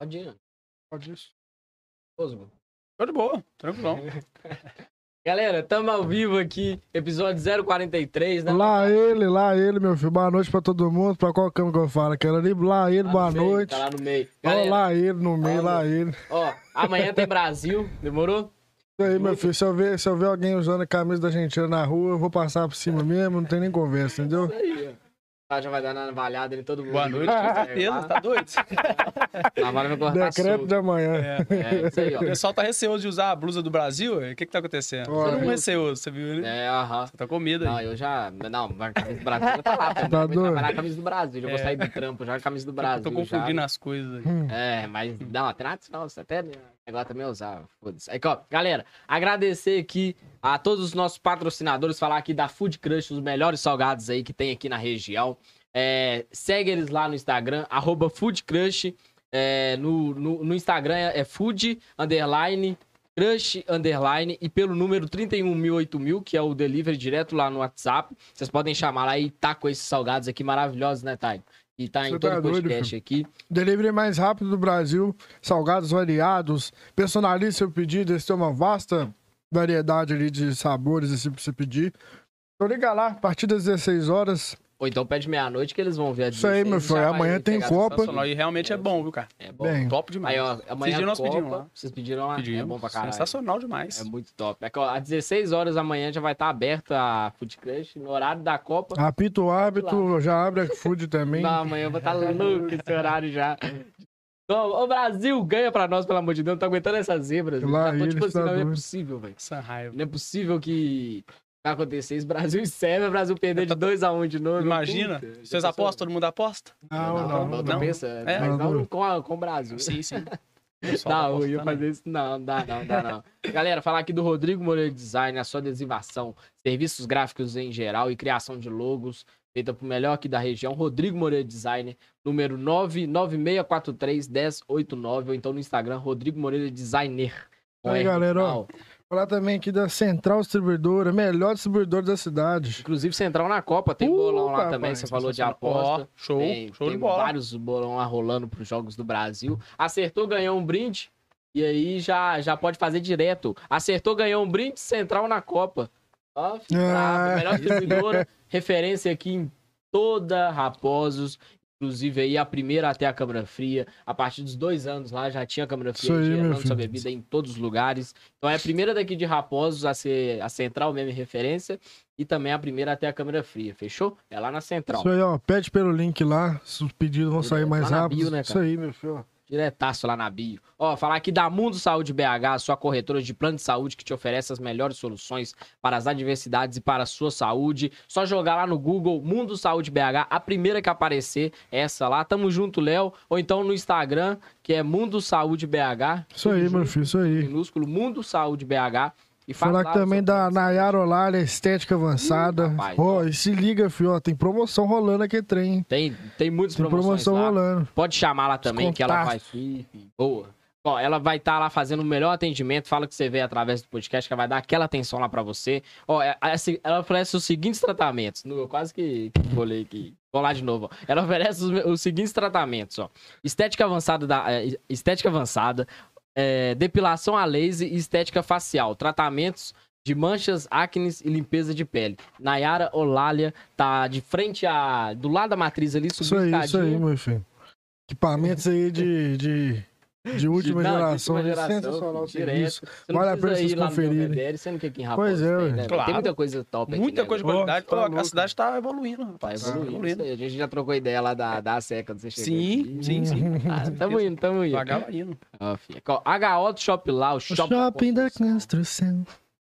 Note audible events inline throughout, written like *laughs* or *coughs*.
Pode ir. Pode isso. Osmo. Show de boa, tranquilão. *laughs* Galera, tamo ao vivo aqui, episódio 043, né? Lá ele, lá ele, meu filho. Boa noite pra todo mundo. Pra qual cama que eu falo? Aquela ali, lá ele, no boa meio, noite. Tá lá no meio. Ó, Galera, lá ele, no meio, Ó, lá ele. ó, amanhã tem Brasil, demorou? Isso aí, meu filho. Se eu, ver, se eu ver alguém usando a camisa da Argentina na rua, eu vou passar por cima mesmo, não tem nem conversa, entendeu? Isso aí, ó. Tá, já vai dar na navalhada em todo mundo. Boa noite, com certeza, tá doido? *laughs* Cortar Decreto solto. de amanhã. É. É, isso aí, O pessoal tá receoso de usar a blusa do Brasil, ué. o que que tá acontecendo? Olha. Todo mundo receoso, você viu, né? É, aham. Você tá com medo Não, aí. eu já. Não, a camisa do Brasil já tá lá. Tá Tá vou doido? trabalhar a camisa do Brasil. Já vou É. sair do trampo, já a camisa do Eu Brasil. tô confundindo já. as coisas aí. É, mas não, disso não. Você até negócio também usar. Foda-se. Galera, agradecer aqui a todos os nossos patrocinadores, falar aqui da Food Crush, os melhores salgados aí que tem aqui na região. É, segue eles lá no Instagram, arroba Food Crush. É, no, no, no Instagram é, food, underline, crush, underline, e pelo número 310008000, que é o delivery direto lá no WhatsApp. Vocês podem chamar lá e tá com esses salgados aqui maravilhosos, né, Thay? E tá em Você todo tá o doido, podcast aqui. Delivery mais rápido do Brasil, salgados variados, personalize seu pedido, eles têm uma vasta variedade ali de sabores assim pra você pedir. Então liga lá, a partir das 16 horas. Ou então pede meia-noite que eles vão ver a Isso aí, 16 meu filho, amanhã tem Copa. E realmente é bom, viu, cara? É bom. Bem, Top demais. Aí, ó, amanhã nós Copa, pedimos lá. Vocês pediram lá? É Pedimos. bom pra caralho. Sensacional demais. É muito top. É que, ó, às 16 horas da manhã já vai estar aberta a Food Crush, no horário da Copa. apita o árbitro, já abre a food também. Não, amanhã eu vou estar louco esse horário já. Ô, ô, Brasil, ganha pra nós, pelo amor de Deus. Não tô aguentando essas zebras. Lá já tô, tipo assim, tá não é possível, velho. Essa raiva. Não é possível que vai acontecer isso. Brasil e Sérvia, Brasil perder de 2x1 de novo. Imagina. Puta, Vocês já apostam? Todo mundo aposta? Não, Não, não, não, não. tô não. pensando. É? Mas não Não. com, a- com o Brasil. Sim, sim. *laughs* Pessoal tá Não, eu fazer isso. Não, dá não, dá não. Galera, falar aqui do Rodrigo Moreira Design, a sua adesivação, serviços gráficos em geral e criação de logos, feita pro melhor aqui da região. Rodrigo Moreira Design, número 996431089, ou então no Instagram, Rodrigo Moreira Designer. Aí, galera, ó. Falar também aqui da Central Distribuidora, melhor distribuidor da cidade. Inclusive, Central na Copa, tem Uh, bolão lá papai, também, você falou de aposta. Ó, show, Tem, show tem de bola. vários bolão lá rolando pros Jogos do Brasil. Acertou, ganhou um brinde. E aí já, já pode fazer direto. Acertou, ganhou um brinde central na Copa. Ó. Ah. Melhor distribuidora, *laughs* referência aqui em toda Raposos. Inclusive aí a primeira até a câmara fria. A partir dos dois anos lá já tinha câmara fria aí, gerando sua bebida em todos os lugares. Então é a primeira daqui de Raposos a ser a central mesmo em referência. E também a primeira até a câmara fria. Fechou? É lá na central. Isso aí, ó. Pede pelo link lá, os pedidos vão sair mais rápido. bio, né, Isso aí, meu filho. Diretaço lá na bio. Ó, falar aqui da Mundo Saúde BH, sua corretora de plano de saúde que te oferece as melhores soluções para as adversidades e para a sua saúde. Só jogar lá no Google Mundo Saúde BH, a primeira que aparecer, é essa lá. Tamo junto, Léo. Ou então no Instagram, que é Mundo Saúde BH. Isso aí, Tudo meu junto, filho, isso aí. Minúsculo, Mundo Saúde BH. E Falar que também da. Nayara Olária, estética avançada. rapaz, Ó, ó. e se liga, filho, ó, tem promoção rolando aqui, trem. Tem, tem muitas Tem promoções promoção lá. rolando. Pode chamar lá também, que ela vai. Ih, Boa. Ó, ela vai estar lá fazendo o melhor atendimento. Fala que você vê através do podcast, que ela vai dar aquela atenção lá pra você. Ó, é- é assim, ela oferece os seguintes tratamentos. Eu quase que bolei aqui. Vamos lá de novo. ó. Ela oferece os, os seguintes tratamentos, ó. Estética avançada da é, estética avançada, é, depilação a laser e estética facial. Tratamentos de manchas, acnes e limpeza de pele. Nayara Olália tá de frente a do lado da matriz ali, Isso subiu aí, isso aí, meu filho. Equipamentos aí de, de, de última Não, de geração. última geração, Sensacional o direto. serviço. Você não Vale a pena vocês conferirem. Belvedere, sendo que aqui em Raposa Pois é, tem, né? Claro. Tem muita coisa top aqui, Muita né, coisa de velho? qualidade. tá a cidade tá evoluindo, Tá rapaz. evoluindo. evoluindo. isso aí. A gente já trocou ideia lá da, da seca, você chegou Sim, aqui. sim, sim. *laughs* Ah, tamo indo, tamo indo. Ó. Ó, HO do Shop lá, o O Shop shopping da construção.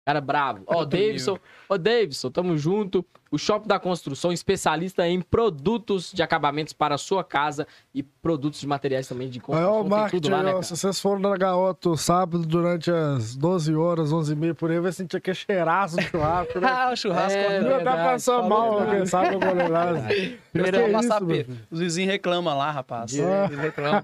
Cara bravo. Ó, Davidson. Ô, Davidson, tamo junto. O Shop da Construção, especialista em produtos de acabamentos para a sua casa e produtos de materiais também de construção. ó, o marketing, tudo lá, né, ó, cara? se vocês foram na Gaoto sábado durante as 12 horas, 11 e meia por aí, vai sentir aquele cheiraço de churrasco, né? *laughs* Ah, o churrasco. É. Meu, tá passando mal, quem sabe eu vou lembrar. *laughs* Primeiro vamos isso, filho? Os vizinhos reclamam lá, rapaz. *laughs* Direto, eles reclamam.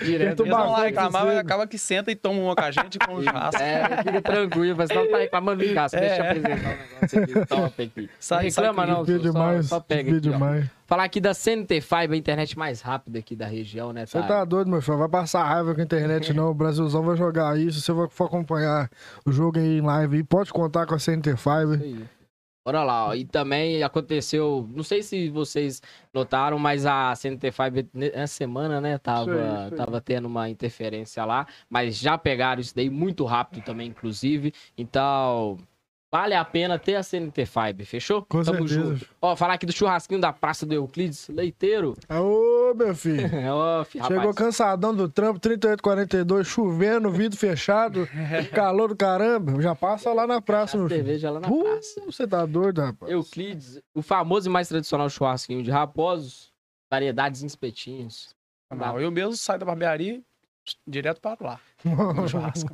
Direto. Eles vão lá reclamar, mas acaba que senta e toma uma com a gente com o churrasco. É, fica tranquilo, mas não tá reclamando em casa. Deixa eu É. apresentar um negócio aqui top aqui. Sai, sai problema não, só, demais. só pega aqui, demais. Falar aqui da CNT Fiber, a internet mais rápida aqui da região, né? Você tá doido, meu filho? Vai passar raiva com a internet, não. O Brasilzão vai jogar isso. Se você for acompanhar o jogo aí em live aí, pode contar com a CNT Fiber. Isso aí. Bora lá, ó. E também aconteceu, não sei se vocês notaram, mas a CNT Fiber nessa semana, né, tava, tava tendo uma interferência lá, mas já pegaram isso daí muito rápido também, inclusive. Então, vale a pena ter a CNT Fiber, fechou? Com Tamo certeza. junto. Ó, falar aqui do churrasquinho da Praça do Euclides, leiteiro. Ô, meu filho. *laughs* Ó, fi, Chegou rapaz. cansadão do trampo, 38,42, chovendo, vidro fechado, *laughs* calor do caramba. Já passa lá na praça, meu filho. cerveja lá na Uh, praça. Você tá doido, rapaz? Euclides, o famoso e mais tradicional churrasquinho de raposos, variedades em espetinhos. Não, eu mesmo saio da barbearia direto para lá. no churrasco.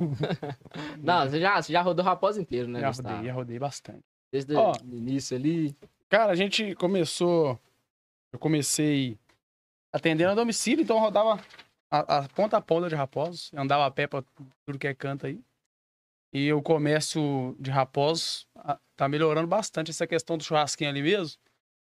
*laughs* Não, você já, você já rodou raposo inteiro, né, já Gustavo? rodei, já rodei bastante. Desde Ó. o início ali. Cara, a gente começou. Eu comecei atendendo a domicílio, então eu rodava a, a ponta a ponta de Raposos, andava a pé pra tudo que é canto aí. E o comércio de Raposos tá melhorando bastante essa questão do churrasquinho ali mesmo.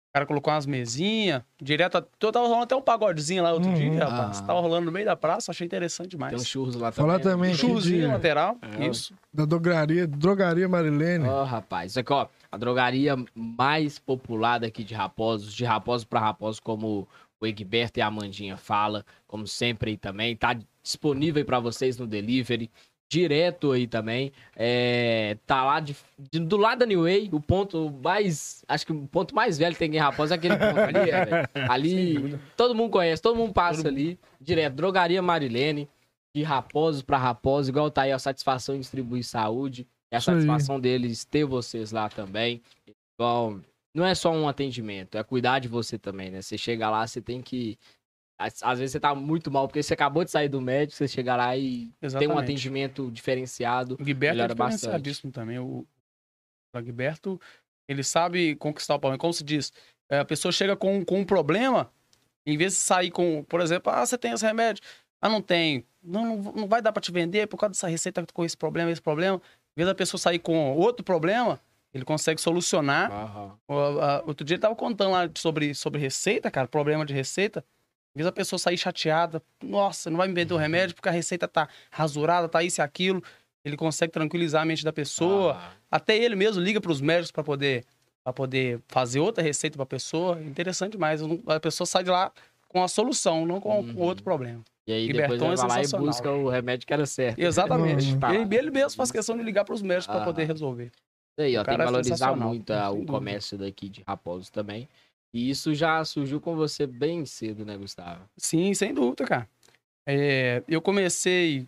O cara colocou umas mesinhas, direto. a- Eu tava rolando até um pagodezinho lá outro Uhum. dia, rapaz. Ah. Tava rolando no meio da praça, achei interessante Tem demais. um churros lá também. Falar também Um aqui churrozinho de- lateral, É. isso. Da drogaria, drogaria Marilene. Ó, rapaz. Isso aqui, ó. A drogaria mais popular daqui de Raposos, de Raposos pra Raposos, como o Egberto e a Amandinha fala, como sempre aí também. Tá disponível aí pra vocês no delivery. Direto aí também. É, tá lá de, de- do lado da New Way, o ponto mais. Acho que o ponto mais velho que tem em Raposos é aquele ponto ali. é, velho. *laughs* ali, todo mundo conhece, todo mundo passa Todo ali. Direto. Drogaria Marilene. De Raposos pra Raposos, igual tá aí a satisfação em distribuir saúde. É a Isso aí. satisfação deles ter vocês lá também. Igual, não é só um atendimento, é cuidar de você também, né? Você chega lá, você tem que. Às, às vezes você tá muito mal, porque você acabou de sair do médico, você chega lá e Exatamente. tem um atendimento diferenciado. O Guiberto é melhora bastante. diferenciadíssimo também. O, o Guiberto, ele sabe conquistar o problema. Como se diz, é, a pessoa chega com, com um problema, em vez de sair com, por exemplo, ah, você tem esse remédio? Ah, não tenho. Não, não, vai dar pra te vender por causa dessa receita com esse problema, esse problema. Em vez da pessoa sair com outro problema, ele consegue solucionar. O- a- Outro dia ele tava contando lá sobre, sobre receita, cara, problema de receita. Às vezes a pessoa sair chateada, nossa, não vai me vender o remédio porque a receita tá rasurada, tá isso e aquilo. Ele consegue tranquilizar a mente da pessoa. Ah, Até ele mesmo liga para os médicos para poder, pra poder fazer outra receita para a pessoa. Interessante demais. A pessoa sai de lá com a solução, não com, Uhum. outro problema. e aí Guibertão depois ele é vai lá e busca o remédio que era certo. Exatamente. Uhum. *laughs* Tá. Ele, mesmo faz questão de ligar para os médicos para Ah. poder resolver. Isso aí, ó, O tem que é valorizar sensacional, muito ah, o comércio daqui de Raposos também. E isso já surgiu com você bem cedo, né, Gustavo? Sim, sem dúvida, cara. É, eu comecei.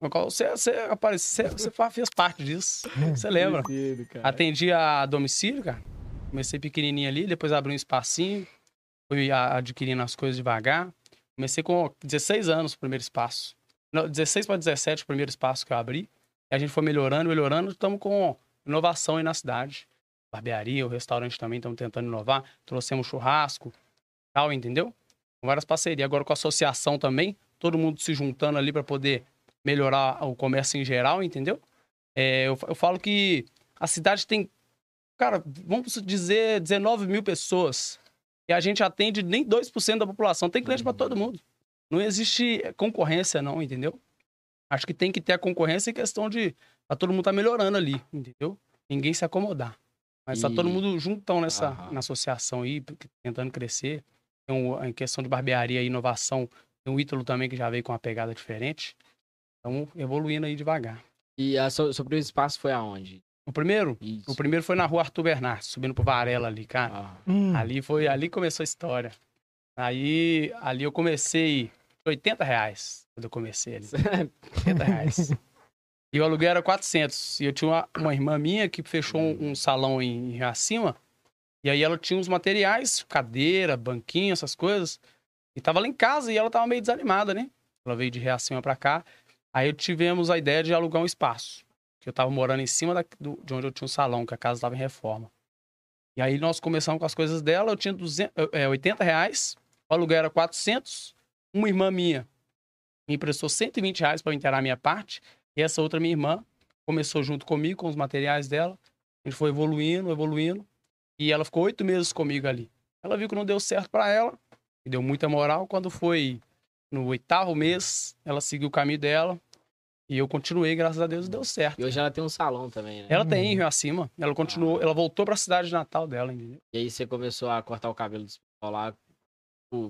Você, você, apareceu, você fez parte disso. *laughs* Você lembra? Cedo, cara. Atendi a domicílio, cara. Comecei pequenininho ali, depois abri um espacinho. Fui adquirindo as coisas devagar. Comecei com 16 anos o primeiro espaço. Não, 16 para 17 o primeiro espaço que eu abri. E a gente foi melhorando, melhorando. Estamos com inovação aí na cidade. Barbearia, o restaurante também estamos tentando inovar. Trouxemos churrasco, tal, entendeu? Com várias parcerias. Agora com a associação também, todo mundo se juntando ali para poder melhorar o comércio em geral, entendeu? É, eu, eu falo que a cidade tem, cara, vamos dizer 19 mil pessoas. E a gente atende nem 2% da população. Tem cliente para todo mundo. Não existe concorrência, não, entendeu? Acho que tem que ter a concorrência em questão de todo mundo tá melhorando ali, entendeu? Ninguém se acomodar. Mas tá E- todo mundo juntão nessa Aham. na associação aí, tentando crescer. Tem um, em questão de barbearia e inovação, tem o Ítalo também que já veio com uma pegada diferente. Então, evoluindo aí devagar. E a seu, seu primeiro espaço foi aonde? O primeiro, Isso. o primeiro foi na rua Arthur Bernardes, subindo pro Varela ali, cara. Ah, Hum. Ali foi, ali começou a história. Aí, ali eu comecei 80 reais quando eu comecei ali. *laughs* 80 reais. E o aluguel era 400. E eu tinha uma, uma irmã minha que fechou um, um salão em, em acima. E aí ela tinha uns materiais, cadeira, banquinho, essas coisas. E tava lá em casa e ela tava meio desanimada, né? Ela veio de Reacima pra cá. Aí tivemos a ideia de alugar um espaço. Que eu tava morando em cima da- do- de onde eu tinha um salão, que a casa tava em reforma. E aí nós começamos com as coisas dela. Eu tinha 200, é, 80 reais. O aluguel era 400. Uma irmã minha me emprestou 120 reais para eu inteirar a minha parte. E essa outra minha irmã começou junto comigo com os materiais dela. A gente foi evoluindo, evoluindo. E ela ficou oito meses comigo ali. Ela viu que não deu certo pra ela, me deu muita moral. Quando foi no oitavo mês, ela seguiu o caminho dela. E eu continuei, graças a Deus, deu certo. E hoje ela tem um salão também, né? Ela tem em Rio Acima. Ela continuou, ela voltou pra cidade de Natal dela, entendeu? E aí você começou a cortar o cabelo do pessoal lá.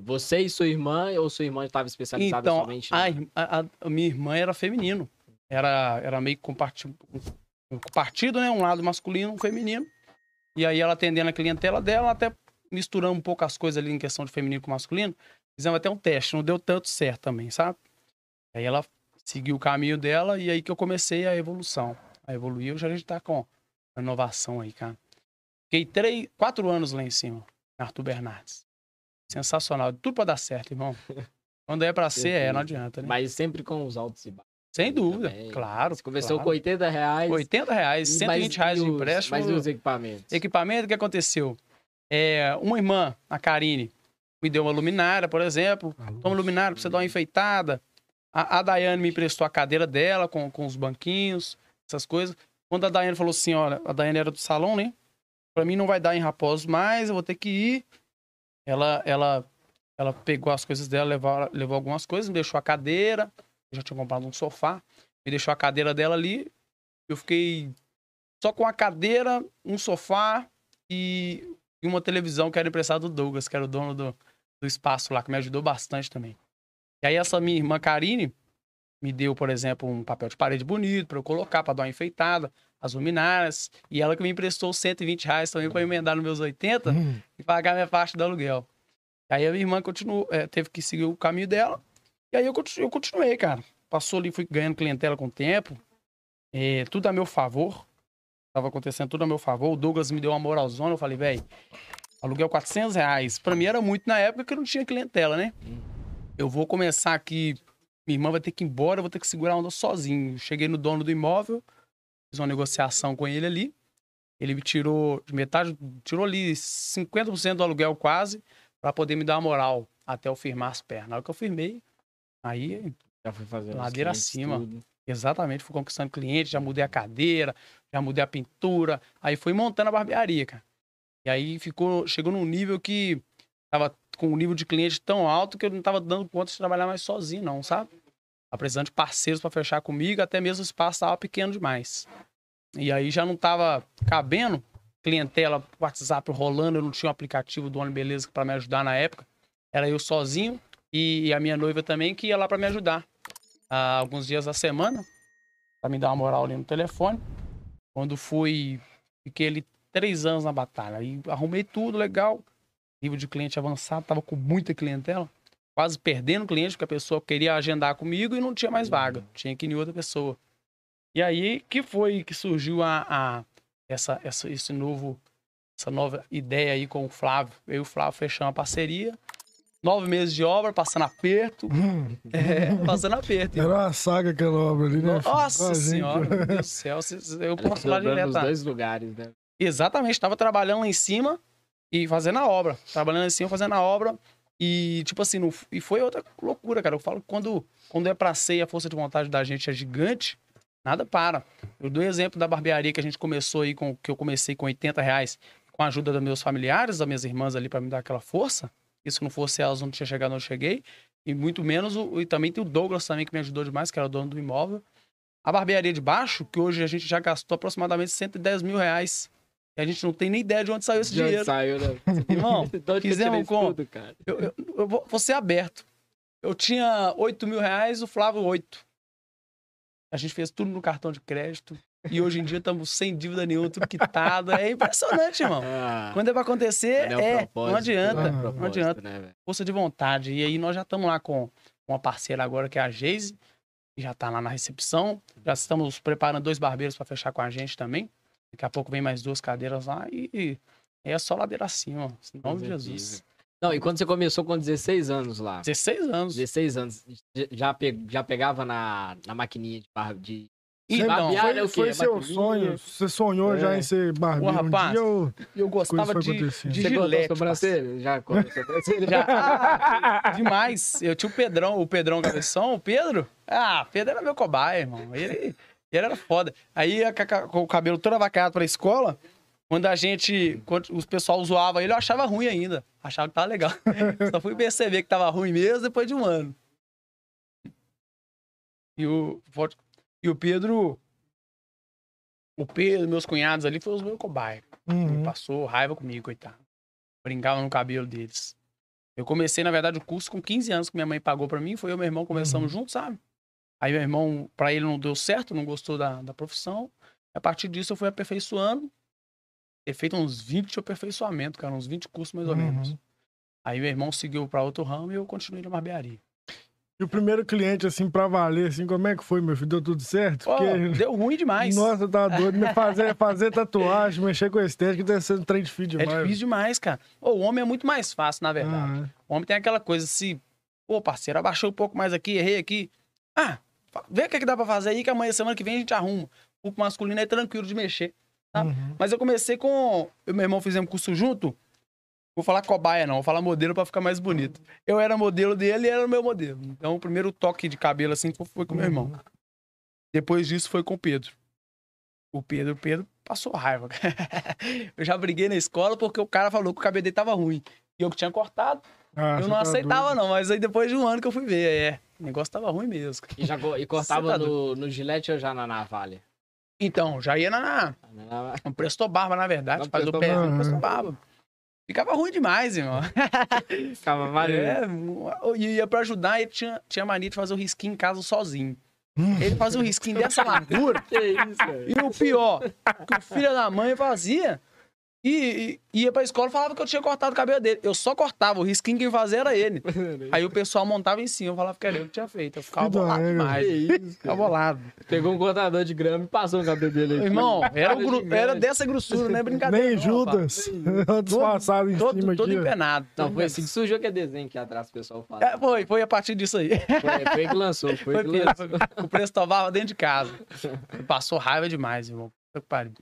Você e sua irmã, ou sua irmã estava especializada Então, somente a, ir- a- a- a minha irmã era feminino. Era, era meio compartido, compartido, né? Um lado masculino, um feminino. E aí ela atendendo a clientela dela, até misturando um pouco as coisas ali em questão de feminino com masculino. Fizemos até um teste, não deu tanto certo também, sabe? Aí ela seguiu o caminho dela e aí que eu comecei a evolução. A evoluir, hoje a gente tá com inovação aí, cara. Fiquei três, quatro anos lá em cima, na Arthur Bernardes. Sensacional. Tudo pra dar certo, irmão. *laughs* Quando é pra ser, é, não adianta, né? Mas sempre com os altos e baixos. Sem dúvida, também. claro. Você começou claro. com 80 reais. 80 reais, e 120 mais- reais de os- empréstimo. Mas e os equipamentos? Equipamento, o que aconteceu? É, uma irmã, a Karine, me deu uma luminária, por exemplo. Toma luminária pra você dar uma enfeitada. A, a Daiane me emprestou a cadeira dela com, com os banquinhos, essas coisas. Quando a Daiane falou assim, olha, a Daiane era do salão, né? Pra mim não vai dar em Raposo mais, eu vou ter que ir. Ela, ela, ela pegou as coisas dela, levou, levou algumas coisas, me deixou a cadeira. Eu já tinha comprado um sofá. Me deixou a cadeira dela ali. Eu fiquei só com a cadeira, um sofá e, e uma televisão que era emprestada do Douglas, que era o dono do, do espaço lá, que me ajudou bastante também. E aí essa minha irmã Karine me deu, por exemplo, um papel de parede bonito para eu colocar, para dar uma enfeitada, as luminárias, e ela que me emprestou 120 reais também para emendar nos meus 80 Hum. e pagar minha parte do aluguel. Aí a minha irmã continuou, é, teve que seguir o caminho dela, e aí eu, eu continuei, cara. Passou ali, fui ganhando clientela com o tempo, é, tudo a meu favor, tava acontecendo tudo a meu favor, o Douglas me deu uma moralzona, eu falei, velho, aluguel 400 reais, pra mim era muito na época que eu não tinha clientela, né? Eu vou começar aqui, minha irmã vai ter que ir embora, eu vou ter que segurar a onda sozinho. Cheguei no dono do imóvel, fiz uma negociação com ele ali, ele me tirou de metade, tirou ali 50% do aluguel quase, pra poder me dar uma moral até eu firmar as pernas. Na hora que eu firmei, aí Já fui fazendo Ladeira acima. tudo. Exatamente, fui conquistando cliente, já mudei a cadeira, já mudei a pintura, aí fui montando a barbearia, cara. E aí ficou, chegou num nível que tava com um nível de cliente tão alto que eu não tava dando conta de trabalhar mais sozinho, não, sabe? Tava precisando de parceiros para fechar comigo, até mesmo o espaço tava pequeno demais. E aí já não tava cabendo, clientela, WhatsApp rolando, eu não tinha um aplicativo do Homem Beleza para me ajudar na época. Era eu sozinho e a minha noiva também que ia lá para me ajudar alguns dias da semana, pra me dar uma moral ali no telefone. Quando fui, fiquei ali três anos na batalha. Aí arrumei tudo legal, nível de cliente avançado, tava com muita clientela, quase perdendo cliente, porque a pessoa queria agendar comigo e não tinha mais vaga, tinha que ir em outra pessoa. E aí que foi que surgiu a, a- essa, essa, esse novo, essa nova ideia aí com o Flávio. Eu e o Flávio fechamos a parceria. Nove meses de obra, passando aperto. É, passando aperto. Era uma saga aquela obra ali, né? Nossa Ah, gente. senhora, meu Deus do céu. Eu posso falar dobrando nos direto. dois lugares, né? Exatamente, estava trabalhando lá em cima e fazendo a obra. Trabalhando lá em cima, fazendo a obra. E, tipo assim, não- e foi outra loucura, cara. Eu falo que quando, quando é pra ser e a força de vontade da gente é gigante, nada para. Eu dou exemplo da barbearia que a gente começou aí, com, que eu comecei com 80 reais, com a ajuda dos meus familiares, das minhas irmãs ali, para me dar aquela força. E se não fosse elas, não tinha chegado onde eu cheguei. E muito menos, o, e também tem o Douglas também, que me ajudou demais, que era o dono do imóvel. A barbearia de baixo, que hoje a gente já gastou aproximadamente 110 mil reais. E a gente não tem nem ideia de onde saiu esse De onde dinheiro. saiu, né? *laughs* Irmão, *laughs* onde fizemos com- tudo, cara? eu, eu, eu vou, vou ser aberto. Eu tinha 8 mil reais, o Flávio 8. A gente fez tudo no cartão de crédito. E hoje em dia estamos sem dívida nenhuma, tudo quitado. É impressionante, irmão. *laughs* Ah, Quando é pra acontecer, cadê o é. propósito? Não adianta. Ah, Cadê o Não adianta. né? Força de vontade. E aí nós já estamos lá com uma parceira agora, que é a Geise. que Já tá lá na recepção. Já estamos preparando dois barbeiros para fechar com a gente também. Daqui a pouco vem mais duas cadeiras lá e, é só ladeira acima. Em nome de Jesus. Não, e quando você começou com 16 anos lá? 16 anos. 16 anos, já, pe- já pegava na, na maquininha de barba de. Então, barbear foi, é o quê? foi É seu sonho? Você sonhou É. já em ser barbeiro Ô, rapaz, um dia ou... Eu gostava de, de gilete. sobrancelha? Já sobrancelha? Já. Demais. Eu tinha o Pedrão, o Pedrão Cabeção, o Pedro. Ah, Pedro era meu cobaia, irmão. Ele, ele era foda. Aí, com o cabelo todo avacado pra escola, Quando a gente. Quando os pessoal zoava ele, eu achava ruim ainda. Achava que tava legal. *laughs* Só fui perceber que tava ruim mesmo depois de um ano. E o, e o Pedro. O Pedro, meus cunhados ali, foram os meus cobaias. Ele Uhum. passou raiva comigo, coitado. Brincava no cabelo deles. Eu comecei, na verdade, o curso com 15 anos que minha mãe pagou pra mim. Foi eu e meu irmão começamos juntos, sabe? Aí meu irmão, pra ele não deu certo, não gostou da, da profissão. A partir disso eu fui aperfeiçoando. Ter feito uns 20 de aperfeiçoamento, cara, uns 20 cursos mais ou Uhum. menos. Aí meu irmão seguiu pra outro ramo e eu continuei na barbearia. E o primeiro cliente, assim, pra valer, assim, como é que foi, meu filho? Deu tudo certo? Pô, Porque... deu ruim demais. Nossa, tá doido. Me fazer, *laughs* fazer tatuagem, mexer com estética, deve ser um trem difícil é demais. difícil demais, cara. O homem é muito mais fácil, na verdade. Ah, O homem tem aquela coisa, se, pô, parceiro, abaixou um pouco mais aqui, errei aqui. Ah, vê o que, é que dá pra fazer aí, que amanhã, semana que vem, a gente arruma. O masculino é tranquilo de mexer. tá? uhum. Mas eu comecei com. Eu e meu irmão fizemos curso junto. Vou falar cobaia, não, vou falar modelo pra ficar mais bonito. Eu era modelo dele e ele era o meu modelo. Então, o primeiro toque de cabelo assim foi- com o meu irmão. Depois disso foi com o Pedro. O Pedro, o Pedro passou raiva. *laughs* eu já briguei na escola porque o cara falou que o cabelo dele tava ruim. E eu que tinha cortado. Ah, Eu não tá aceitava, doido. não, mas aí depois de um ano que eu fui ver, é. O negócio tava ruim mesmo. E, já, e *laughs* cortava tá no, no gilete ou já na navalha? Então, já ia na, na Na- Presto Barba, na verdade, No faz o pé Barba. no Presto Barba. Ficava ruim demais, irmão. *laughs* Ficava vários. É, e ia pra ajudar, ele tinha, tinha mania de fazer o risquinho em casa sozinho. Ele fazia um risquinho *laughs* dessa largura. Que isso, cara? E o pior, que o filho da mãe fazia. E, e ia pra escola e falava que eu tinha cortado o cabelo dele. Eu só cortava, o risquinho quem fazia *laughs* era ele. Aí o pessoal montava em cima, eu falava que era eu que tinha feito. Eu ficava Que bolado demais. Que isso, Ficava bolado. Pegou um cortador de grama e passou no cabelo dele aqui. Irmão, era, o gru- era dessa grossura, não é brincadeira. Nem não, Judas. *laughs* Disfarçado em rapaz. cima Todo, todo empenado. Não, todo foi assim que surgiu aquele desenho que atrás o pessoal fala. É, foi, foi a partir disso aí. Foi, foi que lançou, *laughs* foi, Foi que lançou. O preço tomava dentro de casa. Passou raiva demais, irmão. Que.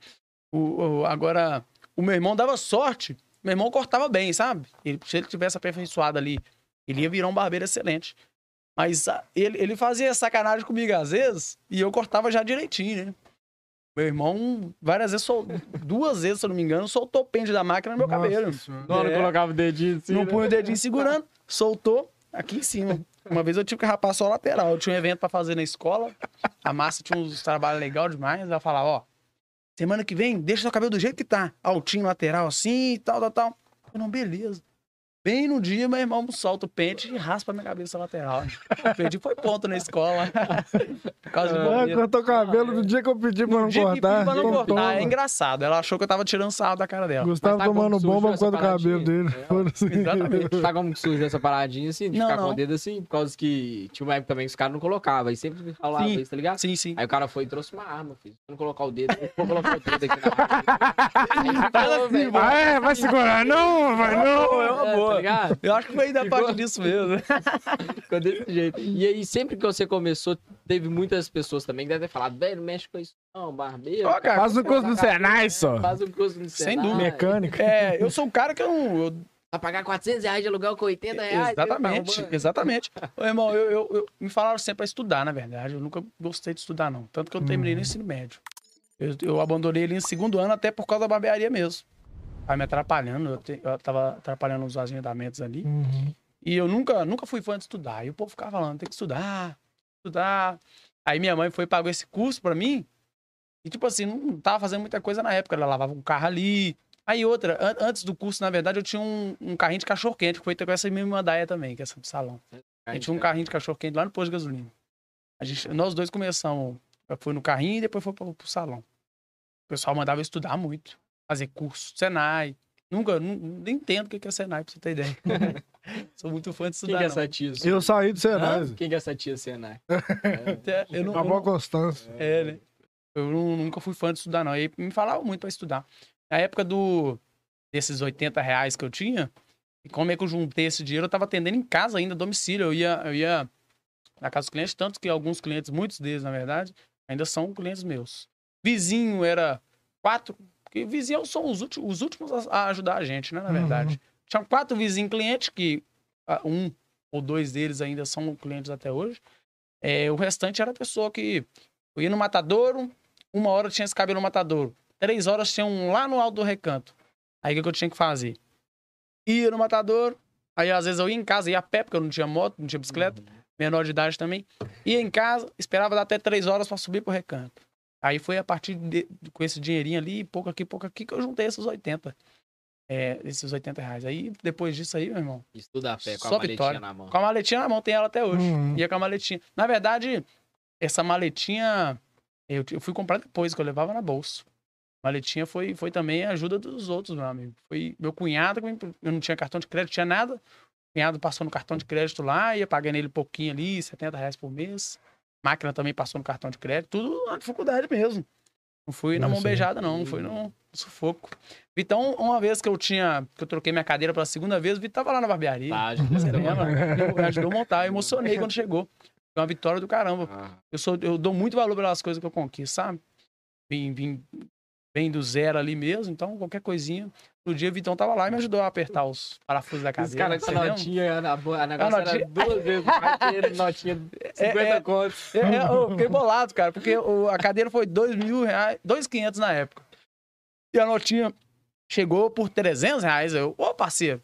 O, o- agora, o meu irmão dava sorte. Meu irmão cortava bem, sabe? Ele, se ele tivesse aperfeiçoado ali, ele ia virar um barbeiro excelente. Mas ah, ele, ele fazia sacanagem comigo às vezes e eu cortava já direitinho, né? Meu irmão, várias vezes, sol... duas vezes, se eu não me engano, soltou o pente da máquina no meu Nossa cabelo. Não, É. colocava o dedinho assim. Não né? punha o dedinho segurando, soltou aqui em cima. Uma vez eu tive que rapar só a lateral. Eu tinha um evento pra fazer na escola. A massa tinha uns trabalhos legais demais. Ela falava, ó, semana que vem, deixa seu cabelo do jeito que tá. Altinho lateral assim tal, tal, tal. Eu não, beleza. Bem no dia, meu irmão solta o pente e raspa minha cabeça lateral. Perdi foi ponto na escola. *laughs* Por causa Ah, cortou o cabelo no dia que eu pedi pra não dia que cortar. pedi pra não cortar. É engraçado. Ela achou que eu tava tirando sarro da cara dela. Gustavo tá tomando bomba por causa do cabelo dele. É. *laughs* Exatamente. Sabe como que surgiu essa paradinha assim? De Não, ficar com não. o dedo assim? Por causa que tinha uma época também que os caras não colocavam. E sempre falava Sim. isso, tá ligado? Sim, sim. Aí o cara foi e trouxe uma arma, filho. Não colocar o dedo, eu vou colocar o dedo aqui na *laughs* arma. Aí, Ah, é? Vai segurar? Não, vai não. É uma é, boa. Tá? Eu acho que foi da parte disso mesmo. *laughs* Ficou desse jeito. E aí, sempre que você começou, teve muitas pessoas também que devem ter falado, velho, não mexe com isso não, barbeiro. Ó, cara, Faz um curso no Senai só. Faz um curso no Sem Senai. dúvida. Mecânica. É, eu sou um cara que eu eu- Vai pagar 400 reais de aluguel com 80 reais. exatamente, Tá exatamente. Ô, irmão, eu, eu- eu- me falaram sempre pra estudar, na verdade. Eu nunca gostei de estudar, não. Tanto que eu terminei no ensino médio. Eu, eu abandonei ele no segundo ano, até por causa da barbearia mesmo. Tava me atrapalhando, eu, te- eu tava atrapalhando os agendamentos ali. Uhum. E eu nunca, nunca fui fã de estudar. E o povo ficava falando, tem que estudar, estudar. Aí minha mãe foi e pagou esse curso pra mim. E, tipo assim, não tava fazendo muita coisa na época. Ela lavava um carro ali. Aí outra, an- antes do curso, na verdade, eu tinha um, um carrinho de cachorro-quente, que foi com essa mesma daia também, que é essa do salão. A gente tinha um carrinho de cachorro-quente lá no posto de gasolina. A gente, nós dois começamos, foi no carrinho e depois foi pro, pro salão. O pessoal mandava estudar muito, fazer curso, Senai. Nunca, nu- nem entendo o que é Senai, pra você ter ideia. *laughs* Sou muito fã de Quem estudar. que é essa tia? sua? Eu saí do Senai. Quem que é essa tia Senai? Até- eu não- A boa Constância. É, né? Eu não- nunca fui fã de estudar, não. E me falavam muito pra estudar. Na época do, desses 80 reais que eu tinha, e como é que eu juntei esse dinheiro, eu tava atendendo em casa ainda, domicílio. Eu ia, eu ia na casa dos clientes, tanto que alguns clientes, muitos deles, na verdade, ainda são clientes meus. Vizinho era quatro, porque vizinhos são os últimos, os últimos a, ajudar a gente, né, na verdade. Tinha quatro vizinhos clientes, que ah, um ou dois deles ainda são clientes até hoje. É, o restante era pessoa que eu ia no matadouro, uma hora tinha esse cabelo no matadouro. três horas tinha um lá no alto do recanto. Aí o que eu tinha que fazer? Ia no matador, aí às vezes eu ia em casa, ia a pé, porque eu não tinha moto, não tinha bicicleta, menor de idade também. Ia em casa, esperava dar até três horas pra subir pro recanto. Aí foi a partir de, com esse dinheirinho ali, pouco aqui, pouco aqui, que eu juntei esses 80. É, esses 80 reais. Aí, depois disso aí, meu irmão, Estuda a pé com a Só maletinha vitória. na mão. com a maletinha na mão, tem ela até hoje. Uhum. Ia com a maletinha. Na verdade, essa maletinha eu, eu fui comprar depois, que eu levava na bolsa. Maletinha foi, foi também a ajuda dos outros, meu amigo. Foi meu cunhado, eu não tinha cartão de crédito, tinha nada. O cunhado passou no cartão de crédito lá, ia pagando ele pouquinho ali, 70 reais por mês. Máquina também passou no cartão de crédito, tudo na dificuldade mesmo. Não fui na mão beijada, não, não fui no sufoco. Vitão, uma vez que eu tinha, que eu troquei minha cadeira pela segunda vez, o Vitão tava lá na barbearia. Ajuda *laughs* Você lembra? ajudou a montar. Eu emocionei quando chegou. Foi uma vitória do caramba. Ah, Eu, sou, eu dou muito valor pelas coisas que eu conquisto, sabe? Vim, vim, vem do zero ali mesmo, então qualquer coisinha. No dia o Vitão tava lá e me ajudou a apertar os parafusos da Os cadeira. caras com notinha, na a negócio notinha- era duas vezes dinheiro, notinha de 50 *laughs* É, é. contos. É, é, eu fiquei bolado, cara, porque a cadeira foi dois mil reais, dois quinhentos na época. E a notinha chegou por 300 reais. Eu, ô parceiro,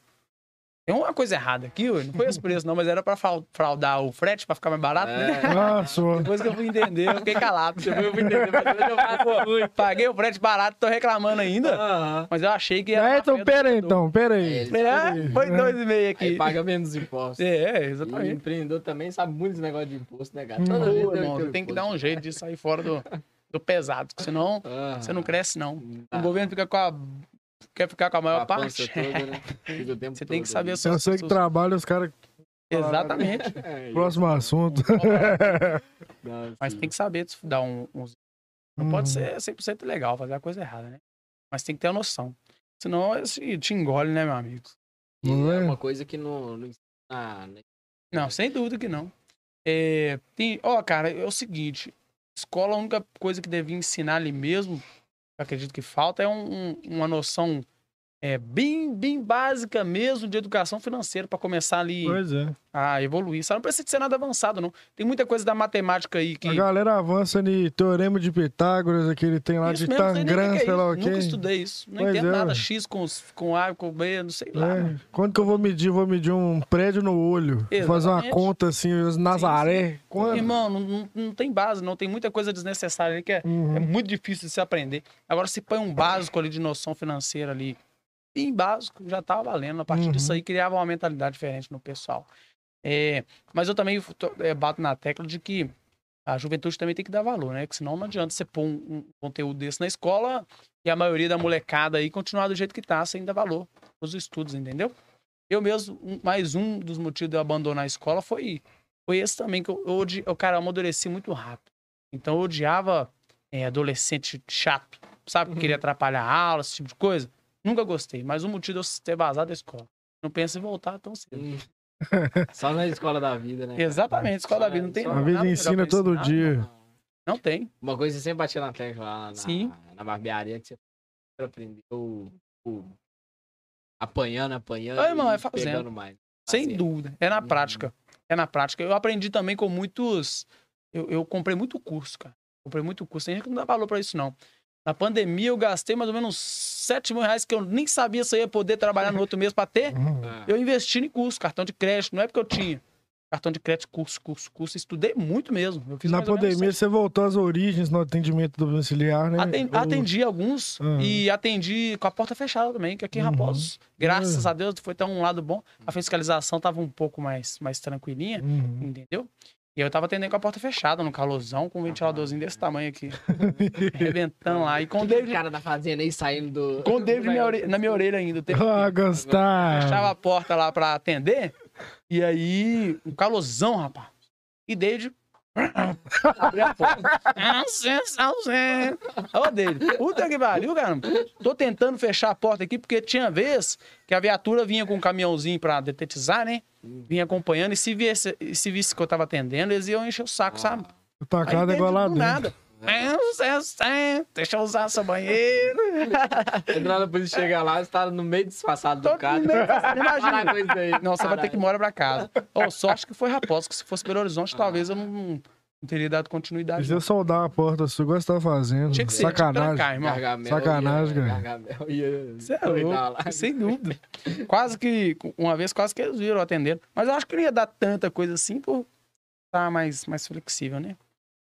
tem uma coisa errada aqui, ué. não foi esse preço não, mas era pra frau- fraudar o frete pra ficar mais barato, né? É. Nossa, Depois que eu fui entender, eu fiquei calado. Você foi entender, mas eu faço. Paguei o frete barato, tô reclamando ainda. Mas eu achei que era. É, então, do pera aí, então, pera aí. É, ah, foi dois e meio aqui. Aí paga menos impostos. É, E exatamente. empreendedor também sabe muito esse negócio de imposto, né, cara? Hum. Toda vez irmão, tem tem que dar imposto. um jeito de sair fora do, do pesado, porque senão *laughs* Aham. você não cresce, não. Tá. O governo fica com a. quer ficar com a maior a parte. toda, né? *laughs* Você tem que saber. Eu sei que trabalha, os caras. Exatamente. *laughs* É, Próximo assunto. *laughs* não, Mas tem que saber dar um. uns- Não Uhum. pode ser 100% legal, fazer a coisa errada, né? Mas tem que ter a noção. Senão esse te engole, né, meu amigo? Não é é? uma coisa que não, não ensina, né? Não, sem dúvida que não. É, tem, ó, cara, é o seguinte: escola, a única coisa que devia ensinar ali mesmo, acredito que falta, é um- uma noção é, bem, bem básica mesmo de educação financeira para começar ali é. a evoluir. Sabe? Não precisa ser nada avançado, não. Tem muita coisa da matemática aí que. A galera avança no Teorema de Pitágoras, aquele tem lá Isso de sei Tangram, é sei lá o quê. Nunca estudei isso. Não Pois entendo é. nada. X com, com A, com B, não sei lá. É. Quando que eu vou medir? Vou medir um prédio no olho. Vou Fazer uma Exatamente. conta assim, Nazaré. Quando? Irmão, não, não, não tem base, não. Tem muita coisa desnecessária ali que é, Uhum. é muito difícil de se aprender. Agora, se põe um básico ali de noção financeira ali, bem básico, já tá valendo. A partir Uhum. disso aí, criava uma mentalidade diferente no pessoal. É, mas eu também é, bato na tecla de que a juventude também tem que dar valor, né? Porque senão não adianta você pôr um, um conteúdo desse na escola e a maioria da molecada aí continuar do jeito que tá, sem dar valor os estudos, entendeu? Eu mesmo, um- mais um dos motivos de eu abandonar a escola foi, foi esse também, que eu, eu, eu, cara, eu amadureci muito rápido. Então eu odiava é, adolescente chato, sabe? Que queria atrapalhar a aula, esse tipo de coisa. Nunca gostei, mas o motivo de eu ter vazado da escola. Não penso em voltar tão cedo. Hum. *laughs* Só na escola da vida, né? cara? Exatamente, escola da vida não tem Só- A nada vida ensina todo ensinar, dia. não. Não tem. Uma coisa que você sempre batia na tecla lá na, Sim. na barbearia que você aprendeu o- apanhando, apanhando. Ah, irmão, e é fazendo. pegando mais. Sem Fazendo. dúvida. É na Uhum. prática. É na prática. Eu aprendi também com muitos. Eu, eu comprei muito curso, cara. Comprei muito curso. Tem gente que não dá valor pra isso, não. Na pandemia, eu gastei mais ou menos 7 mil reais que eu nem sabia se eu ia poder trabalhar no outro mês pra ter. Uhum. Eu investi em curso, cartão de crédito. Não é porque eu tinha. Cartão de crédito, curso, curso, curso. Estudei muito mesmo. Eu fiz Na pandemia, você voltou às origens no atendimento domiciliar, né? Aten- Ou- Atendi alguns Uhum. e atendi com a porta fechada também, que aqui em Uhum. Raposos, graças Uhum. a Deus, foi tão um lado bom. A fiscalização tava um pouco mais, mais tranquilinha, Uhum. entendeu? E eu tava atendendo com a porta fechada, no calorzão, com um ventiladorzinho desse tamanho aqui, *laughs* arrebentando lá. E com o o David, cara da fazenda aí saindo do. com o David *laughs* minha ore- na minha orelha ainda. o tempo Ah, gostar. fechava a porta lá pra atender. E aí, um calorzão, rapaz. E David. Abri a porta. Ô, David, puta que pariu, cara. Tô tentando fechar a porta aqui, porque tinha vez que a viatura vinha com um caminhãozinho pra detetizar, né? Vinha acompanhando, e se visse, se visse que eu tava atendendo, eles iam encher o saco, sabe? Tacada Aí, igual lá do dentro. nada. Deixa eu usar seu banheiro. Entrar na polícia chegar lá, você tá no meio disfarçado do Tô *laughs* Para Imagina. Não, você vai ter que ir Caralho. embora pra casa. Ô, sorte que foi Raposo, que se fosse Belo Horizonte, talvez eu não, Não teria dado continuidade. Precisa soldar a porta sua, igual você tá fazendo. Tinha que ser, Sacanagem. trancar, irmão. Gargamel Sacanagem, cara. Você é louco, sem dúvida. Quase que, uma vez, quase que eles viram atendendo. Mas eu acho que não ia dar tanta coisa assim por estar mais, mais flexível, né?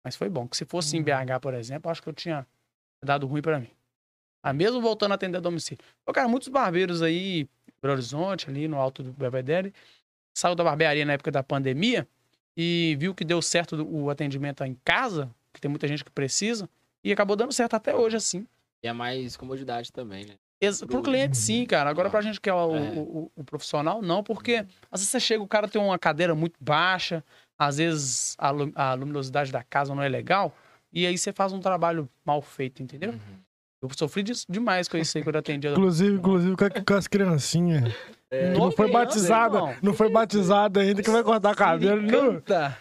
Mas foi bom. Que se fosse em BH, por exemplo, acho que eu tinha dado ruim pra mim. Ah, mesmo voltando a atender a domicílio. Ô, cara, muitos barbeiros aí, Belo Horizonte, ali no Alto do Belvedere, saiu da barbearia na época da pandemia e viu que deu certo o atendimento em casa, que tem muita gente que precisa, e acabou dando certo até hoje, assim. E é mais comodidade também, né? Pro Pro- cliente, sim, cara. Agora, pra gente que é o, É. o- o- o profissional, não, porque às vezes você chega, o cara tem uma cadeira muito baixa, às vezes a, lu- a luminosidade da casa não é legal, e aí você faz um trabalho mal feito, entendeu? Uhum. Eu sofri disso demais com isso aí quando eu atendia. *laughs* Inclusive, inclusive com, com as criancinhas. É. Não foi criança, batizada. irmão. Não foi batizada ainda, que vai cortar cabelo. Não. Canta.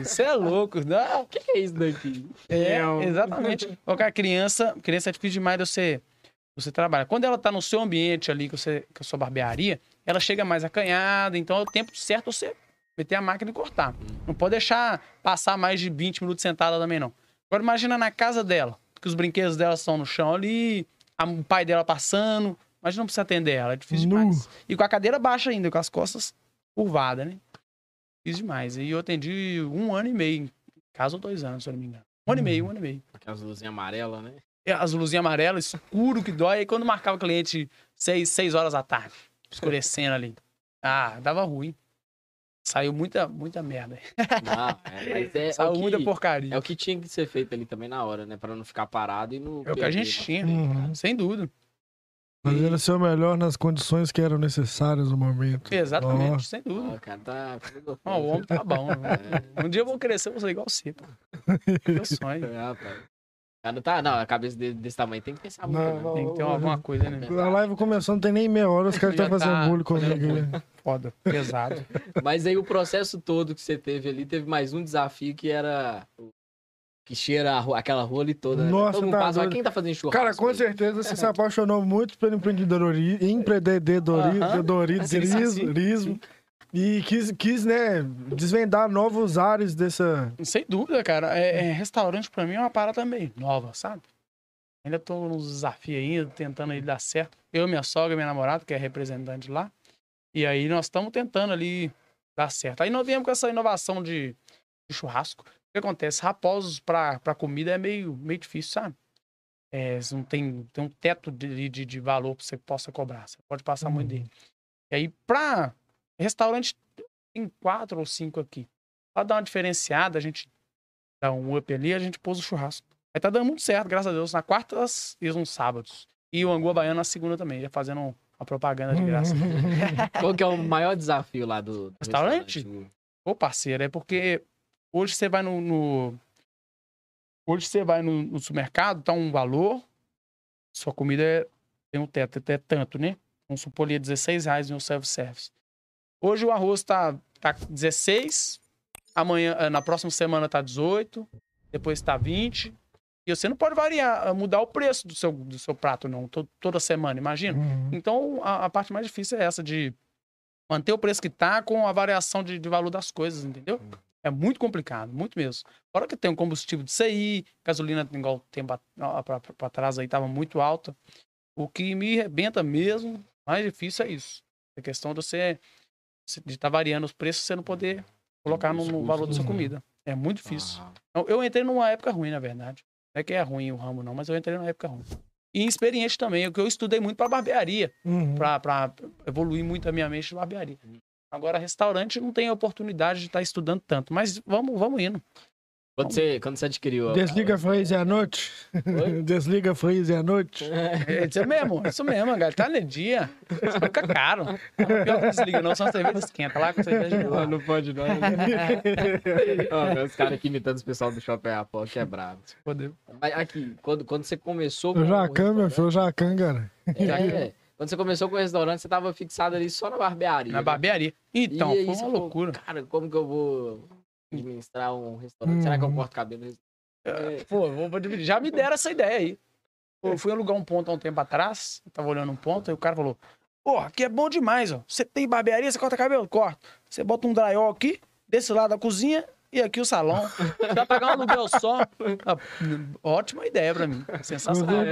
Isso é louco, não? O que, que é isso daqui? É, Não. exatamente. Ô, cara, criança, criança é difícil demais de você, você trabalhar. Quando ela tá no seu ambiente ali, que, você, que é a sua barbearia, ela chega mais acanhada, então é o tempo certo você meter a máquina e cortar. Não pode deixar passar mais de 20 minutos sentada também, não. Agora imagina na casa dela, que os brinquedos dela estão no chão ali, a- o pai dela passando, mas não precisa atender ela, é difícil demais. E com a cadeira baixa ainda, com as costas curvadas, né? Difícil demais. E eu atendi um ano e meio, em casa ou dois anos, se eu não me engano. Um ano e meio, um ano e meio. Aquelas luzinhas amarelas, né? E As luzinhas amarelas, escuro que dói. Aí quando marcava o cliente seis, seis horas da tarde, escurecendo ali. Ah, dava ruim. Saiu muita, muita merda. *laughs* Não, é, mas é, é, Saiu o muita que, porcaria. é o que tinha que ser feito ali também na hora, né? Pra não ficar parado e não. É o que a gente né? tinha, Uhum. sem dúvida. Fazendo o seu melhor nas condições que eram necessárias no momento. Exatamente, sem dúvida. Ó, cara, tá. Ó, o homem tá bom. né? *laughs* Um dia eu vou crescer, eu vou ser igual você, pô. *laughs* Meu sonho. É, rapaz. Cara, tá, não, a cabeça dele desse tamanho tem que pensar muito. Não, né? não. Tem que ter alguma coisa, né? A live começou, não tem nem meia hora, os *laughs* caras Já estão fazendo tá bullying comigo. fazendo? Foda, pesado. *laughs* Mas aí o processo todo que você teve ali, teve mais um desafio que era. Que cheira a rua- aquela rua ali toda. né? Nossa, Todo mundo tá passa, doido. quem tá fazendo churrasco? Cara, com aí? certeza você se apaixonou muito pelo empreendedorismo, empreendedorismo Aham. empreendedorismo, e quis, quis, né, desvendar novos ares dessa... Sem dúvida, cara. É, é, restaurante pra mim é uma parada também nova, sabe? Ainda tô nos desafios ainda, tentando aí dar certo. Eu, minha sogra, minha namorada, que é representante lá. E aí nós estamos tentando ali dar certo. Aí nós viemos com essa inovação de, de churrasco. O que acontece? Raposos pra, pra comida é meio, meio difícil, sabe? É, não tem, tem um teto de, de, de valor que você possa cobrar. Você pode passar muito Uhum. dele. E aí, pra restaurante, tem quatro ou cinco aqui. Pra dar uma diferenciada, a gente dá um up ali, a gente pôs o churrasco. Aí tá dando muito certo, graças a Deus, na quartas e nos sábados. E o Angu Baiano na segunda também, já fazendo a propaganda de graça. *laughs* Qual que é o maior desafio lá do, do Restaurante? Ô, parceiro, é porque hoje você vai no. no- Hoje você vai no, no supermercado, tá um valor, sua comida é- tem um teto, é tanto, né? Vamos supor ali, é 16 reais no self-service. Hoje o arroz tá, tá 16, amanhã, eh, na próxima semana tá 18, depois tá 20. E você não pode variar, eh, mudar o preço do seu, do seu prato, não, to- toda semana, imagina. Uhum. Então, a, a parte mais difícil é essa de manter o preço que tá com a variação de, de valor das coisas, entendeu? É muito complicado, muito mesmo. Fora que tem um combustível de CI, gasolina, igual tempo a- a- pra, pra, pra trás aí, tava muito alta. O que me arrebenta mesmo, mais difícil é isso. A questão de você de estar variando os preços, você não poder colocar no, no valor da sua comida. É muito difícil. Ah, Eu, entrei numa época ruim, na verdade. Não é que é ruim o ramo, não, mas eu entrei numa época ruim. E inexperiente também, o que eu estudei muito para barbearia Uhum. pra evoluir muito a minha mente de barbearia. Agora, restaurante não tem oportunidade de estar estudando tanto, mas vamos, vamos indo. Quando você, quando você adquiriu. Desliga a freezer à noite. Oi? *laughs* Desliga a freezer à noite. É isso mesmo, é isso mesmo, galera. Tá no dia. Fica caro. Pior que desliga, não, só a cerveja esquenta lá com cerveja de lá. não pode não. *laughs* Ó, os caras aqui imitando os pessoal do Shopping Apple, que é brabo. Mas aqui, quando, quando você começou O Jacan, meu filho, o Jacan, cara. É, quando você começou com o restaurante, você tava fixado ali só na barbearia. Na né? barbearia. Então, E foi uma loucura. Cara, como que eu vou administrar um restaurante? Será que eu Uhum. corto cabelo? restaurante? É, Pô, vou, vou dividir. Já me deram essa ideia aí. Eu fui alugar um ponto há um tempo atrás, tava olhando um ponto, aí o cara falou: Pô, aqui é bom demais, ó. Você tem barbearia, você corta cabelo? Corta. Você bota um drywall aqui, desse lado da cozinha e aqui o salão. Vai pagar um aluguel só. Ah, ótima ideia pra mim. Sensacional.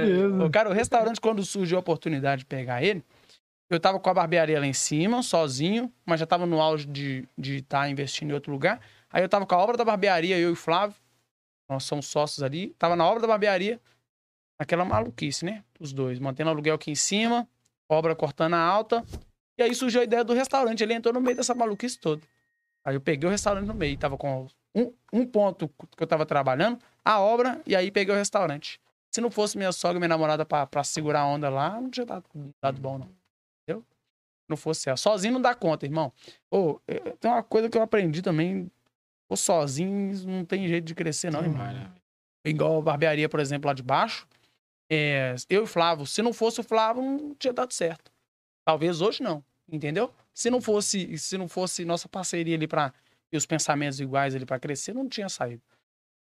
Cara, o restaurante, quando surgiu a oportunidade de pegar ele, eu tava com a barbearia lá em cima, sozinho, mas já tava no auge de estar tá investindo em outro lugar. Aí eu tava com a obra da barbearia, eu e o Flávio, nós somos sócios ali, tava na obra da barbearia, aquela maluquice, né? Os dois, mantendo aluguel aqui em cima, obra cortando a alta. E aí surgiu a ideia do restaurante, ele entrou no meio dessa maluquice toda. Aí eu peguei o restaurante no meio, tava com um, um ponto que eu tava trabalhando, a obra, e aí peguei o restaurante. Se não fosse minha sogra e minha namorada pra segurar a onda lá, não tinha dado, dado bom, não. Não fosse ela. Sozinho não dá conta, irmão. Eh, tem uma coisa que eu aprendi também. Ou sozinho não tem jeito de crescer, não, irmão. Né? Igual a barbearia, por exemplo, lá de baixo. É, eu e o Flávio, se não fosse o Flávio, não tinha dado certo. Talvez hoje não, entendeu? Se não fosse, se não fosse nossa parceria ali para e os pensamentos iguais ali para crescer, não tinha saído.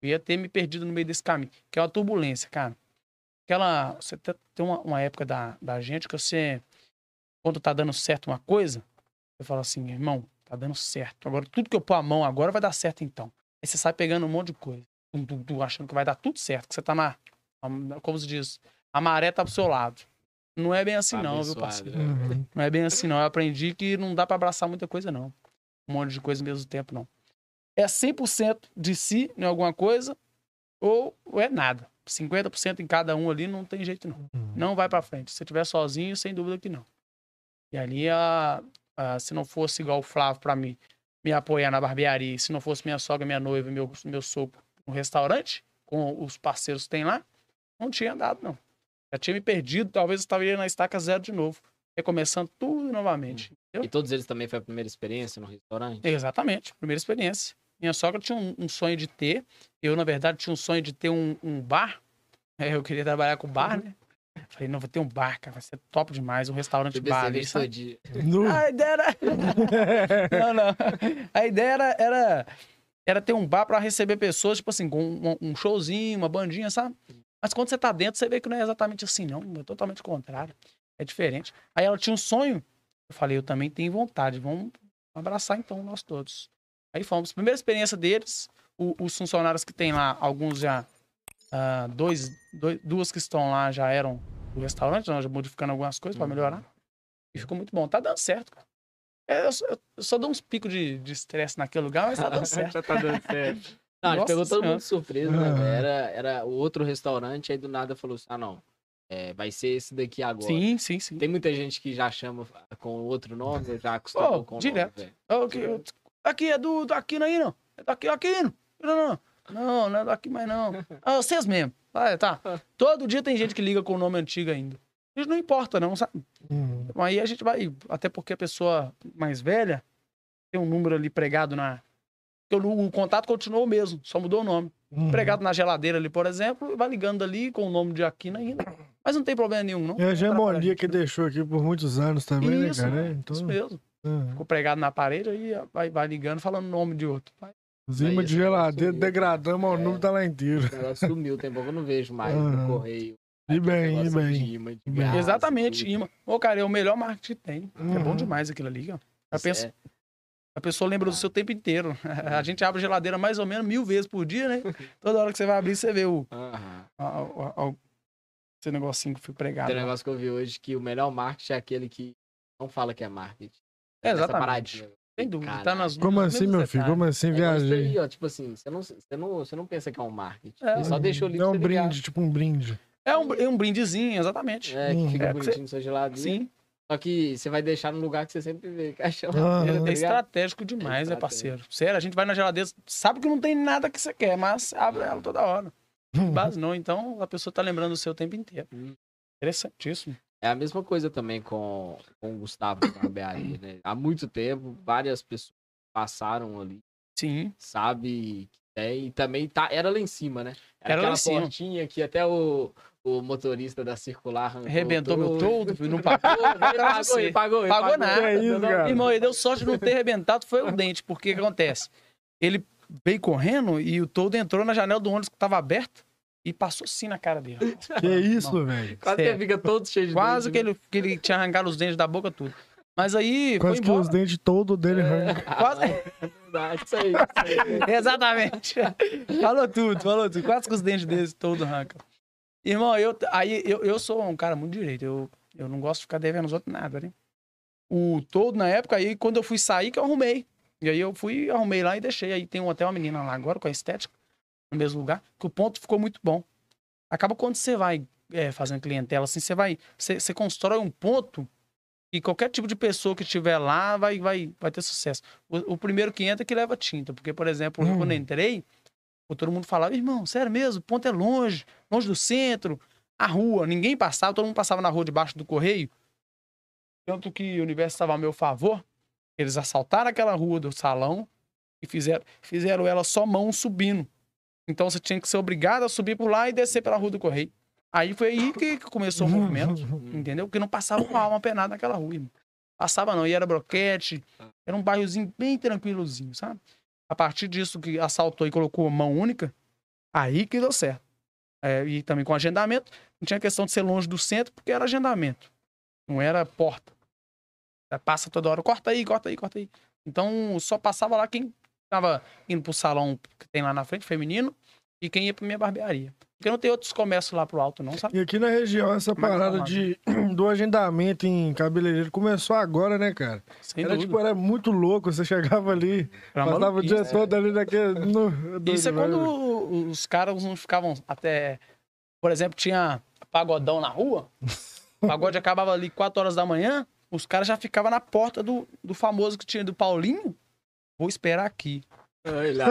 Eu ia ter me perdido no meio desse caminho, que é uma turbulência, cara. Aquela, você te- tem uma, uma época da, da gente que você quando tá dando certo uma coisa, você fala assim, irmão, tá dando certo. Agora tudo que eu pôr a mão agora vai dar certo então. Aí você sai pegando um monte de coisa, achando que vai dar tudo certo, que você tá na como se diz, a maré tá pro seu lado. Não é bem assim, não, viu, parceiro? né? Uhum. Não é bem assim, não. Eu aprendi que não dá pra abraçar muita coisa, não. Um monte de coisa ao mesmo tempo, não. É 100% de si em alguma coisa ou, ou é nada. 50% em cada um ali não tem jeito, não. Não vai pra frente. Se você estiver sozinho, sem dúvida que não. E ali, a, a- se não fosse igual o Flávio pra mim, me apoiar na barbearia, se não fosse minha sogra, minha noiva, meu, meu sogro no restaurante, com os parceiros que tem lá, não tinha andado, não. Já tinha me perdido, talvez eu estaria na estaca zero de novo. Recomeçando tudo novamente. E todos eles também foi a primeira experiência no restaurante? Exatamente, primeira experiência. Minha sogra tinha um, um sonho de ter, eu, na verdade, tinha um sonho de ter um, um bar. É, eu queria trabalhar com bar, né? Falei, não, vou ter um bar, cara, vai ser top demais, um restaurante Beber bar dia. Nu. A ideia era. *laughs* não, não. A ideia era, era, era ter um bar pra receber pessoas, tipo assim, com um, um showzinho, uma bandinha, sabe? Mas quando você tá dentro, você vê que não é exatamente assim, não. É totalmente o contrário. É diferente. Aí ela tinha um sonho. Eu falei, eu também tenho vontade. Vamos abraçar então, nós todos. Aí fomos. Primeira experiência deles, o- os funcionários que tem lá, alguns já. Ah, dois, dois, duas que estão lá já eram do restaurante, nós já modificando algumas coisas pra melhorar. E ficou muito bom. Tá dando certo, cara. É, eu, só, eu só dou uns picos de de estresse naquele lugar, mas tá dando *laughs* certo. Já tá dando certo. *laughs* Não, a gente Nossa pegou todo Senhora. mundo de surpresa, né? Era, era o outro restaurante, aí do nada falou assim: ah, não. é, vai ser esse daqui agora. Sim, sim, sim. Tem muita gente que já chama com outro nome, já acostumou Oh, com o direto. nome, velho. Ô, que- aqui é do, do Aquino aí, não. É do Aquino, Aquino. Não, não. Não, não é do aqui mais não. Ah, vocês mesmo. Ah, tá. Todo dia tem gente que liga com o nome antigo ainda. Isso não importa, não, sabe? Uhum. Aí a gente vai. Até porque a pessoa mais velha tem um número ali pregado na. O, contato continuou o mesmo, só mudou o nome. Uhum. Pregado na geladeira ali, por exemplo, vai ligando ali com o nome de Aquino ainda. Mas não tem problema nenhum, não. É a hegemonia que deixou aqui por muitos anos também, né, Isso, cara? É, Isso Então, mesmo. uhum. Ficou pregado na parede, aí vai, vai ligando, falando o nome de outro. Vai. Os imãs Aí de geladeira negócio degradamos, o número tá lá inteiro. O negócio sumiu, tem pouco eu não vejo mais no Aham. correio. E bem, e de bem. imã, de E bem. gás, Exatamente, tudo. imã. Ô, cara, é o melhor marketing que tem. É bom Uhum. demais aquilo ali, cara. A, é- a pessoa lembra do seu tempo inteiro. *laughs* A gente abre a geladeira mais ou menos mil vezes por dia, né? *laughs* Toda hora que você vai abrir, você vê o, Aham. a- a- a- esse negocinho que foi pregado. Tem um negócio que eu vi hoje que o melhor marketing é aquele que não fala que é marketing. É, Essa exatamente. Sem dúvida. Tá nas, Como assim, meu filho? Como assim, É viajei? aí, ó, tipo assim, você não, você, não, você não pensa que é um marketing. É. Ele só deixou ali É um você ligar. brinde, tipo um brinde. É um, é um brindezinho, exatamente. É, que Hum. fica É, bonitinho no seu geladeira. Sim. Só que você vai deixar no lugar que você sempre vê, é a Ah, É tá ligado? estratégico demais, É né, parceiro? Sério, a gente vai na geladeira, sabe que não tem nada que você quer, mas abre ela toda hora. *laughs* Mas não, então a pessoa tá lembrando o seu tempo inteiro. Hum. Interessantíssimo. É a mesma coisa também com, com o Gustavo da barbearia, né? Há muito tempo, várias pessoas passaram ali, Sim. sabe que tem, e também tá, era lá em cima, né? Era lá aquela em cima. portinha que até o, o motorista da circular arrancou Arrebentou meu todo. não *laughs* pagou. Ele pagou, ele pagou, ele Pagou nada. Que é isso, cara? Irmão, ele deu sorte de não ter arrebentado, foi o dente, porque o que acontece? Ele veio correndo e o todo entrou na janela do ônibus que tava aberto e passou assim na cara dele. *laughs* Que isso, velho? Quase que ele Sério. fica todo cheio de Quase que dente, né? ele, que ele tinha arrancado os dentes da boca tudo. Mas aí. Quase foi que os dentes todos dele arrancam. *laughs* Quase- É isso aí. Isso aí. *laughs* Exatamente. falou tudo, falou tudo. Quase que os dentes deles todos arrancam. Irmão, eu, aí, eu, eu sou um cara muito direito. Eu, eu não gosto de ficar devendo os outros nada, né? O todo, na época, aí quando eu fui sair, que eu arrumei. E aí eu fui, arrumei lá e deixei. Aí tem um hotel, uma menina lá agora, com a estética, no mesmo lugar, que o ponto ficou muito bom. Acaba quando você vai é, fazendo clientela, assim, você vai. Você, você constrói um ponto e qualquer tipo de pessoa que estiver lá vai, vai, vai ter sucesso. O, o primeiro que entra é que leva tinta. Porque, por exemplo, Hum. quando eu entrei, todo mundo falava, irmão, sério mesmo, o ponto é longe, longe do centro, a rua, ninguém passava, todo mundo passava na rua debaixo do correio. Tanto que o universo estava a meu favor, eles assaltaram aquela rua do salão e fizeram, fizeram ela só mão subindo. Então você tinha que ser obrigado a subir por lá e descer pela rua do correio. Aí foi aí que começou o movimento. *laughs* Entendeu? Porque não passava uma alma penada naquela rua, irmão. Passava não, e era broquete. Era um bairrozinho bem tranquilozinho, sabe? A partir disso que assaltou e colocou mão única, aí que deu certo. É, e também com agendamento, não tinha questão de ser longe do centro, porque era agendamento. Não era porta. É, Passa toda hora, corta aí, corta aí, corta aí. Então só passava lá quem tava indo pro salão que tem lá na frente, feminino, e quem ia pra minha barbearia. Porque não tem outros comércios lá pro alto, não, sabe? E aqui na região, essa parada de, *clears throat* do agendamento em cabeleireiro começou agora, né, cara? Sem era, dúvida. tipo, era muito louco. Você chegava ali, Era passava o dia todo ali naquele. No, Isso é velho. quando os caras não ficavam até. Por exemplo, tinha pagodão na rua, o *laughs* pagode acabava ali 4 horas da manhã, os caras já ficavam na porta do, do famoso que tinha do Paulinho. Vou esperar aqui.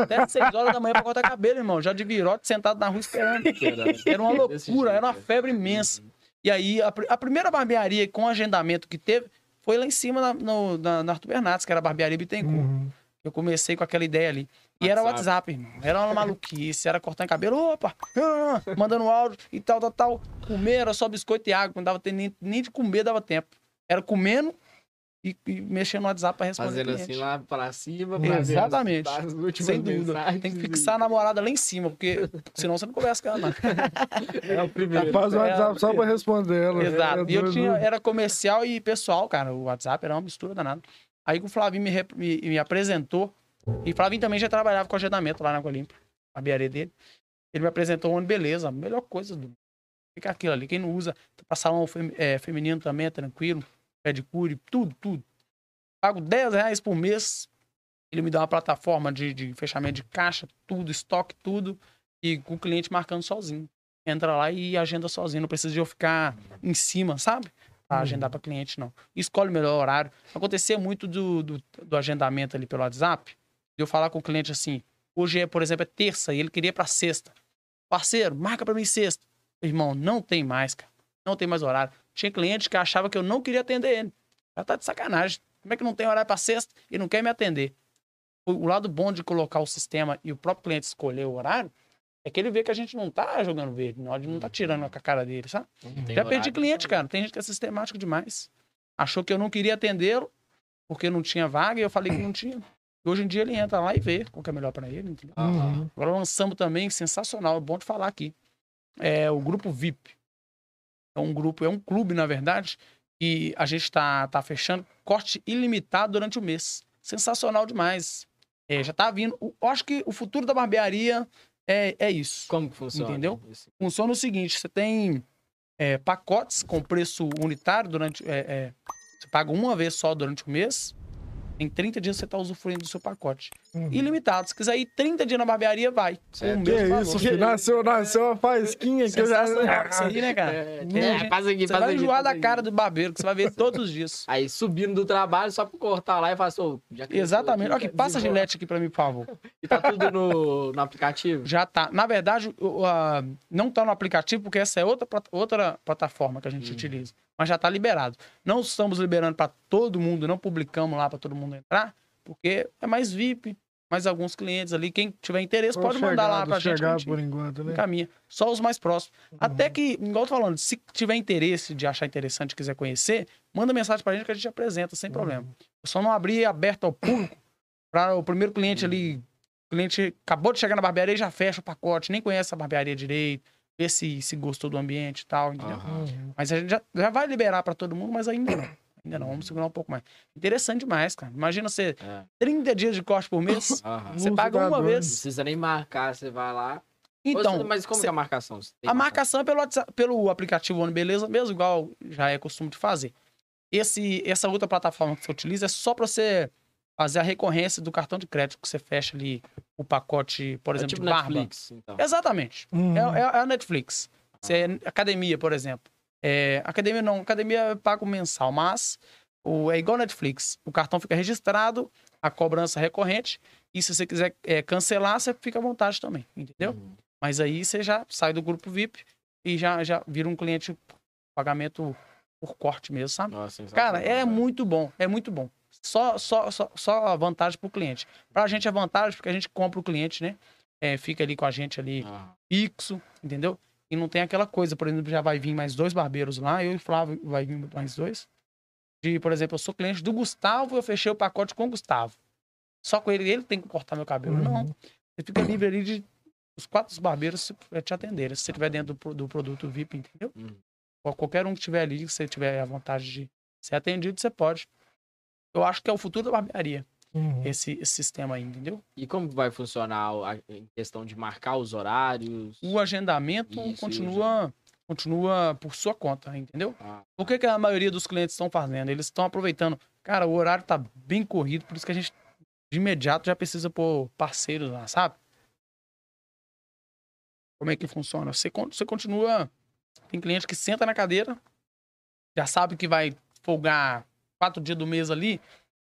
Até 6 horas da manhã pra cortar cabelo, irmão. Já de virote sentado na rua esperando. *laughs* Era uma loucura, era uma né? febre imensa. E aí, a, a primeira barbearia com agendamento que teve foi lá em cima na, no, na, na Arthur Bernardes, que era a barbearia Bittencourt. Uhum. Eu comecei com aquela ideia ali. E era WhatsApp. WhatsApp, irmão. Era uma maluquice, era cortando cabelo, opa, ah, mandando áudio e tal, tal, tal. Comer era só biscoito e água, não dava tempo nem, nem de comer dava tempo. Era comendo e, e mexendo no WhatsApp pra responder Fazendo assim lá pra cima. pra ver as- Exatamente. as Sem dúvida. mensagens Tem que e- fixar a namorada lá em cima, porque senão você não conversa com ela, não. *laughs* É o primeiro. Faz o É, WhatsApp só pra responder ela. Exato. É E eu tinha, era comercial e pessoal, cara. O WhatsApp era uma mistura danada. Aí que o Flavinho me, rep- me, me apresentou. E o Flavinho também já trabalhava com agendamento lá na Colimpa, a barbearia dele. Ele me apresentou um ano, beleza, a melhor coisa do. Fica aquilo ali. Quem não usa, pra salão fem- é, feminino também é tranquilo. Pedicure, tudo, tudo. Pago 10 reais por mês. Ele me dá uma plataforma de, de fechamento de caixa, tudo, estoque, tudo. E com o cliente marcando sozinho. Entra lá e agenda sozinho. Não precisa de eu ficar em cima, sabe? Pra agendar pra cliente, não. Escolhe o melhor horário. Acontecia muito do, do, do agendamento ali pelo WhatsApp. De eu falar com o cliente assim: hoje, é, por exemplo, é terça e ele queria pra sexta. Parceiro, marca pra mim sexta. Irmão, não tem mais, cara. Não tem mais horário. Tinha cliente que achava que eu não queria atender ele. Já tá de sacanagem. Como é que não tem horário pra sexta e não quer me atender? O, lado bom de colocar o sistema e o próprio cliente escolher o horário é que ele vê que a gente não tá jogando verde, não, não tá tirando com a cara dele, sabe? Já perdi cliente, cara. Tem gente que é sistemático demais. Achou que eu não queria atendê-lo porque não tinha vaga e eu falei que não tinha. E hoje em dia ele entra lá e vê qual que é melhor pra ele, entendeu? Uhum. Agora lançamos também, sensacional, é bom de falar aqui. É o grupo VIP. É um grupo, é um clube, na verdade, que a gente tá, tá fechando corte ilimitado durante o mês. Sensacional demais. É, já tá vindo. o- Eu acho que o futuro da barbearia é, é isso. Como que funciona? Entendeu? Funciona o seguinte: você tem é, pacotes com preço unitário durante. é, é, você paga uma vez só durante o mês. Em 30 dias você está usufruindo do seu pacote. Uhum. Ilimitado. Se quiser ir 30 dias na barbearia, vai. Com Certo. o Que mesmo isso, filho? Nasceu, nasceu uma faísquinha que eu já. Isso aí, né, cara? É, é, gente- faz aqui, Você faz vai aqui, enjoar da aqui. cara do barbeiro, que você vai ver *laughs* todos os dias. Aí subindo do trabalho só pra cortar lá e falar assim, já Exatamente. Olha aqui, aqui, passa a gilete aqui pra mim, por favor. *laughs* E tá tudo no, no aplicativo? Já tá. Na verdade, o- o- a- não tá no aplicativo, porque essa é outra, outra plataforma que a gente Hum. utiliza. Mas já tá liberado. Não estamos liberando para todo mundo, não publicamos lá para todo mundo entrar, porque é mais VIP, mais alguns clientes ali. Quem tiver interesse pode mandar lá gente. que a chegar gente por enquanto, né? encaminha. Só os mais próximos. Até que, igual eu tô falando, se tiver interesse de achar interessante, quiser conhecer, manda mensagem pra gente que a gente apresenta, sem problema. Eu só não abri aberto ao público para o primeiro cliente ali. O cliente acabou de chegar na barbearia e já fecha o pacote, nem conhece a barbearia direito, vê se, se gostou do ambiente e tal, entendeu? Uhum. Mas a gente já, já vai liberar para todo mundo, mas ainda não. Ainda não, vamos segurar um pouco mais. Interessante demais, cara. Imagina você, É. 30 dias de corte por mês, *laughs* Aham. você Nossa, paga uma doido. Não vez. precisa nem marcar, você vai lá. Então, mas como cê- que é a marcação? Você tem a marcação é pelo, WhatsApp- pelo aplicativo One Beleza mesmo, igual já é costume de fazer. Esse, essa outra plataforma que você utiliza é só para você fazer a recorrência do cartão de crédito que você fecha ali o pacote, por É exemplo, tipo de barba. Netflix, então. Exatamente. Uhum. É, é- é a Netflix. Você é academia, por exemplo. É, academia não, academia é pago mensal, mas o, é igual Netflix. O cartão fica registrado, a cobrança recorrente, e se você quiser é, cancelar, você fica à vontade também, entendeu? Uhum. Mas aí você já sai do grupo VIP e já, já vira um cliente pagamento por corte mesmo, sabe? Nossa, Cara, é muito bom, é muito bom. Só, só, só, só vantagem pro cliente. Pra gente é vantagem porque a gente compra o cliente, né? É, fica ali com a gente ali Aham. fixo, entendeu? E não tem aquela coisa, por exemplo, já vai vir mais dois barbeiros lá, eu e o Flávio vai vir mais dois. De, por exemplo, eu sou cliente do Gustavo, eu fechei o pacote com o Gustavo. Só com ele, ele tem que cortar meu cabelo. Uhum. Não. Você fica livre ali de os quatro barbeiros se- eh, te atenderem. Se você estiver dentro do, do produto VIP, entendeu? Uhum. Ou qualquer um que estiver ali, que você tiver a vontade de ser atendido, você pode. Eu acho que é o futuro da barbearia, Uhum. esse, esse sistema aí, entendeu? E como vai funcionar a- em questão de marcar os horários? O agendamento Isso, continua, continua por sua conta, entendeu? Ah, O que, que a maioria dos clientes estão fazendo? Eles estão aproveitando. Cara, o horário tá bem corrido, por isso que a gente de imediato já precisa pôr parceiros lá, sabe? Como é que funciona? Você, você continua. Tem cliente que senta na cadeira, já sabe que vai folgar quatro dias do mês ali,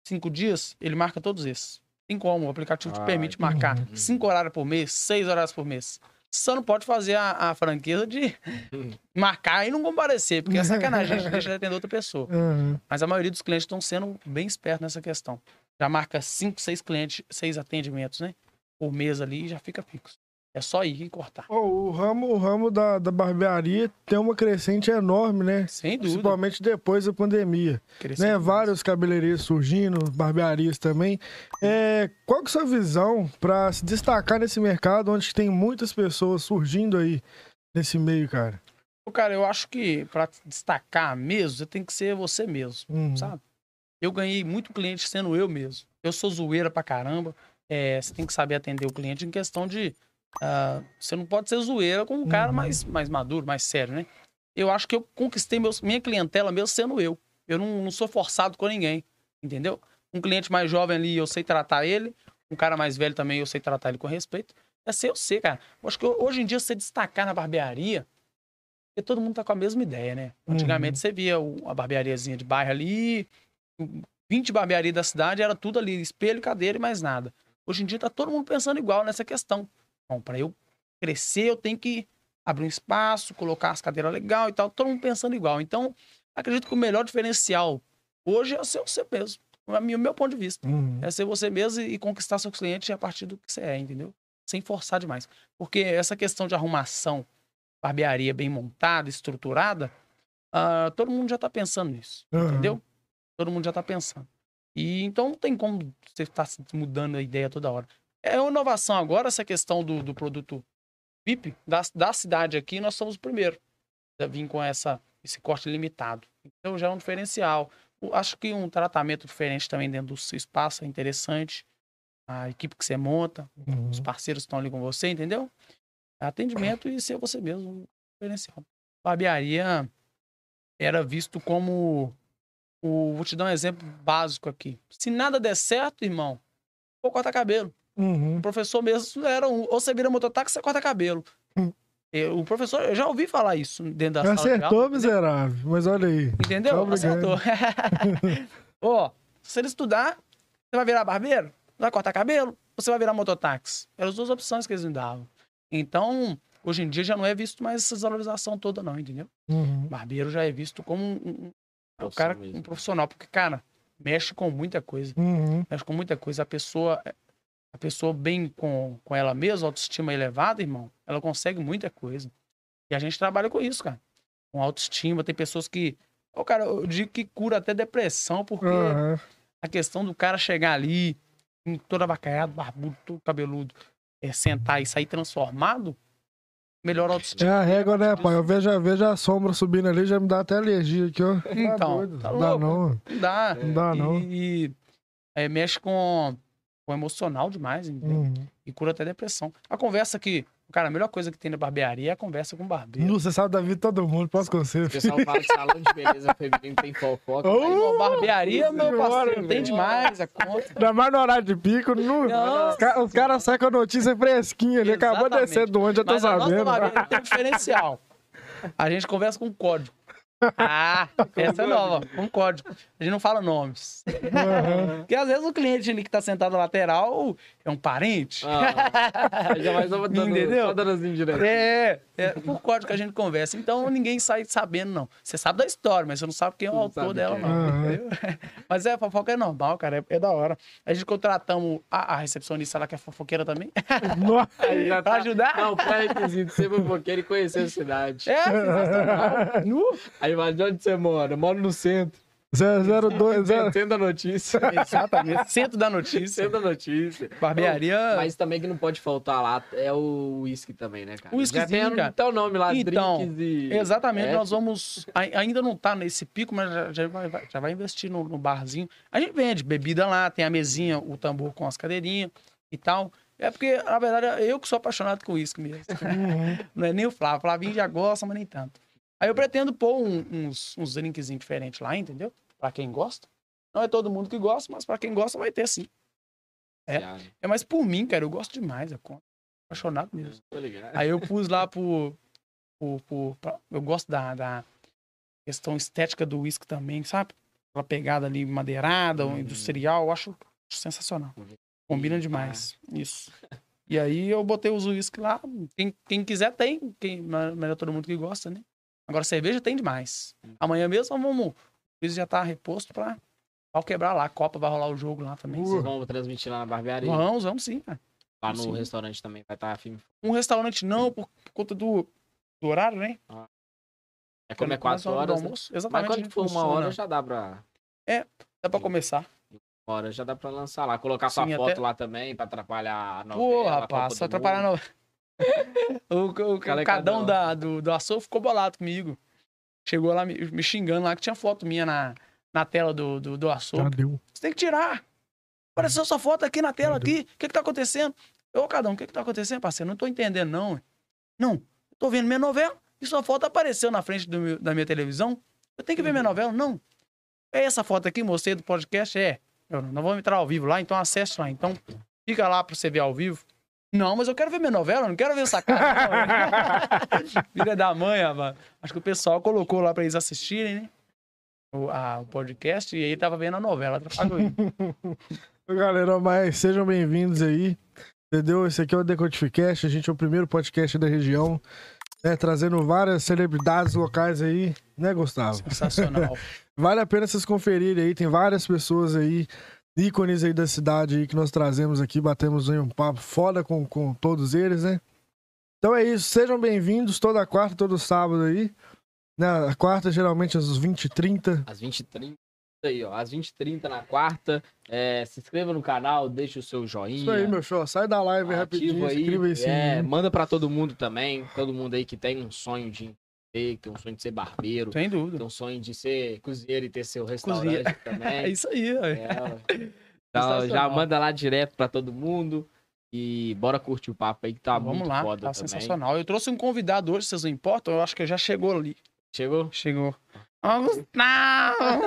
cinco dias, ele marca todos esses. Tem como, o aplicativo te Ah, permite marcar Uhum. cinco horários por mês, seis horários por mês. Só não pode fazer a, a franqueza de Uhum. *laughs* marcar e não comparecer, porque é sacanagem, a gente *laughs* deixa de atender outra pessoa. Uhum. Mas a maioria dos clientes estão sendo bem espertos nessa questão. Já marca cinco, seis clientes, seis atendimentos, né? Por mês ali e já fica fixo. É só ir e cortar. Ô, o ramo, o ramo da, da barbearia tem uma crescente enorme, né? Sem dúvida. Principalmente depois da pandemia. Cresceu né? Vários cabeleireiros surgindo, barbearias também. É, qual que é a sua visão para se destacar nesse mercado onde tem muitas pessoas surgindo aí nesse meio, cara? Cara, eu acho que pra destacar mesmo, você tem que ser você mesmo, Uhum. sabe? Eu ganhei muito cliente sendo eu mesmo. Eu sou zoeira pra caramba. É, você tem que saber atender o cliente em questão de. Ah, você não pode ser zoeira com um cara Uhum. mais, mais maduro, mais sério, né? Eu acho que eu conquistei meus, minha clientela mesmo sendo eu. Eu não, não sou forçado com ninguém, entendeu? Um cliente mais jovem ali, eu sei tratar ele. Um cara mais velho também, eu sei tratar ele com respeito. É ser eu ser, cara. Eu acho que hoje em dia, você destacar na barbearia, porque todo mundo tá com a mesma ideia, né? Antigamente você via a barbeariazinha de bairro ali, 20 barbearias da cidade, era tudo ali, espelho, cadeira e mais nada. Hoje em dia tá todo mundo pensando igual nessa questão. Bom, para eu crescer, eu tenho que abrir um espaço, colocar as cadeiras legal e tal, todo mundo pensando igual. Então, acredito que o melhor diferencial hoje é ser você mesmo. O meu, ponto de vista. Uhum. É ser você mesmo e e conquistar seus clientes a partir do que você é, entendeu? Sem forçar demais. Porque essa questão de arrumação, barbearia bem montada, estruturada, ah, todo mundo já tá pensando nisso, Uhum. entendeu? Todo mundo já tá pensando. E então não tem como você estar mudando a ideia toda hora. É uma inovação agora, essa questão do, do produto VIP da, da cidade aqui, nós somos o primeiro a vir com essa, esse corte limitado. Então já é um diferencial. O- Acho que um tratamento diferente também dentro do seu espaço é interessante. A equipe que você monta, Uhum. os parceiros que estão ali com você, entendeu? Atendimento e ser você mesmo, diferencial. Barbearia era visto como. O, vou te dar um exemplo básico aqui. Se nada der certo, irmão, vou cortar cabelo. Uhum. O professor mesmo era um. Ou você vira mototáxi, você corta cabelo. Hum. Eu- o professor, eu já ouvi falar isso dentro da sala de Acertou, aula. entendeu? miserável. Mas olha aí. Entendeu? Tá. Acertou. *laughs* Ó, se ele estudar, você vai virar barbeiro? Vai cortar cabelo? Ou você vai virar mototáxi? Eram as duas opções que eles me davam. Então, hoje em dia já não é visto mais essa desvalorização toda, não, entendeu? Uhum. Barbeiro já é visto como um, um- um cara, um profissional, porque, cara, mexe com muita coisa. Uhum. Mexe com muita coisa. A pessoa, a pessoa bem com, com ela mesma, autoestima elevada, irmão, ela consegue muita coisa. E a gente trabalha com isso, cara. Com autoestima. Tem pessoas que. Ô, cara, eu digo que cura até depressão, porque Aham. a questão do cara chegar ali, em todo abacaiado, barbudo, todo cabeludo, é, sentar e sair transformado, melhora a É autoestima. a régua, né, pai? Eu vejo, eu vejo a sombra subindo ali, já me dá até alergia aqui, ó. Tá Então, doido. tá não dá louco. não. Não dá. Não dá não. E, e, é, mexe com, o emocional demais, entendeu? Uhum. E cura até depressão. A conversa que. Cara, a melhor coisa que tem na barbearia é a conversa com o barbeiro. Você sabe da vida de todo mundo, posso com você. O pessoal fala que salão de beleza feminino tem fofoca. Oh! mas barbearia, meu parceiro, tem demais a conta. Ainda mais no horário de pico, nu. Não. Os, ca- os caras saem com a notícia fresquinha, ele acabou de descer do onde, já tô Mas a nossa sabendo. barbearia tem um diferencial. A gente conversa com código. Ah, *laughs* essa é nova, com código. A gente não fala nomes. Aham. Porque às vezes o cliente ali que tá sentado na lateral é um parente. Ah, já vai só dando, Entendeu? só dando as indiretas. É, é por código que a gente conversa. Então ninguém sai sabendo, não. Você sabe da história, mas você não sabe quem é o Não autor sabe dela, quem não. é. entendeu? *laughs* Mas é, fofoca é normal, cara. É, é da hora. A gente contratamos a, a recepcionista lá, que é fofoqueira também, *laughs* Nossa. Aí já pra tá- ajudar. Não, pré-requisito, ser fofoqueiro e conhecer a cidade. É, sensacional. Nu. Aí vai de onde você mora? Eu moro no centro. 002, zero- Centro da notícia. Exatamente. Centro da notícia. Centro da notícia. Barbearia. Mas também que não pode faltar lá é o uísque também, né, cara? Já tem cara. até o nome lá, Então, drinks e... Exatamente, É, nós vamos. ai- Ainda não tá nesse pico, mas já, já vai, já vai investir no, no barzinho. A gente vende bebida lá, tem a mesinha, o tambor com as cadeirinhas e tal. É porque, na verdade, eu que sou apaixonado com uísque mesmo. Não é nem o Flávio. O Flavinho já gosta, mas nem tanto. Aí eu pretendo pôr um- uns, uns drinkzinhos diferentes lá, entendeu? Pra quem gosta. Não é todo mundo que gosta, mas pra quem gosta vai ter sim. é. É mais por mim, cara. Eu gosto demais da conta. Apaixonado mesmo. Aí eu *laughs* pus lá por. por, por- pra- eu gosto da, da questão estética do uísque também, sabe? Aquela pegada ali madeirada, Hum. industrial, eu acho sensacional. Combina Ah. demais. Isso. E aí eu botei os uísque lá. Quem, quem quiser tem. Quem, mas mas é todo mundo que gosta, né? Agora cerveja tem demais. Amanhã mesmo vamos. O uísque já tá reposto pra. Pau quebrar lá. A Copa vai rolar o jogo lá também. Vocês vão transmitir lá na barbearia? Vamos, vamos sim, cara. Lá no sim. restaurante também vai estar filme. Um restaurante não, por conta do, do horário, né? É como é Começa 4 a hora do horas. né? almoço. Mas Exatamente. a quando for uma hora já dá pra. Dá pra começar. Uma hora já dá pra lançar lá. Colocar sua Sim, foto até- lá também pra atrapalhar a novela. Pô, a rapaz, só atrapalhar Mundo. no... *laughs* o, o, o Calecadão. cadão da, do, do açougue ficou bolado comigo. Chegou lá me, me xingando lá que tinha foto minha na, na tela do, do, do Já açougue. deu. Você tem que tirar. Apareceu sua foto aqui na tela, aqui. O que que tá acontecendo? Ô, Cadão, o que que tá acontecendo, parceiro? Não tô entendendo, não. Não, eu tô vendo minha novela e sua foto apareceu na frente do meu- da minha televisão. Eu tenho que ver minha novela? Não. É essa foto aqui, mostrei do podcast? É. Eu, nós vamos entrar ao vivo lá, então acesse lá. Então, fica lá pra você ver ao vivo. Não, mas eu quero ver minha novela, não quero ver essa cara. não. *laughs* Filha da mãe, rapaz. Acho que o pessoal colocou lá pra eles assistirem, né? O, a- o podcast, e aí tava vendo a novela. atrapalhou *laughs* ele. Galera, mas sejam bem-vindos aí. Entendeu? Esse aqui é o Decodificast, a gente é o primeiro podcast da região, né, trazendo várias celebridades locais aí, né, Gustavo? Sensacional. *laughs* Vale a pena vocês conferirem aí, tem várias pessoas aí, ícones aí da cidade aí que nós trazemos aqui, batemos aí um papo foda com, com todos eles, né? Então é isso, sejam bem-vindos toda quarta, todo sábado aí. Na quarta, geralmente às 20h30. Às 20h30. Aí, ó. Às 20h30 na quarta. É, se inscreva no canal, deixe o seu joinha. Isso aí, meu show. Sai da live rapidinho, Ativa inscreva aí aí. sim. É, manda pra todo mundo também. Todo mundo aí que tem um sonho de que tem um sonho de ser barbeiro, Sem tem dúvida. um sonho de ser cozinheiro e ter seu restaurante *laughs* É também. isso aí. É. *laughs* Então, já manda lá direto pra todo mundo. E bora curtir o papo aí que tá Vamos muito lá, foda tá também. sensacional. Eu trouxe um convidado hoje, vocês não importam? Eu acho que já chegou ali. Chegou? Chegou. Gustavo!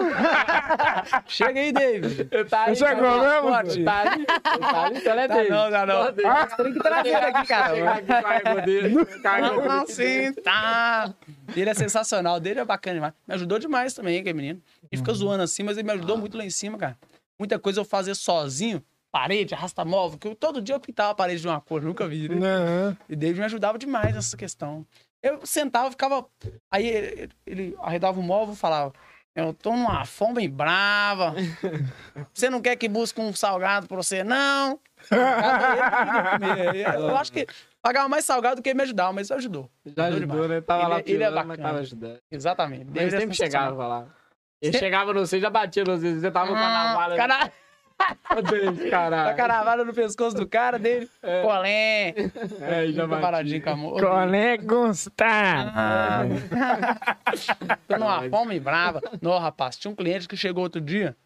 *laughs* Chega aí, David. Tá aí, Chegou mesmo? ali, Tá ali, tá ali, então é Tá dele. não, não. Só dele. Ah, tem que trazer ele aqui, cara. Chegar aqui dele. com a égua Não, dele. sim, tá. Ele é sensacional, dele é bacana demais. Me ajudou demais também, aquele menino. Ele fica zoando assim, mas ele me ajudou Ah. muito lá em cima, cara. Muita coisa eu fazia sozinho, parede, arrasta móvel, que eu, todo dia eu pintava a parede de uma cor, nunca vi, né? Né? E David me ajudava demais nessa questão. Eu sentava, ficava. Aí ele, ele arredava o móvel e falava: Eu tô numa fome bem brava. Você não quer que busque um salgado pra você? Não. Ele. Eu acho que pagava mais salgado do que ele me ajudava, mas ajudou. Já ajudou, né? Tava Ele- lá ele é pilando, mas bacana. tava ajudando. Exatamente. Ele David é sempre chegava lá. Ele chegava no você, já batia no você, você tava com a navalha. Cara... Odeio, caralho. A caravana no pescoço do cara dele. Colé. É, já vai. paradinho com a mão. Colé Gustavo. Ah. Tô numa fome brava. Não, rapaz, tinha um cliente que chegou outro dia.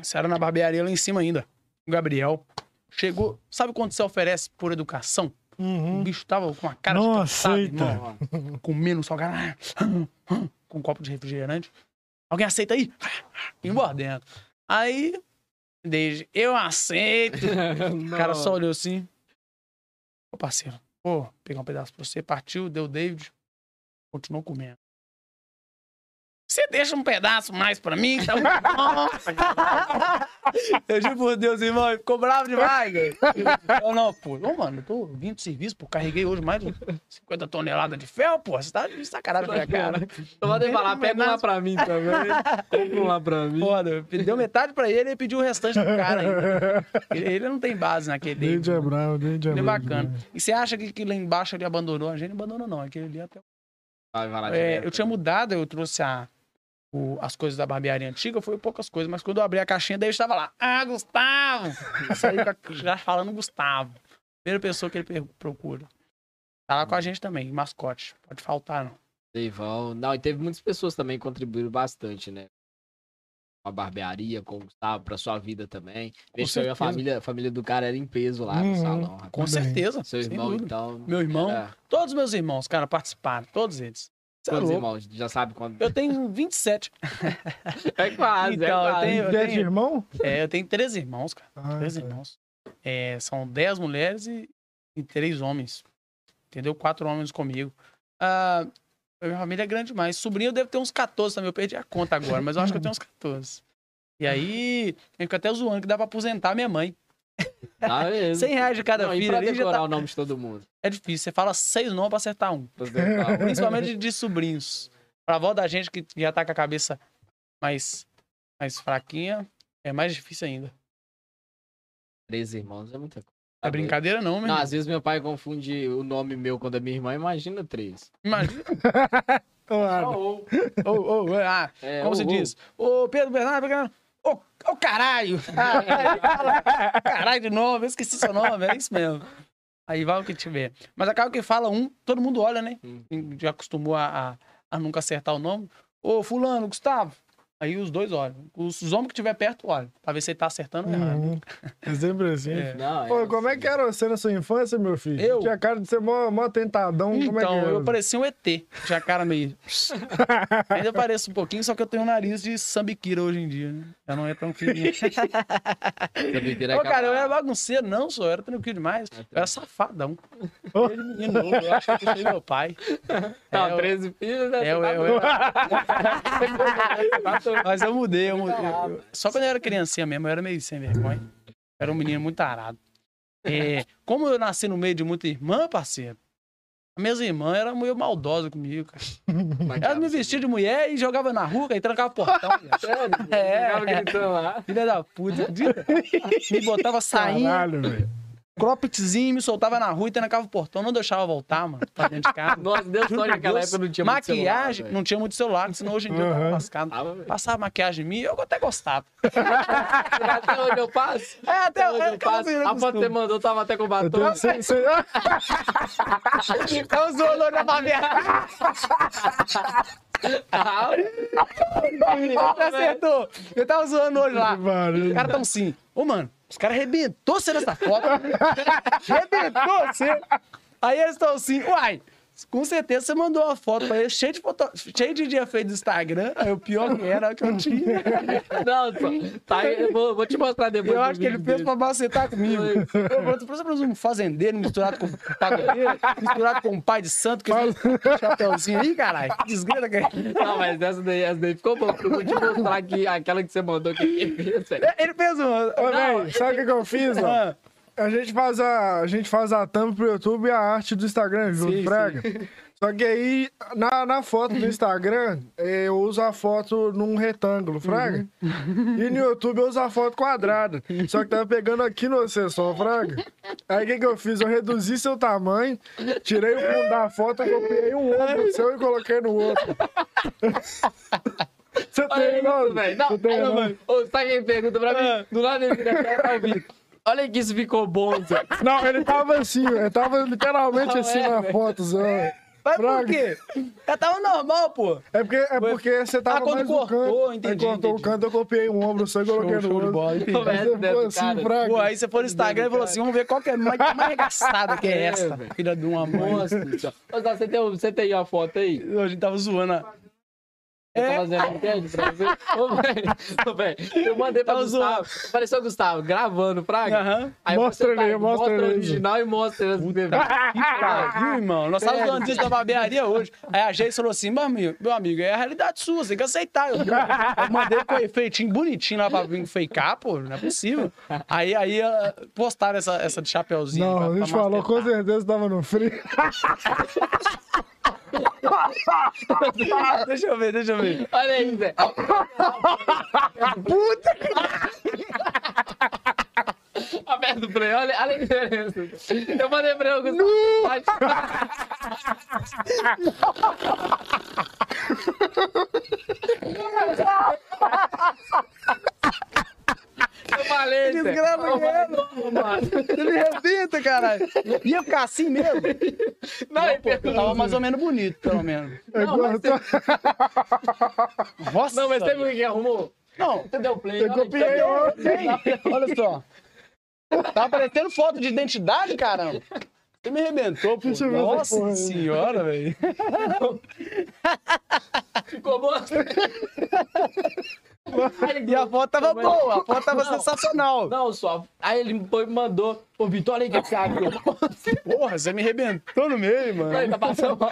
Isso era na barbearia lá em cima ainda. O Gabriel. Chegou. Sabe quando você oferece por educação? O Uhum. bicho tava com a cara Nossa, cansado, eita. irmão. Comendo salgado. Com um copo de refrigerante. Alguém aceita aí? E mordendo. Aí, desde eu aceito. *laughs* O cara só olhou assim. Ô, parceiro, pô, pegar um pedaço pra você, partiu, deu o David, continuou comendo. Você deixa um pedaço mais pra mim? Tá muito *laughs* bom. eu juro por Deus, irmão, ele ficou bravo demais, velho. Eu não, pô, ô, mano, eu tô vindo de serviço, pô, carreguei hoje mais de 50 toneladas de ferro, pô, você tá de sacanagem com a minha cara. Eu vou falar, pega um lá pra mim também. Pega um lá pra mim. Foda, deu metade pra ele e pediu o restante pro cara ainda. Ele, ele não tem base naquele. Dente é bravo, dente é Ele é bravo. bacana. E você acha que, que lá embaixo ele abandonou? A gente não abandonou, não. Aquele ali até. Vai, vai lá É, direto. eu tinha mudado, eu trouxe a, o- as coisas da barbearia antiga, foi poucas coisas, mas quando eu abri a caixinha, daí estava lá. Ah, Gustavo! *laughs* Já falando Gustavo. Primeira pessoa que ele procura. Tá lá com a gente também, mascote. Pode faltar, não. Deivão. Não, e teve muitas pessoas também que contribuíram bastante, né? Com a barbearia, com o Gustavo, pra sua vida também. Que eu a família, a família do cara era em peso lá no Uhum. salão. rapaz. Com certeza. Seu irmão, então. Meu irmão, É, todos os meus irmãos, cara, participaram, todos eles. É quantos irmãos? Já sabe quando. Eu tenho 27. *laughs* É quase, Então, é eu quase. tenho- Dente irmão? É, eu tenho três irmãos, cara. Ah, Três tá. irmãos. É, são dez mulheres e, e três homens. Entendeu? Quatro homens comigo. Ah, a minha família é grande demais. Sobrinho eu devo ter uns 14 também. Eu perdi a conta agora, mas eu acho que eu tenho uns 14. E aí, eu fico até zoando que dá pra aposentar minha mãe. Tá *laughs* mesmo. 100 reais de cada Não, e filho já decorar tá... o nome de todo mundo. É difícil. Você fala seis nomes pra acertar um. Principalmente de, de sobrinhos. Pra avó da gente que já tá com a cabeça mais, mais fraquinha, é mais difícil ainda. Três irmãos é muita coisa. É brincadeira não, meu Não, às vezes meu pai confunde o nome meu com o da minha irmã, imagina três. Imagina. *laughs* Claro. Oh, Ô, ô, ah, É, como se diz? Ô, Pedro Bernardo, Bernardo, ô, ô caralho! *laughs* caralho de novo, eu esqueci seu nome, é isso mesmo. Aí vai o que tiver. Mas acaba que fala um, todo mundo olha, né? Hum. Quem Já acostumou a, a, a nunca acertar o nome. Ô, fulano, Gustavo. Aí os dois olham. Os, homens que estiver perto olham, pra ver se ele tá acertando ou errado. Uhum. É sempre assim. É. Não, Pô, como é que era você na sua infância, meu filho? Eu? Tinha cara de ser mó, mó tentadão. como é que Então, era? eu parecia um ET. Tinha a cara meio. *laughs* Ainda pareço um pouquinho, só que eu tenho um nariz de sambiquira hoje em dia, né? Já não é tão fininho. *laughs* Ô, cara, eu era bagunceiro, não, só. Eu era tranquilo demais. Eu era safadão. Oh. Desde menino novo, eu acho que eu meu pai. Não, É, eu- 13 filhos, né? É, eu, tá eu, doido. era- *laughs* *laughs* Mas eu mudei, eu mudei. Eu- Só quando eu era criancinha mesmo, eu era meio sem vergonha. Era um menino muito arado. É, como eu nasci no meio de muita irmã, parceiro, as minhas irmãs eram meio maldosas comigo, cara. Elas me vestiam de mulher e jogavam na rua e trancava o portão. *laughs* Sério? É. Ficava gritando lá. Filha da puta? *laughs* Me botava sainha, Caralho, velho. Croppedzinho, me soltava na rua e trancava o portão, não deixava voltar, mano, pra dentro de casa. *laughs* Nossa, Deus sorte naquela época não tinha muito Maquiagem, celular, não tinha muito celular, senão hoje em dia eu tava lascado. Ah. Passava maquiagem em mim, eu até gostava. *laughs* Até onde eu passo. É, até, Até onde é, eu passo. A foto que você mandou tava até com Eu batom. cem- cem- *laughs* Tava zoando olhando pra minha. Ah, acertou. Eu tava zoando o olho lá. Os caras tão assim. Ô, mano, os caras arrebentou você nessa foto. *laughs* arrebentou você. Aí eles estão assim, uai. Com certeza você mandou uma foto pra ele cheio de, foto... cheio de dia feito do Instagram. Aí o pior que era que eu tinha. Não, só- tá aí, eu vou, vou te mostrar depois. Eu acho que ele fez dele. pra macetar comigo. Eu tô parecendo um fazendeiro misturado com pagodeiro, misturado com um pai de santo, com esse chapeuzinho aí, caralho. Que Desgrila que é. Não, mas essa daí, essa daí ficou boa. Eu vou te mostrar aqui aquela que você mandou que ele fez. Ele fez uma. Ô, velho, sabe o que, que eu fiz, ó? A gente faz a, a gente faz a thumb pro YouTube e a arte do Instagram junto, Sim, frega. Só que aí, na, na foto do Instagram, eu uso a foto num retângulo, fraga. E no YouTube eu uso a foto quadrada. Só que tava pegando aqui no acessório, fraga. Aí o que, que eu fiz? Eu reduzi seu tamanho, tirei o fundo da foto, copiei um ombro seu e coloquei no outro. Você tem, não, velho. Não, não. mano. Ô, sabe quem pergunta pra mim? Ah. Do lado dele, né? Tá ouvindo. Olha que isso ficou bom, Zé. *laughs* Não, ele tava assim, ele tava literalmente Não, assim é, na velho. foto, Zé. Mas Fraga. por quê? Já tava normal, pô. É porque, é porque você tava Ah, quando mais no cortou, canto. entendi, Aí cortou entendi. o canto, eu copiei um ombro só e coloquei Show, no show outro. bola, entendi. Você do assim. Pô, aí você foi no Instagram e falou assim: vamos ver qual que é mais, mais arregaçada que é *laughs* É, essa. velho. Filha de uma Zé, você tem, você tem uma foto aí? A gente tava zoando. a- Você tá É. pra ver? Ô, velho, ô, velho, eu mandei pra Tava Gustavo. Apareceu o Gustavo gravando, Fraga. Aham. Aí Mostra você tá- ele, mostra o ele. original e mostra as bebês. Que pariu, irmão. Nós estávamos falando disso da barbearia hoje. Aí a Geis falou assim: meu amigo, meu amigo, é a realidade sua, você tem que aceitar. Eu, eu mandei com efeitinho bonitinho lá pra vir fakear, pô, não é possível. Aí, aí ah, postaram essa, essa de chapeuzinho. Não, pra- a gente pra falou, com certeza tava no frio. *laughs* *laughs* Deixa eu ver, deixa eu ver. Olha aí, Zé. *laughs* Aperta o play, olha, olha a diferença. Eu mandei pra ele, Gustavo. Eu mesmo. "Não, mano." Ele arrebenta, caralho. Ia ficar assim mesmo? Não, Não, pô, eu tava mais ou menos bonito, pelo menos. Não, mas Cortou. Nossa, Não, mas teve um que arrumou. Não, Você deu play. Aí. copiei ontem. Olha só. Tá aparecendo foto de identidade, caramba. Você me arrebentou, pô. Nossa porra senhora, velho. Ficou bom. E a foto tava boa, a foto tava Não. sensacional. Não, só. Aí ele foi- mandou. Ô, Vitor, olha aí que cara. Porra, você me arrebentou no meio, Aí mano. tá passando mal.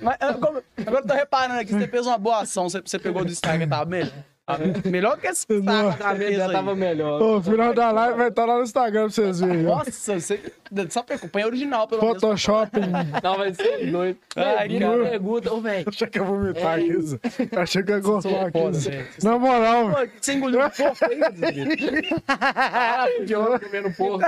Mas, agora eu tô reparando aqui, você fez uma boa ação, você, você pegou do Instagram, tava melhor. Tava *laughs* melhor que saco da *laughs* mesa já tava melhor. Ô, final da live vai estar lá no Instagram pra vocês verem. Nossa, você só acompanha original, pelo menos. Photoshop. Não, vai ser doido. *laughs* Ai, cara. pergunta. Ô, velho. Achei que ia vomitar aqui. Zé. Achei que ia gostar aqui. Zé. Na moral, Pô, você engoliu um pouco aí, desgrilo. Ah, de ouro comendo porco.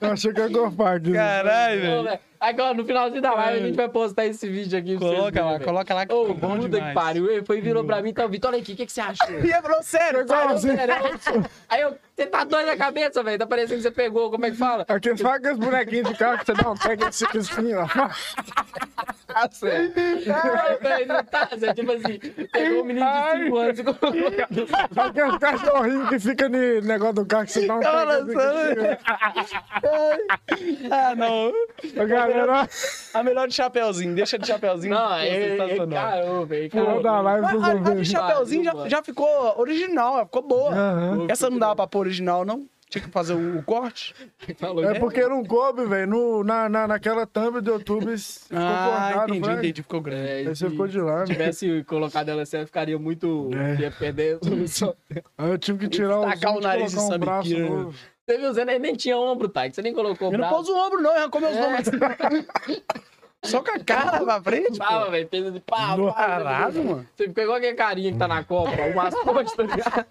eu achei que ia gostar aqui. Zé. Caralho, velho. Agora, no finalzinho da live, a gente vai postar esse vídeo aqui pra Coloca lá, coloca lá que Ô, ficou bom puta demais. que pariu. Ele foi e virou pra mim, então, Vitor, olha aqui, o que, que você achou? *laughs* E ele falou, sério. Sério, eu- Aí eu, você tá doido na cabeça, velho. Tá parecendo que você pegou, como é que fala? Aqui, sabe aqueles bonequinhos de carro que você dá um pega assim, ó. Ah, sério. Não, velho, não tá, Zé. Tipo assim, pegou um menino de 5 anos e colocou aqueles cachorrinhos que fica no negócio do carro que você dá um pega assim, Ah, não. A galera, A melhor de chapeuzinho, deixa de chapeuzinho. Não, é, é sensacional. caramba, velho. final da live vocês a, de ver. chapeuzinho já, já ficou original, ficou boa. Essa não dava pra pôr original, não? Tinha que fazer o, o corte? *laughs* Falou, É porque não coube, velho. no- Na, na, naquela thumb do YouTube ficou *laughs* Ah, cortado, entendi, entendi, ficou grande. É, Aí você se ficou de lado. tivesse colocado ela certo, ficaria muito. É. ia perder. *laughs* Aí eu tive que tirar o Tacar o de nariz em um braço novo. Você viu, você nem, tinha ombro, que você nem colocou o Eu não braço. pôs o ombro, não, arrancou meus É. ombros. Só com a cara pra frente. Tava, velho, pá, No pá, caralho, mano. Você ficou igual aquele carinha que tá na Copa, umas costas, tá ligado?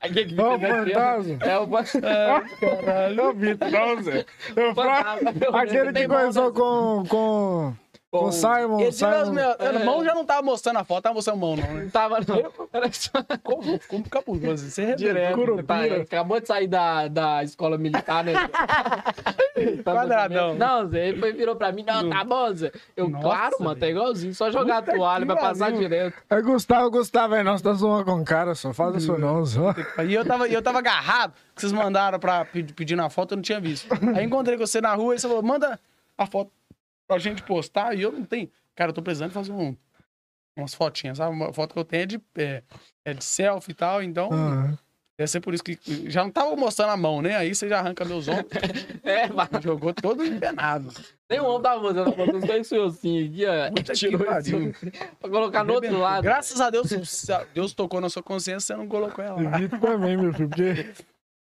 Aquele que Ó, o fantasma. É o fantasma. Caralho, eu vi, não, Zé. Aquele que começou mão, com, com, com o Simon. Esse Simon. meu, meu, É. mão já não tava mostrando a foto, tava mostrando mão, não, né? Não tava, não. Era só Como, como cabuloso. Você é direto. Curupira. Tá, acabou de sair da, da escola militar, né? *laughs* Tá Quadradão. Não, Zé, ele foi, virou pra mim, não, tá bom, Zé. Eu, Nossa, claro, mano, tá igualzinho, só jogar a toalha, vai passar direto. É Gustavo, Gustavo, aí, não, você tá zoando com o cara, só faz isso não, só. E eu tava, e eu tava agarrado, que vocês mandaram pra pedir, pedir na foto, eu não tinha visto. Aí encontrei com você na rua e você falou, manda a foto pra gente postar, e eu não tenho. Cara, eu tô precisando fazer um, umas fotinhas, sabe? Uma foto que eu tenho é de, é, é de selfie e tal, então Aham. deve ser por isso que já não tava mostrando a mão, né? Aí você já arranca meus ombros, *laughs* É, mas *laughs* jogou todo empenado. nem o homem tava mostrando, botou só esse ossinho aqui, ó. Puta que Tirou pra colocar no outro lado. Graças a Deus, a- Deus tocou na sua consciência, você não colocou ela lá. Também, meu filho, porque *laughs*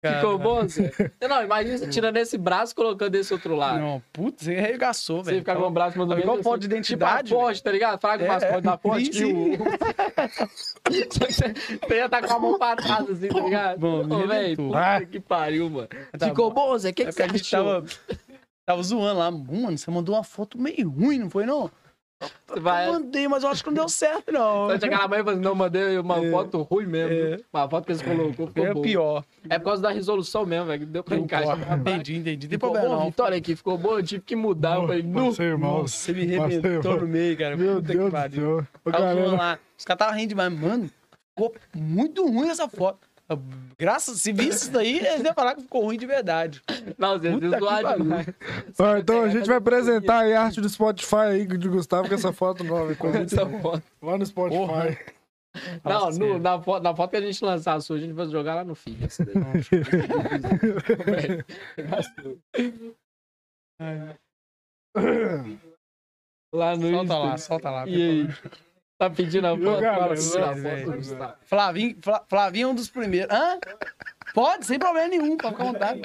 Ficou bom, Zé? *laughs* Não, imagina você tirando esse braço e colocando esse outro lado. Não, putz, você arregaçou, Você velho. ficar com o braço mais ou Igual menos foto assim, de identidade, Tipo a Porsche, tá ligado? Fala É, mascote da Porsche sim, que o... *laughs* Só que você, você ia estar com a mão pra trás, assim, tá ligado? Bom, Ô, velho, arrebentou. puta que pariu, mano. Tá Ficou bom. Zé? O que, É que você a gente achou? tava, tava zoando lá. Mano, você mandou uma foto meio ruim, não foi não? *laughs* Vai. Eu mandei, mas eu acho que não deu certo, não. Chegar na mãe e falar assim, não, mandei uma É. foto ruim mesmo. É. Uma foto que eles colocou ficou É boa. pior. É por causa da resolução mesmo, velho. que Deu pra encaixar. Entendi, entendi. Ficou problema, bom, não. Vitória aqui, ficou bom. Eu tive que mudar. Eu falei, nu. Passei mal. Nossa, você me arrebentou no meio, cara. Meu Puta que Deus do céu. Ô, Tava zoando galera, lá. Os caras estavam rindo demais. Mano, ficou muito ruim essa foto. Graças, se visse isso daí, eles iam falar que ficou ruim de verdade. Não, vocês Puta que zoaram pariu. demais. ó, então a gente vai apresentar aí a arte do Spotify aí de Gustavo com essa foto nova. com Essa foto. Lá no Spotify. Porra. Não, no- sério. na, foto, na foto que a gente lançar a sua, a gente vai jogar lá no daí. lá no Solta lá, Insta. solta lá. E aí? Tá pedindo a Eu, foto? galera, Fala, sério, do Gustavo. Flavinho, Fla- Flavinho é um dos primeiros. Hã? Pode, sem problema nenhum, pode vontade.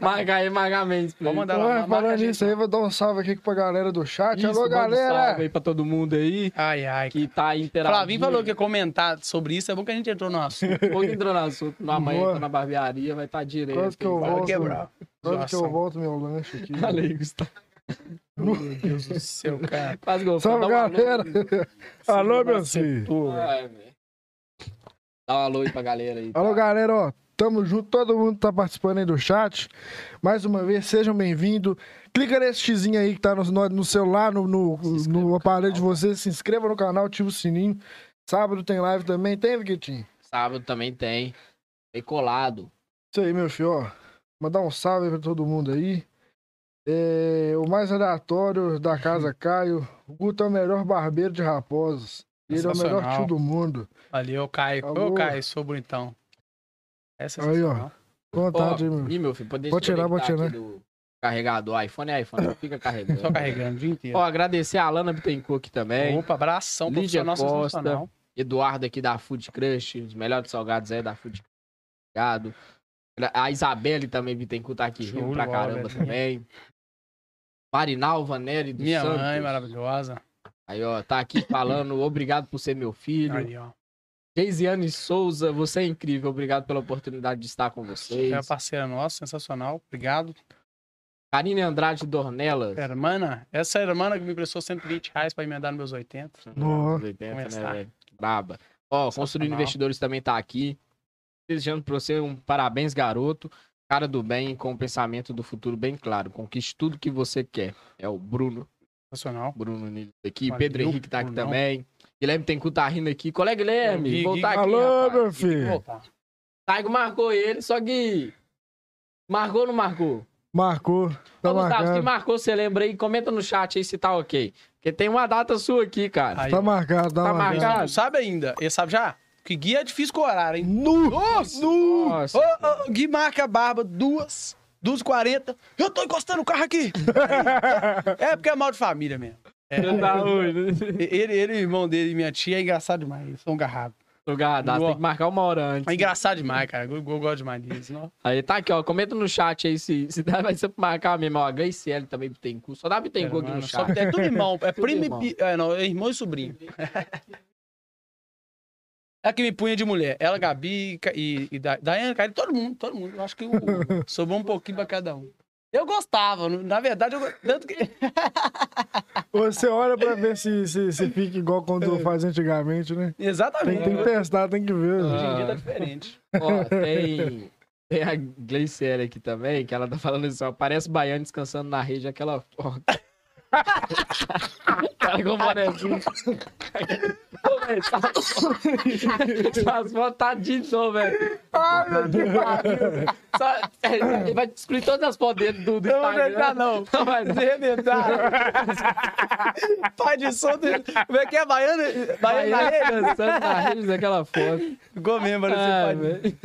Marca aí, marca Mendes. Vou mandar Ué, lá. falando gente nisso aí, vou dar um salve aqui pra galera do chat. Isso, Alô, manda um salve galera! aí pra todo mundo aí Ai, ai. que tá interagindo. Flavinho falou que ia comentar sobre isso, é bom que a gente entrou no assunto. *laughs* Pouco entrou no assunto. No amanhã Boa. tô na barbearia, vai estar direito. Quase que eu volto. quebrar. Quase que eu volto meu lanche aqui. Aí, Gustavo. Meu Deus do céu, cara. Quase eu Salve, um *laughs* alô. galera! Alô, meu filho! Ai. Dá um alô aí pra galera aí. Alô, galera, ó. Tamo junto, todo mundo tá participando aí do chat. Mais uma vez, sejam bem-vindos. Clica nesse xizinho aí que tá no, no- no celular, no, no, no aparelho de canal. vocês. Se inscreva no canal, ativa o sininho. Sábado tem live também. Tem, Viquitinho? Sábado também tem. Tem colado. Isso aí, meu filho, ó. Mandar um salve aí pra todo mundo aí. É, o mais aleatório da casa Caio. O Guto é o melhor barbeiro de raposos. Ele é o melhor tio do mundo. Valeu, Caio. Ô, Alô. Caio, sou bonitão. É Aí, sensacional. Vontade, Ó, meu. Ih, meu filho, pode tirar, pode desconectar tirar. do carregador. iPhone é iPhone, fica carregando. Só carregando o dia inteiro. Ó, agradecer a Alana Bittencourt aqui também. Opa, abração, Lídia Costa. Eduardo aqui da Food Crush, os melhores salgados aí da Food Crush. Obrigado. A Isabelle também Bittencourt tá aqui de pra caramba também. Marinalva Nery do Minha Santos. mãe, maravilhosa. Aí, ó, tá aqui falando, *laughs* obrigado por ser meu filho. Aí, ó. Geisiane Souza, você é incrível, obrigado pela oportunidade de estar com vocês. É a parceira nossa, sensacional. Obrigado. Karine Andrade Dornelas. Hermana, essa hermana que me emprestou 120 reais pra emendar nos meus 80. Nossa. 80, né, Começar. Braba. Ó, Construindo. Investidores também tá aqui. Desejando pra você um parabéns, garoto. Cara do bem, com o pensamento do futuro bem claro. Conquiste tudo que você quer. É o Bruno. Sensacional. Bruno Nilo aqui. Valeu, Pedro Henrique tá aqui Brunão. também. Guilherme Tencu tá rindo aqui. Colega Guilherme, vi, voltar Gui. aqui. Alô, rapaz. meu Tem filho. Taigo marcou ele, só que. Marcou ou não marcou? Marcou. Tá Ô, Gustavo, se marcou, você lembra aí? Comenta no chat aí se tá ok. Porque tem uma data sua aqui, cara. Aí, Tá marcado, tá, Tá marcado. Marcado. não sabe ainda. Ele sabe já? Que Gui é difícil com o horário, hein? Nu! Nossa! Nu! Nossa. Ô, ô, Gui marca a barba, duas, duas e quarenta. Eu tô encostando o carro aqui. *laughs* é porque é mal de família mesmo. É. Tá hoje. Ele, ele, irmão dele e minha tia é engraçado demais. Eles são garrados. Lugar, dá, tem que marcar uma hora antes. É engraçado demais, cara. Eu, eu gosto demais deles. Não? Aí tá aqui, ó. Comenta no chat aí se, se dá, vai ser pra marcar mesmo. Ó, a Graciele também tem cu. Só dá Bittencourt aqui no só- chat. é tudo irmão. É *laughs* Tudo primo irmão. e... É, não, é irmão e sobrinho. *laughs* É que me punha de mulher. Ela, Gabi e, e, Da- Daiane, cara, todo mundo, todo mundo. Eu acho que o- *laughs* sobrou um pouquinho pra cada um. Eu gostava, na verdade, eu tanto que. *laughs* Você olha pra ver se, se, se fica igual É. quando faz antigamente, né? Tem, Exatamente. tem que testar, tem que ver. Hoje em dia tá diferente. Ó, tem, tem a Gleiciele aqui também, que ela tá falando assim, ó. Parece baiano descansando na rede, aquela foto. Cara com bonezinho. Fotos tá de novo, velho. Ai, meu Deus. É, Ele vai excluir todas as fotos dele do, do não vou Instagram. entrar, não. *laughs* Não vai arrebentar. Pai de som. do- Como é que é? Baiano? Baiano na rede? dançando na rede daquela foto. Ficou mesmo, Ah, velho.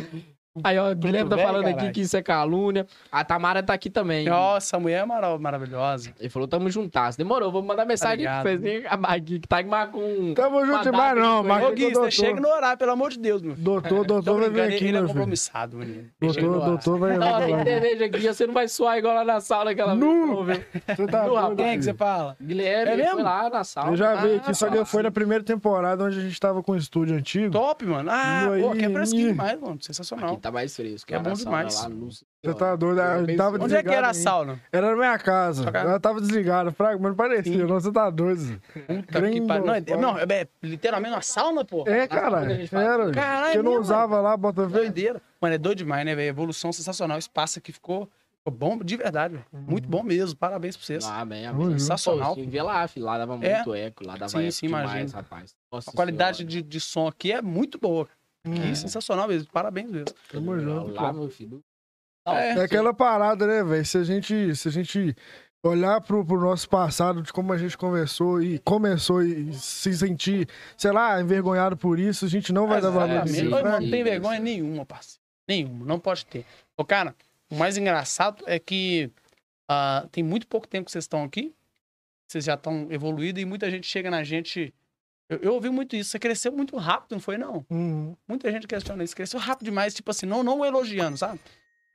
Aí, ó, o Guilherme tá falando aqui que isso é calúnia. A Tamara tá aqui também. Nossa, a mulher é mara- maravilhosa. Ele falou, tamo juntas. Demorou, vou mandar mensagem Tá ligado. Fezinho, a Magui, que tá com um... Tamo junto demais, não. de Mas Ô, aqui Gui, você doutor, chega no horário, pelo amor de Deus, meu filho. doutor, doutor vai vir aqui, ele é meu filho. compromissado, menino. Doutor, doutor vai Não, tem vai- cerveja aqui, você não vai suar igual lá na sala aquela Nu! Você tá doido. Quem é que você fala? Guilherme, É mesmo? foi lá na sala. Eu já vi Ah, aqui, só que foi na primeira temporada onde a gente tava com o estúdio antigo. Top, mano. Ah, pô, aqui é fresquinho demais, mano. Sensacional. Tá mais fresco. É bom demais. lá, luz- Você tá doido? Tava. Onde é que era a sauna? Era na minha casa. Ela tava desligada. Fraga, mas não parecia. Sim. Não, você tá doido. Puta que pariu. Não, é, não, é literalmente uma sauna, pô. É, cara. Era. Caralho, Eu não usava lá, bota ver. Doideira. Mano, é doido demais, né, velho? Evolução sensacional. O espaço aqui ficou, ficou bom de verdade, velho. Muito bom mesmo. Parabéns pra vocês. Ah, bem, Uhum. amém. Sensacional. Pô, lá, filho, lá dava É. muito eco, lá dava Sim, eco sim, demais, imagino. rapaz. Nossa A qualidade de, de som aqui é muito boa. Aqui, Hum. sensacional mesmo. Parabéns mesmo. Tamo junto, Lá, meu filho. É, É aquela parada, né, velho? Se a gente, se a gente olhar pro, pro nosso passado, de como a gente conversou e começou e se sentir, sei lá, envergonhado por isso, a gente não vai dar valor Exatamente. nisso. né? não tem vergonha nenhuma, parceiro. Nenhuma. Não pode ter. Ô, cara, o mais engraçado é que ah, tem muito pouco tempo que vocês estão aqui. Vocês já estão evoluídos e muita gente chega na gente. Eu, eu ouvi muito isso. Você cresceu muito rápido, não foi, não? Uhum. Muita gente questiona isso. Cresceu rápido demais, tipo assim, não, não elogiando, sabe?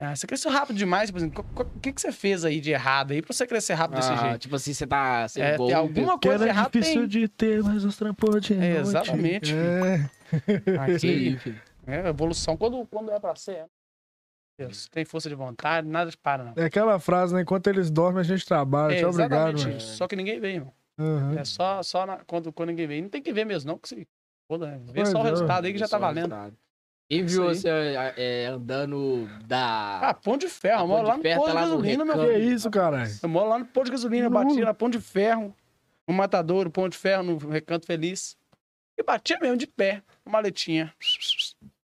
Ah, você cresceu rápido demais, tipo assim, co- co- o que, que você fez aí de errado aí pra você crescer rápido desse Ah, jeito? tipo assim, você tá sendo É, tem alguma coisa era errada difícil tem. de ter, mas os trampos de É, exatamente. É. Aqui. É, evolução quando, quando é pra ser. é. Deus, tem força de vontade, nada te para, não. É aquela frase, né? Enquanto eles dormem, a gente trabalha. É, Tchau, obrigado, mano. isso. Só que ninguém vê, irmão. Uhum. É só, só na- quando, quando ninguém vê. Não tem que ver mesmo, não. Que se... foda, né? Vê Pois só o é. resultado aí que já tá valendo. Quem viu você é, é, andando da. Ah, ponto de ferro. Eu moro lá de no posto tá de no gasolina, meu. Que isso, caralho? Eu moro lá no posto de gasolina, batia na ponte de ferro, no matadouro, ponto de ferro, no recanto feliz. E batia mesmo de pé, com maletinha.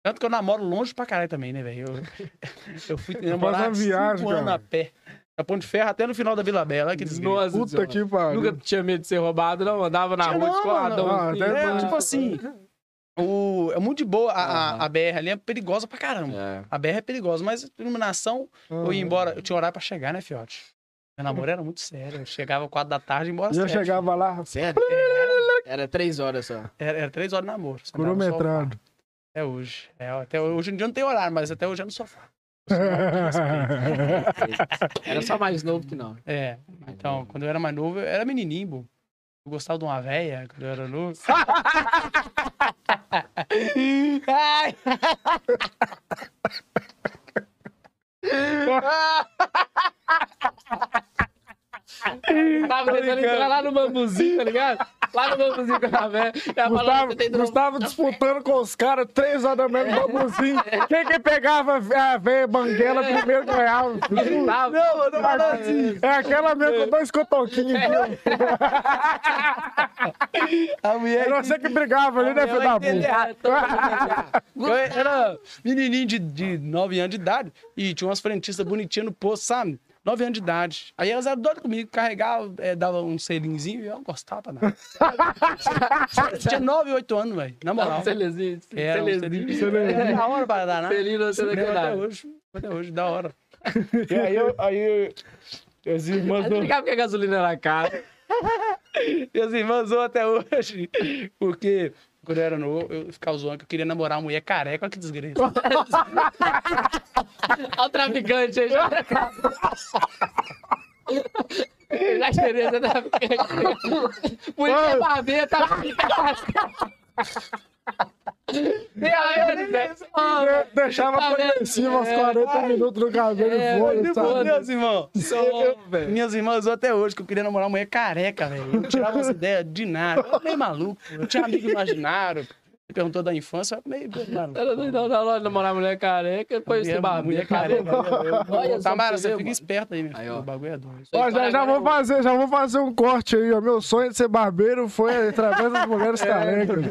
Tanto que eu namoro longe pra caralho também, né, velho? Eu, *laughs* eu fui namorar viagem, cinco anos cara. a pé. Da ponte de ferro até no final da Vila Bela. Olha que desgraça. Nossa Puta que pariu. Nunca tinha medo de ser roubado, não. Andava na Tinha rua assim. Ah, até É, tipo assim, o, é muito de boa. A, a- Aham. a BR ali é perigosa pra caramba. É. A BR é perigosa, mas iluminação, eu ia embora. Eu tinha horário pra chegar, né, Fiote? Meu namoro era muito sério. Eu chegava quatro da tarde e embora Já sete. chegava lá, Sério? Era três horas só. Era, era três horas de namoro. cronometrado. Até hoje. É, até hoje em dia não tem horário, mas até hoje é no sofá. Era *laughs* só mais novo que não. É. Então, quando eu era mais novo, eu era menininho. Eu gostava de uma véia quando eu era novo. *laughs* Tava tentando entrar lá no bambuzinho, tá ligado? Lá no bambuzinho com a velha. Ela falou, Gustavo. Gustavo disputando com os caras, três horas da manhã no bambuzinho. Quem que pegava a velha banguela primeiro ganhava. Não, eu tô falando assim. É aquela mesmo com dois cotoquinhos. viu? *laughs* A mulher. Era você que brigava ali, né, filho da puta? Eu era menininho de, de 9 anos de idade e tinha umas frentistas bonitinhas no posto, sabe? 9 anos de idade. Aí elas eram doidas comigo, carregava, eh, dava um selinzinho e eu não gostava *laughs* nada. tinha 9, 8 anos, velho. Na moral. Celezinho. Era um selinho. Era da hora pra dar, né? Selinho não sei até hoje. Até hoje, da hora. E aí, eu, aí eu, as irmãs Mas ligava que a gasolina era cara. *laughs* Minhas irmãs zoam até hoje. Porque quando eu era novo, eu ficava zoando que eu queria namorar uma mulher careca. Olha que desgraça. *laughs* Olha o traficante aí. Já, já esperei essa traficante. Mulher barbeira, tá *laughs* *laughs* Tem a ver, né? Deixava Tá por vendo? cima uns É, 40 minutos no cabelo É, e foda, sabe? Deus, irmão. Minhas irmãs até hoje que eu queria namorar uma mulher careca, velho. Eu não tirava essa ideia de nada. Eu era meio maluco. Eu tinha amigo imaginário. Perguntou da infância, eu meio. Era doidão na loja namorar mulher careca, depois ser Mulher, barbeiro. mulher careca. Tamara, você fica esperto aí, meu filho. O bagulho é doido. Ó, já, já vou fazer, já vou fazer um corte aí, ó. Meu sonho de ser barbeiro foi através das mulheres carecas.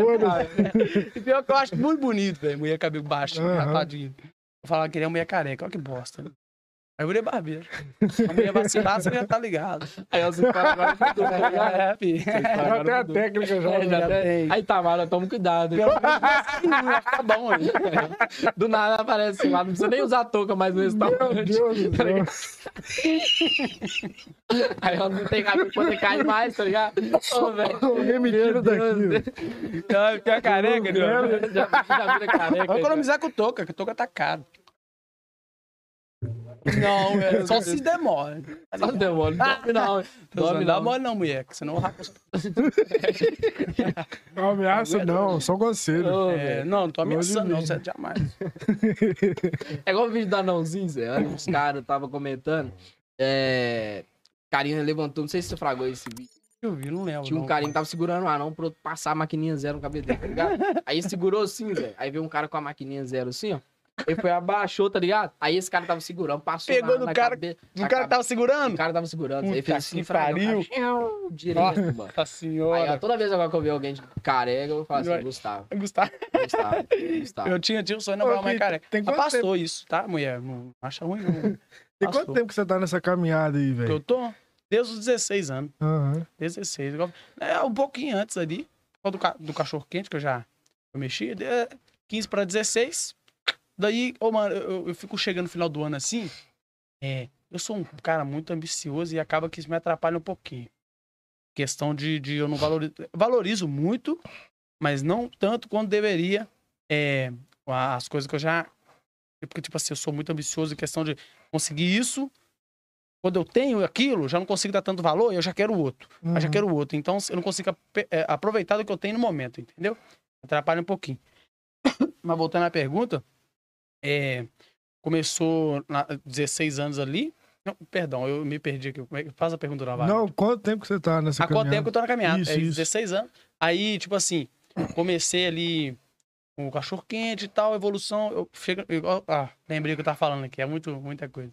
Foda-se. E pior que eu acho muito bonito, velho. Mulher cabelo baixo, Aham. rapadinho. Eu falava que ele é mulher careca, olha que bosta. Aí eu virei barbeiro. A mulher vacilar, você já tá ligado. Aí os caras agora bem, né? *laughs* É, filho. Já tem a técnica já. É, já Já tem. Aí Tamara, toma cuidado. Pelo menos assim, tá bom aí. Do nada aparece lá, não precisa nem usar touca mais no Meu restaurante. Deus do céu. *laughs* Aí ela não tem cabelo quando cai mais, tá ligado? Ô, velho. Alguém me tira Meu daqui. Fica careca, né? Já, já vira careca. Já. economizar com touca, que touca tá caro. Não, *laughs* é só se demora. Só demora. Não dorme não. Dorme não. Dá não. mole não, mulher, que senão o rapo... *laughs* Não ameaça, não, só conselho. Ô, É, velho. não, não tô ameaçando não. Zé, jamais. *laughs* É igual o vídeo da Nãozinho, Zé. Os caras tava comentando. É. Carinha levantou, não sei se você fragou esse vídeo. Eu vi, não lembro. Tinha um não. carinha que tava segurando o anão outro passar a maquininha zero no cabelo dele, tá ligado? Aí segurou assim, Zé. Aí veio um cara com a maquininha zero assim, ó. Ele foi, abaixou, tá ligado? Aí esse cara tava segurando, passou Pegou na, no na cara- cabe- O na cara cabe- tava O segurando? cara tava segurando. Aí Puta fez assim, pariu. mano. Nossa Aí, senhora. ó, toda vez agora que eu ver alguém de careca, eu falo assim. Gustavo, Gustavo, Gustavo, Gustavo. eu tinha, tinha um sonho Ô, na moral, mas, Vitor, cara, tem quanto passou isso, tá, mulher? Não acha ruim, não. *laughs* Tem quanto tempo que você tá nessa caminhada aí, Eu velho? tô desde os 16 anos. Aham. 16. Igual- É, um pouquinho antes ali, do, ca- do cachorro quente que eu já eu mexi. de- 15 pra 16. Daí, ô, mano, eu, eu- fico chegando no final do ano assim. É, eu sou um cara muito ambicioso e acaba que isso me atrapalha um pouquinho. Questão de, de eu não valorizo. Valorizo muito, mas não tanto quanto deveria é, as coisas que eu já. Porque, tipo assim, eu sou muito ambicioso em questão de conseguir isso. Quando eu tenho aquilo, já não consigo dar tanto valor, eu já quero o outro. Eu já Uhum. quero o outro. Então, eu não consigo é, aproveitar do que eu tenho no momento, entendeu? Atrapalha um pouquinho. *coughs* Mas voltando à pergunta, é, começou na 16 anos ali. Não, perdão, eu me perdi aqui. Como é que- Faz a pergunta novamente. Não, quanto tempo que você tá nessa Há quanto tempo que eu tô na caminhada? Isso, é, isso. 16 anos. Aí, tipo assim, comecei ali com o cachorro quente e tal, evolução. Eu chego, igual- ah, lembrei o que eu tava falando aqui, é muito, muita coisa.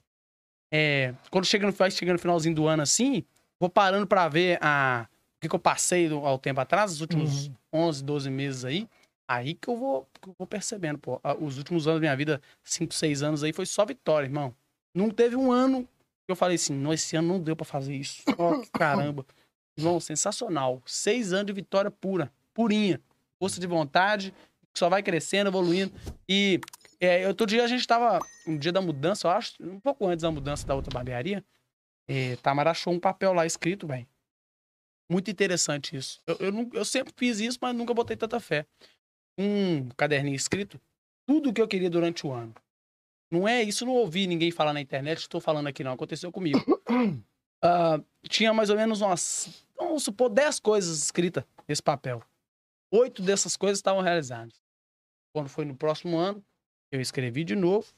É, quando chega no, chegando no finalzinho do ano assim, vou parando pra ver a, o que, que eu passei do- ao tempo atrás, os últimos Uhum. 11, 12 meses aí. Aí que eu vou, que eu vou percebendo, pô. Os últimos anos da minha vida, 5, 6 anos aí, foi só vitória, irmão. Não teve um ano que eu falei assim, não, esse ano não deu pra fazer isso. *laughs* Ó, caramba. Irmão, sensacional. Seis anos de vitória pura, purinha. Força de vontade, só vai crescendo, evoluindo. E é, outro dia a gente tava, um dia da mudança, eu acho, um pouco antes da mudança da outra barbearia, é, Tamara achou um papel lá escrito, velho. Muito interessante isso. Eu, eu, eu sempre fiz isso, mas nunca botei tanta fé. Um caderninho escrito, tudo o que eu queria durante o ano. Não é isso, não ouvi ninguém falar na internet, estou falando aqui não, aconteceu comigo. *coughs* Ah, tinha mais ou menos umas, vamos supor, 10 coisas escritas nesse papel. Oito dessas coisas estavam realizadas. Quando foi no próximo ano, eu escrevi de novo.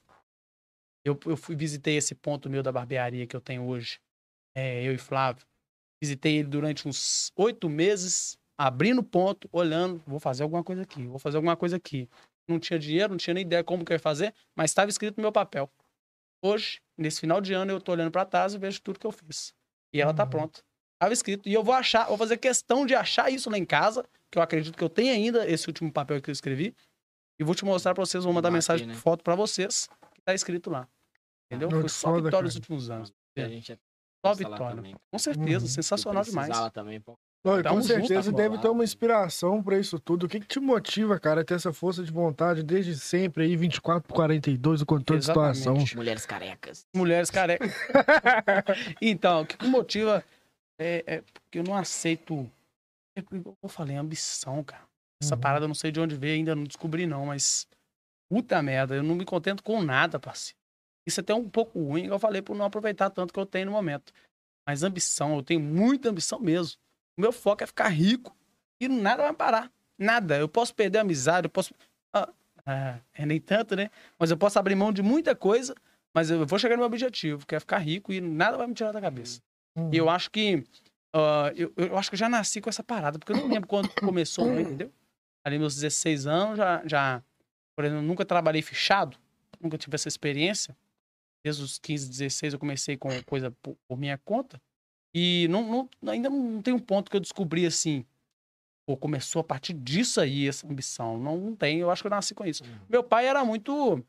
Eu, eu fui visitei esse ponto meu da barbearia que eu tenho hoje, é, eu e Flávio. Visitei ele durante uns oito meses, abrindo ponto, olhando, vou fazer alguma coisa aqui, vou fazer alguma coisa aqui. Não tinha dinheiro, não tinha nem ideia como que eu ia fazer, mas estava escrito no meu papel. Hoje, nesse final de ano, eu tô olhando para trás e vejo tudo que eu fiz. E ela tá Uhum. pronta. Tava escrito. E eu vou achar, vou fazer questão de achar isso lá em casa, que eu acredito que eu tenho ainda esse último papel que eu escrevi. E vou te mostrar pra vocês, vou mandar mensagem, né? foto pra vocês, que tá escrito lá. Entendeu? Muito Foi só foda, vitória cara. nos últimos anos. A gente é Só vitória. Com certeza, Uhum. sensacional Se demais. também. Não, e com Tamo junto, certeza tá deve ter uma inspiração pra isso tudo. O que, que te motiva, cara, a ter essa força de vontade desde sempre aí, 24 por 42, o controle de situação? Mulheres carecas. Mulheres carecas. *laughs* então, o que me motiva é, é porque eu não aceito. É eu falei, ambição, cara. Essa Uhum. parada eu não sei de onde veio, ainda não descobri, não, mas. Puta merda, eu não me contento com nada, parceiro. Isso é até um pouco ruim, eu falei, por não aproveitar tanto que eu tenho no momento. Mas ambição, eu tenho muita ambição mesmo. O meu foco é ficar rico e nada vai parar. Nada. Eu posso perder a amizade, eu posso. Ah, ah, é nem tanto, né? Mas eu posso abrir mão de muita coisa, mas eu vou chegar no meu objetivo, que é ficar rico e nada vai me tirar da cabeça. Uhum. E eu acho que. ah, eu, eu acho que eu já nasci com essa parada, porque eu não lembro quando começou, né, entendeu? Ali meus 16 anos, já, já. Por exemplo, nunca trabalhei fechado, nunca tive essa experiência. Desde os 15, 16 eu comecei com coisa por, por minha conta. E não, não- ainda não tem um ponto que eu descobri assim. Pô, começou a partir disso aí essa ambição. Não, não tem, eu acho que eu nasci com isso. Meu pai era muito.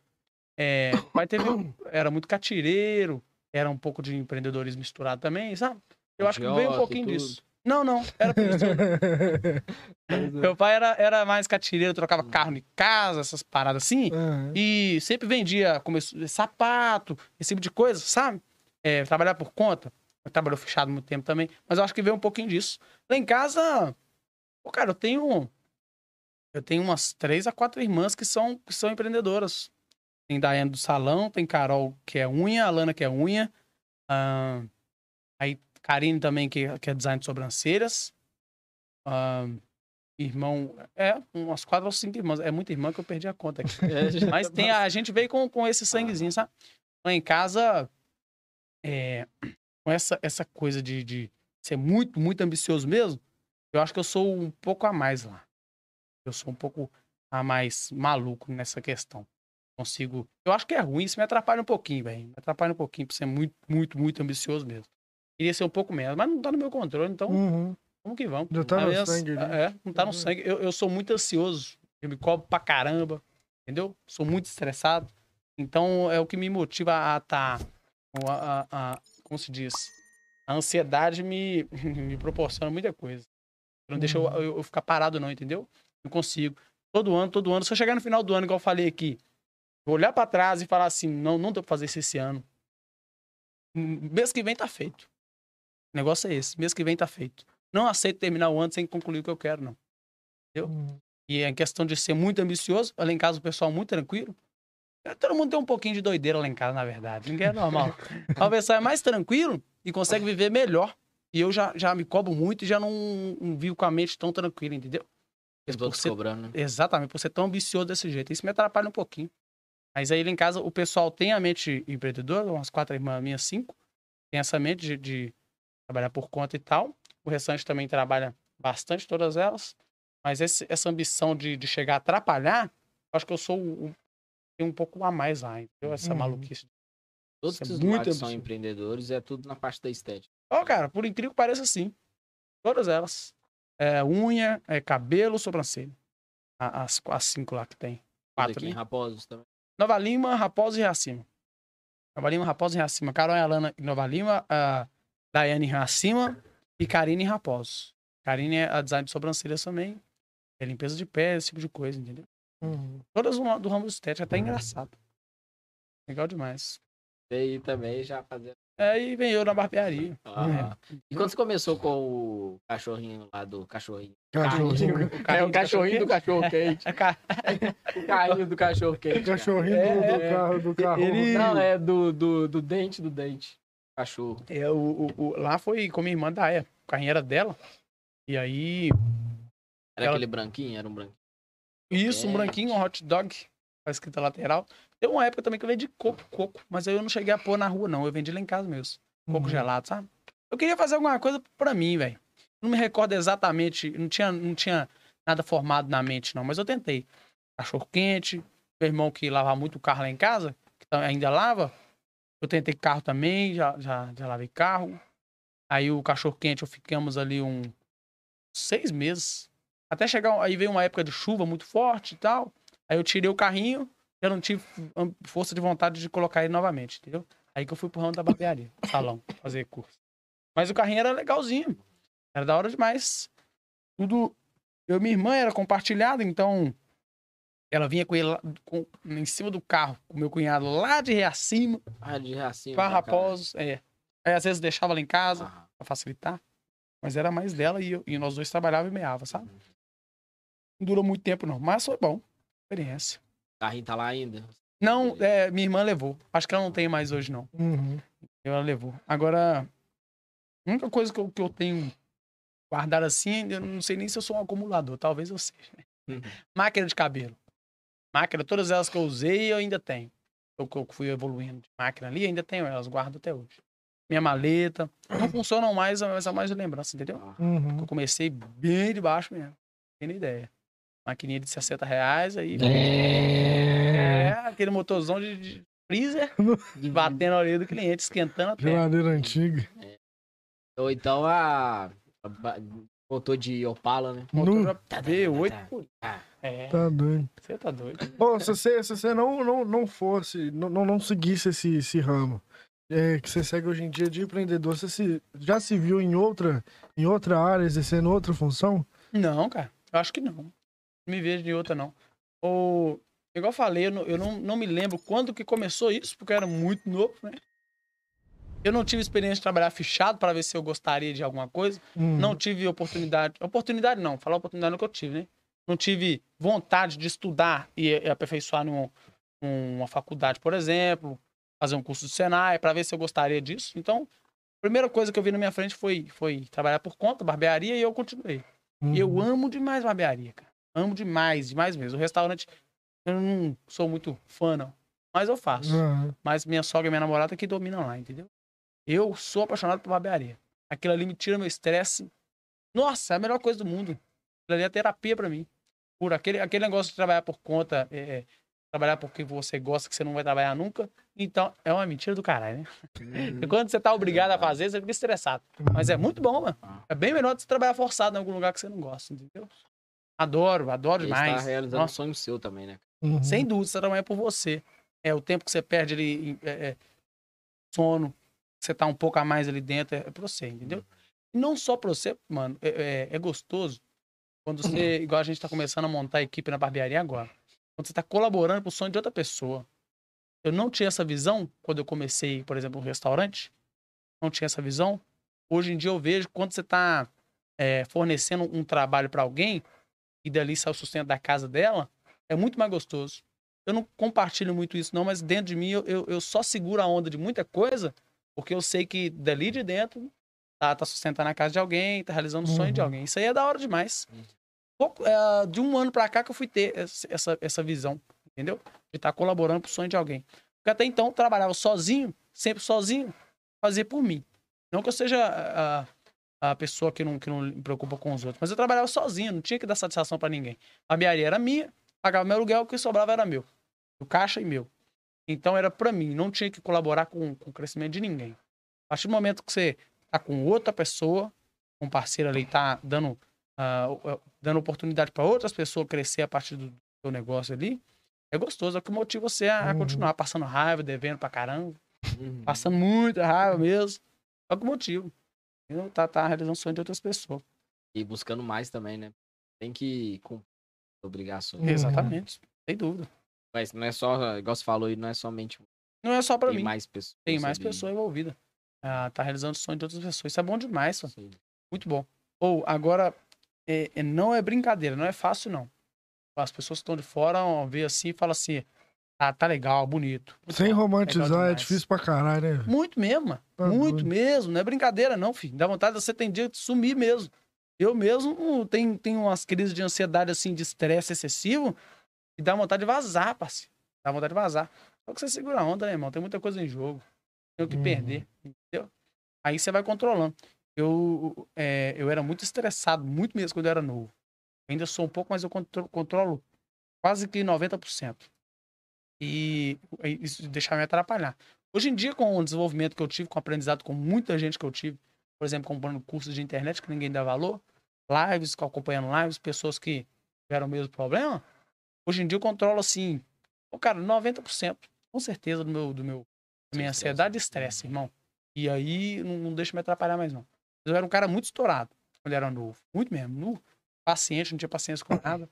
É, meu pai teve, *coughs* era muito catireiro, era um pouco de empreendedorismo misturado também, sabe? Eu acho que veio um pouquinho tudo. disso. Não, não, era. *laughs* Meu pai era, era mais catireiro, trocava carro em casa, essas paradas assim. Aham. E sempre vendia começou, sapato, esse tipo de coisa, sabe? É, trabalhar por conta. Trabalhou fechado muito tempo também. Mas eu acho que veio um pouquinho disso. Lá em casa, pô, cara, eu tenho. Eu tenho umas três a quatro irmãs que são, que são empreendedoras. Tem Daiane do salão, tem Carol que é unha, Alana que é unha. ah, aí Karine também que, que é design de sobrancelhas. ah, irmão, é, umas quatro ou cinco irmãs. É muita irmã que eu perdi a conta aqui. *laughs* É, já Mas tá tem a, a gente veio com, com esse sanguezinho, sabe? Lá em casa, é, com essa, essa coisa de, de ser muito, muito ambicioso mesmo, eu acho que eu sou um pouco a mais lá. Eu sou um pouco a mais maluco nessa questão. Consigo. Eu acho que é ruim, isso me atrapalha um pouquinho, velho. Me atrapalha um pouquinho por ser muito, muito, muito ambicioso mesmo. Queria ser um pouco menos, mas não tá no meu controle, então Uhum. vamos que vamos. Já tá no vezes, sangue ali. É, não tá no Uhum. sangue. Eu, eu sou muito ansioso. Eu me cobro pra caramba. Entendeu? Sou muito estressado. Então é o que me motiva a tá. A, a- a- como se diz? A ansiedade me, *laughs* me proporciona muita coisa. Não deixa eu, eu- eu ficar parado, não, entendeu? Não consigo. Todo ano, todo ano. Se eu chegar no final do ano, igual eu falei aqui, vou olhar pra trás e falar assim: não, não deu pra fazer isso esse ano. Mês que vem tá feito. O negócio é esse. Mês que vem tá feito. Não aceito terminar o ano sem concluir o que eu quero, não. Uhum. E é questão de ser muito ambicioso. Lá em casa o pessoal muito tranquilo. É, Todo mundo tem um pouquinho de doideira lá em casa, na verdade. Ninguém é normal. o pessoal é mais tranquilo e consegue viver melhor. E eu já, já me cobro muito e já não, não vivo com a mente tão tranquila, entendeu? Os outros ser- cobrando, né? Exatamente, por ser tão ambicioso desse jeito. Isso me atrapalha um pouquinho. Mas aí lá em casa o pessoal tem a mente empreendedora, umas quatro irmãs minhas, cinco. Tem essa mente de, de trabalhar por conta e tal. O restante também trabalha bastante, todas elas. Mas esse- essa ambição de, de chegar a atrapalhar, acho que eu sou o, um pouco a mais lá, entendeu? Essa Uhum. maluquice. Todos é esses muito são empreendedores é tudo na parte da estética. Ó, cara, por incrível que pareça, sim. Todas elas. É, unha, é, cabelo, sobrancelha. As, as cinco lá que tem. Quatro, aqui em né? Raposos também. Nova Lima, Raposa e Reacima. Nova Lima, Raposa e Reacima. Carol e Alana em Nova Lima, a Daiane em Reacima e Karine em Raposo. Karine é a design de sobrancelhas também. É limpeza de pé, esse tipo de coisa, entendeu? Uhum. Todas do do ramo estético, até engraçado. Legal demais. E aí também já fazendo. Aí vem eu na barbearia. Ah. E quando você começou com o cachorrinho lá do cachorrinho? Cachorrinho. *laughs* É o cachorrinho do cachorro *laughs* quente. É, *laughs* O carrinho do cachorro quente. cara. Cachorrinho É, do, do é. carro, do carro. Ele- Não, é do, do, do dente do dente. Cachorro. É, o, o- o- lá foi com minha irmã da Aya. O carrinho era dela. E aí, Era Ela- aquele branquinho? Era um branquinho. Isso, um branquinho, um hot dog, com a escrita lateral. Tem uma época também que eu vendi coco, coco, mas aí eu não cheguei a pôr na rua, não. Eu vendi lá em casa mesmo. Coco Uhum. gelado, sabe? Eu queria fazer alguma coisa pra mim, velho. Não me recordo exatamente, não tinha, não tinha nada formado na mente, não, mas eu tentei. Cachorro quente, meu irmão que lavava muito carro lá em casa, que tam- ainda lava. Eu tentei carro também, já, já, já lavei carro. Aí o cachorro quente, eu ficamos ali um seis meses. Até chegar, aí veio uma época de chuva muito forte e tal. Aí eu tirei o carrinho, eu não tive am- força de vontade de colocar ele novamente, entendeu? Aí que eu fui pro ramo da barbearia, *laughs* salão, fazer curso. Mas o carrinho era legalzinho. Era da hora demais. Tudo. Eu e minha irmã era compartilhado, então. Ela vinha com ele lá, com- em cima do carro, com meu cunhado lá de Reacima, Ah, de racinho. pra Raposos. É. Aí às vezes deixava lá em casa Ah, pra facilitar. Mas era mais dela e, eu- e nós dois trabalhávamos e meava, sabe? Não durou muito tempo, não. Mas foi bom. Experiência. o carrinho tá lá ainda. Não, é, minha irmã levou. Acho que ela não tem mais hoje, não. Uhum. Ela levou. Agora, a única coisa que eu, que eu tenho guardado assim, eu não sei nem se eu sou um acumulador. Talvez eu seja. né? Uhum. Máquina de cabelo. Máquina, todas elas que eu usei, eu ainda tenho. Eu, que eu fui evoluindo de máquina ali, ainda tenho elas, guardo até hoje. Minha maleta. Não funcionam mais, mas é mais de lembrança, entendeu? Ah, Uhum. Eu comecei bem de baixo mesmo. Não tem nem ideia. Maquininha de 60 reais, aí. É. É, aquele motorzão de, de freezer, *laughs* batendo na orelha do cliente, esquentando a terra. Geladeira antiga. Ou então a. a Motor de Opala, né? Motor V8. pô. Ah, É, Tá doido. você tá doido. Pô, se você, se você não, não, não fosse, não, não, não seguisse esse, esse ramo é, que você segue hoje em dia de empreendedor, você se, já se viu em outra, em outra área, exercendo outra função? Não, cara, eu acho que não. Me vejo de outra, não. Ou, igual eu falei, eu, não, eu não, não me lembro quando que começou isso, porque eu era muito novo, né? Eu não tive experiência de trabalhar fechado para ver se eu gostaria de alguma coisa. Uhum. Não tive oportunidade. Oportunidade não, falar oportunidade não que eu tive, né? Não tive vontade de estudar e, aperfeiçoar num, uma faculdade, por exemplo, fazer um curso de Senai, para ver se eu gostaria disso. Então, a primeira coisa que eu vi na minha frente foi, foi trabalhar por conta, barbearia, e eu continuei. Uhum. Eu amo demais barbearia, cara. Amo demais, demais mesmo. O restaurante, eu não sou muito fã, não. Mas eu faço. Uhum. Mas minha sogra e minha namorada que dominam lá, entendeu? Eu sou apaixonado por barbearia. Aquilo ali me tira meu estresse. Nossa, é a melhor coisa do mundo. Aquilo ali é terapia pra mim. Por aquele, aquele negócio de trabalhar por conta, é, é, trabalhar porque você gosta, que você não vai trabalhar nunca. Então, é uma mentira do caralho, né? E quando você tá obrigado a fazer, você fica estressado. Mas é muito bom, mano. É bem melhor do que você trabalhar forçado em algum lugar que você não gosta, entendeu? Adoro, adoro Você tá demais. realizando um Nossa, sonho seu também, né? Uhum. sem dúvida, você trabalha por você. É o tempo que você perde ali, em- é, é, sono, que você tá um pouco a mais ali dentro, é, é pra você, entendeu? E não só pra você, mano, é, é- é gostoso quando você, igual a gente tá começando a montar a equipe na barbearia agora, quando você tá colaborando pro sonho de outra pessoa. Eu não tinha essa visão quando eu comecei, por exemplo, um restaurante, não tinha essa visão. Hoje em dia eu vejo quando você tá é, fornecendo um trabalho pra alguém e dali sai o sustento da casa dela, é muito mais gostoso. Eu não compartilho muito isso, não, mas dentro de mim eu, eu, eu só seguro a onda de muita coisa, porque eu sei que dali de dentro tá, tá sustentando a casa de alguém, tá realizando o sonho de Uhum. alguém. Isso aí é da hora demais. Pouco, é, de um ano pra cá que eu fui ter essa- essa, visão, entendeu? De estar colaborando pro sonho de alguém. Porque até então eu trabalhava sozinho, sempre sozinho, fazia por mim. Não que eu seja a, a pessoa que não, que não me preocupa com os outros, mas eu trabalhava sozinho, não tinha que dar satisfação pra ninguém. A barbearia era minha, pagava meu aluguel, o que sobrava era meu. O caixa e meu. Então era pra mim, não tinha que colaborar com, com o crescimento de ninguém. A partir do momento que você tá com outra pessoa, um parceiro ali tá dando, o- dando oportunidade pra outras pessoas crescer a partir do seu negócio ali, é gostoso, é o que motiva você a, a Uhum. continuar passando raiva, devendo pra caramba, Uhum. passando muita raiva mesmo. É o que motiva. Entendeu? Tá, tá realizando o sonho de outras pessoas. E buscando mais também, né? Tem que cumprir as obrigações. Uhum. Exatamente. Sem dúvida. Mas não é só, igual você falou aí, não é somente Não é só pra tem mim. mais pessoas. Tem mais pessoas envolvidas. Ah, tá realizando o sonho de outras pessoas. Isso é bom demais, só. Sim. Muito bom. Ou, agora, é- é- não é brincadeira, não é fácil, não. As pessoas que estão de fora vê assim e falam assim: ah, tá legal, bonito. Sem Legal romantizar é difícil pra caralho, né? Muito mesmo, mano. Tá Muito doido. mesmo. Não é brincadeira, não, filho. Dá vontade de você tem dia de sumir mesmo. Eu mesmo tenho, tenho umas crises de ansiedade, assim, de estresse excessivo, e dá vontade de vazar, parceiro. Dá vontade de vazar. Só que você segura a onda, né, irmão? Tem muita coisa em jogo. Tem o que Uhum. perder, entendeu? Aí você vai controlando. Eu, é, eu era muito estressado, muito mesmo quando eu era novo. Ainda sou um pouco, mas eu contro- controlo quase que 90%. E isso deixava me atrapalhar. Hoje em dia, com o desenvolvimento que eu tive, com o aprendizado com muita gente que eu tive, por exemplo, comprando cursos de internet que ninguém dá valor, lives, acompanhando lives, pessoas que tiveram o mesmo problema, hoje em dia eu controlo assim, ô, cara, 90%, com certeza, do meu, do meu, da minha estresse. ansiedade e estresse, irmão. E aí não, não deixa me atrapalhar mais, não. Eu era um cara muito estourado quando era novo. Muito mesmo. Nu, paciente, não tinha paciência com nada.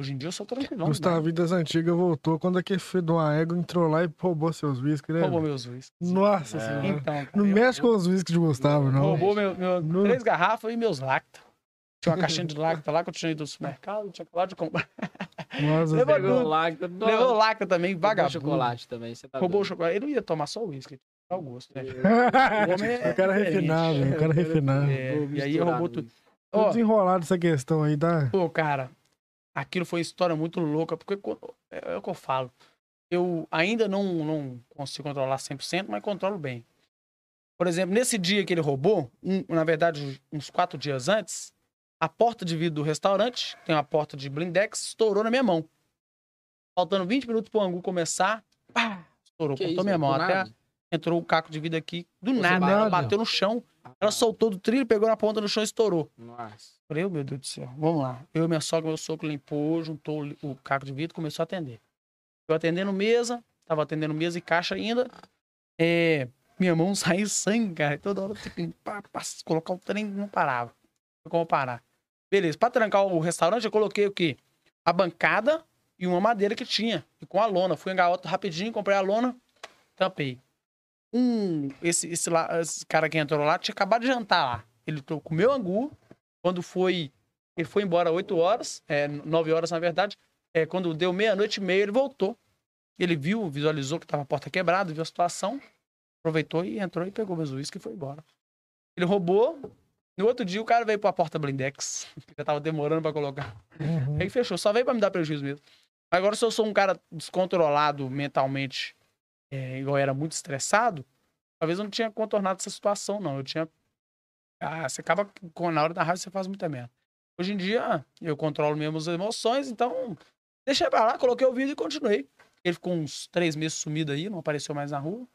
Hoje em dia eu sou tranquilão. Gustavo das Antigas voltou quando aquele filho de uma égua entrou lá e roubou seus whisky, né? Roubou meus whiskies. Nossa É. senhora. Então, cara, Não eu- mexe com os whisky de Gustavo, não. Roubou meu, meu- Não. três garrafas e meus lacta. Tinha uma caixinha de *laughs* lacta lá que eu tinha ido do supermercado, tinha acabado de comprar. Nossa Levou senhora. Pegou lá, Levou lacta também, Roubou vagabundo. chocolate também. Você tá Roubou doido. chocolate. Ele não ia tomar só o uísque, ele ia tomar o gosto. Né? *laughs* o cara é refinado, o cara é refinado. É, Vou e aí roubou tudo. Tô desenrolado essa questão aí, tá? Pô, cara, aquilo foi uma história muito louca, porque é, é o que eu falo. Eu ainda não, não consigo controlar 100%, mas controlo bem. Por exemplo, nesse dia que ele roubou, um- na verdade, uns quatro dias antes, a porta de vidro do restaurante, tem uma porta de blindex, estourou na minha mão. Faltando 20 minutos pro angu começar, pá, estourou, Que cortou isso, minha mão. Até nada? Entrou o caco de vidro aqui, do nada, bateu? ela bateu no chão. Ela soltou do trilho, pegou na ponta do chão e estourou. Nossa. Falei, "Oh, meu Deus do céu, vamos lá. Eu e minha sogra, meu sogro limpou, juntou o caco de vidro e começou a atender. Eu atendendo mesa, tava atendendo mesa e caixa ainda. É, minha mão *laughs* saiu sangue, cara. Toda hora eu tinha que limpar, colocar o trem não parava. Não tinha como parar. Beleza, pra trancar o restaurante, eu coloquei o quê? A bancada e uma madeira que tinha. E com a lona. Fui outra rapidinho, comprei a lona, tampei. Um, esse, esse, lá, esse cara que entrou lá tinha acabado de jantar lá. Ele comeu angu. Quando foi. Ele foi embora 8 horas, é, 9 horas na verdade. É, quando deu meia-noite e meia, ele voltou. Ele viu, visualizou que tava a porta quebrada, viu a situação, aproveitou e entrou e pegou meus uísques e foi embora. Ele roubou. No outro dia, o cara veio pra porta blindex. *laughs* Já tava demorando pra colocar. Uhum. Aí fechou. Só veio pra me dar prejuízo mesmo. Agora, se eu sou um cara descontrolado mentalmente, é, igual eu era muito estressado, talvez eu não tinha contornado essa situação, não. Eu tinha. Ah, você acaba. com- Na hora da raiva, você faz muita merda. Hoje em dia, eu controlo mesmo as emoções, então. Deixei pra lá, coloquei o vídeo e continuei. Ele ficou uns três meses sumido aí, não apareceu mais na rua.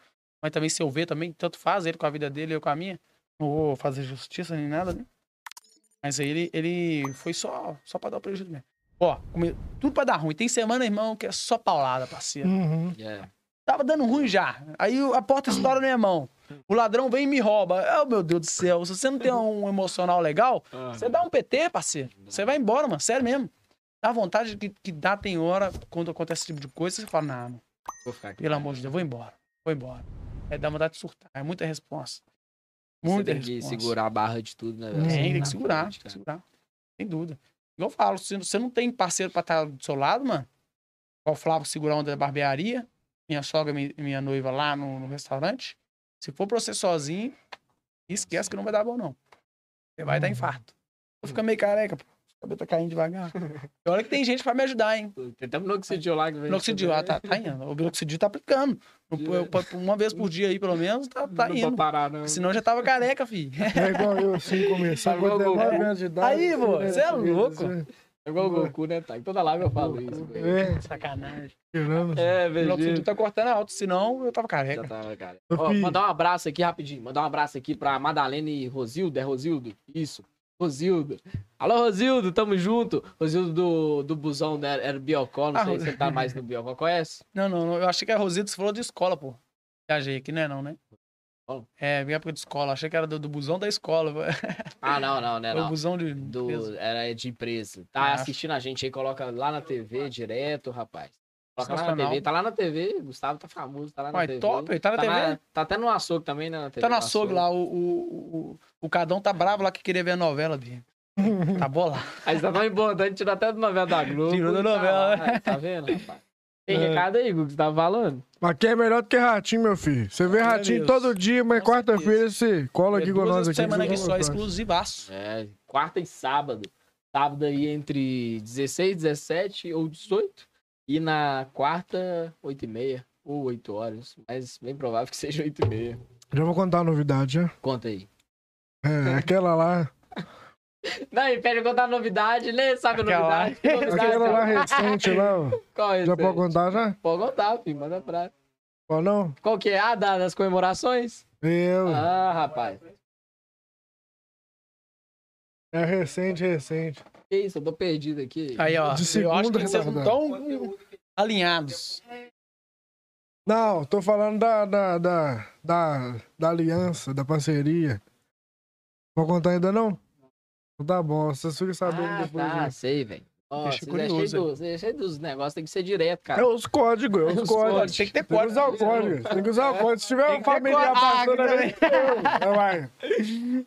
Mas também, se eu ver também, tanto faz, ele com a vida dele, eu com a minha. Não vou fazer justiça nem nada, né? Mas aí ele, ele foi só, só pra dar o prejuízo mesmo. Ó, come- tudo pra dar ruim. Tem semana, irmão, que é só paulada, parceiro. Uhum. É. Tava dando ruim já. Aí a porta estoura na minha mão. O ladrão vem e me rouba. Oh, meu Deus do céu. Se você não tem um emocional legal, você dá um PT, parceiro. Você vai embora, mano. Sério mesmo. Dá vontade que, que dá, tem hora, quando acontece esse tipo de coisa, você fala, não, mano, pelo amor de Deus, vou embora. Vou embora. É dar vontade de surtar. É muita resposta. Você Muita tem que resposta. segurar a barra de tudo, né? Tem, tem que segurar, tem que segurar. Sem dúvida. Igual eu falo, se você não tem parceiro pra estar do seu lado, mano, igual o Flávio segurar onda da barbearia, minha sogra e minha noiva lá no, no restaurante, se for pra você sozinho, esquece que não vai dar bom, não. Você vai dar infarto. Eu fico meio careca, pô. O cabelo tá caindo devagar. E olha que tem gente pra me ajudar, hein? Tem até minoxidil lá que vem. Minoxidil, ah, tá, tá indo. O minoxidil tá aplicando. Eu- Uma vez por dia aí, pelo menos, tá, tá não indo. vou parar, não. Senão já tava careca, filho. É igual eu, assim, Tá com igual o 19 Goku. anos de idade. Aí, pô, você é louco. É igual o Goku, né? Tá? Em toda live eu falo isso. velho. É, Sacanagem. É, velho. tá cortando alto, senão eu tava Já careca. tava, cara. Ó, filho. mandar um abraço aqui rapidinho. Mandar um abraço aqui pra Madalena e Rosildo. É Rosildo? Isso. Rosildo. Alô, Rosildo, tamo junto. Rosildo do, do busão né? era Biocó, não Ah, sei se você tá mais no Biocó. Conhece? Não, não, não, eu achei que a Rosita você falou de escola, pô. Viajei aqui, né, não, né? É, minha época de escola, achei que era do, do busão da escola. Ah, não, não, né? *laughs* É o Não. busão de. Do, era de empresa. Tá Ah. assistindo a gente aí, coloca lá na TV direto, rapaz. Coloca lá na. TV. Tá lá na TV. Gustavo tá famoso, tá lá na Uai, TV. top, ele tá na TV? tá até no açougue também, né? Na TV, Tá no no açougue lá, o, o, o, o Cadão tá bravo lá que queria ver a novela dele. Tá *laughs* bolado. Aí você tá tão importante, tirou até da novela da Globo. Tirou da tá novela, lá, né? Tá vendo, rapaz? Tem É. recado aí, Gugu, que você tava falando? Mas aqui é melhor do que ratinho, meu filho. Você vê ratinho todo dia, mas Com quarta-feira você cola aqui É com duas nós aqui. semana que aqui só, gostar. exclusivaço. É, quarta e sábado. Sábado aí entre 16, 17 ou 18. E na quarta, 8 e meia ou 8 horas. Mas bem provável que *laughs* seja 8 e meia. Já vou contar a novidade, já. Conta aí. É, aquela lá. Não, e pede contar novidade, né? Sabe a Aquela lá. novidade? Que novidade, Aquela lá recente lá, ó. Qual é Já pode contar já? Pode contar, filho. Manda pra... Ou não? Qual que é? Ah, da- das comemorações? Eu. Ah, rapaz. É recente, recente. Que isso, eu tô perdido aqui. Aí, ó. De eu acho segunda, que vocês não estão alinhados. Não, tô falando da, da, da, da, da aliança, da parceria. Vou contar ainda não? Então Tá bom, vocês ficam sabendo Ah, depois. tá, né? sei, velho. Nossa, Deixa você é cheio, curioso, é cheio dos negócios, tem que ser direto, cara. É os códigos, é *laughs* os, Os códigos. códigos, tem que ter Tem que código. usar o código. Tem que usar o código. Se tiver Tem uma família código. passando Ah, ali, vai.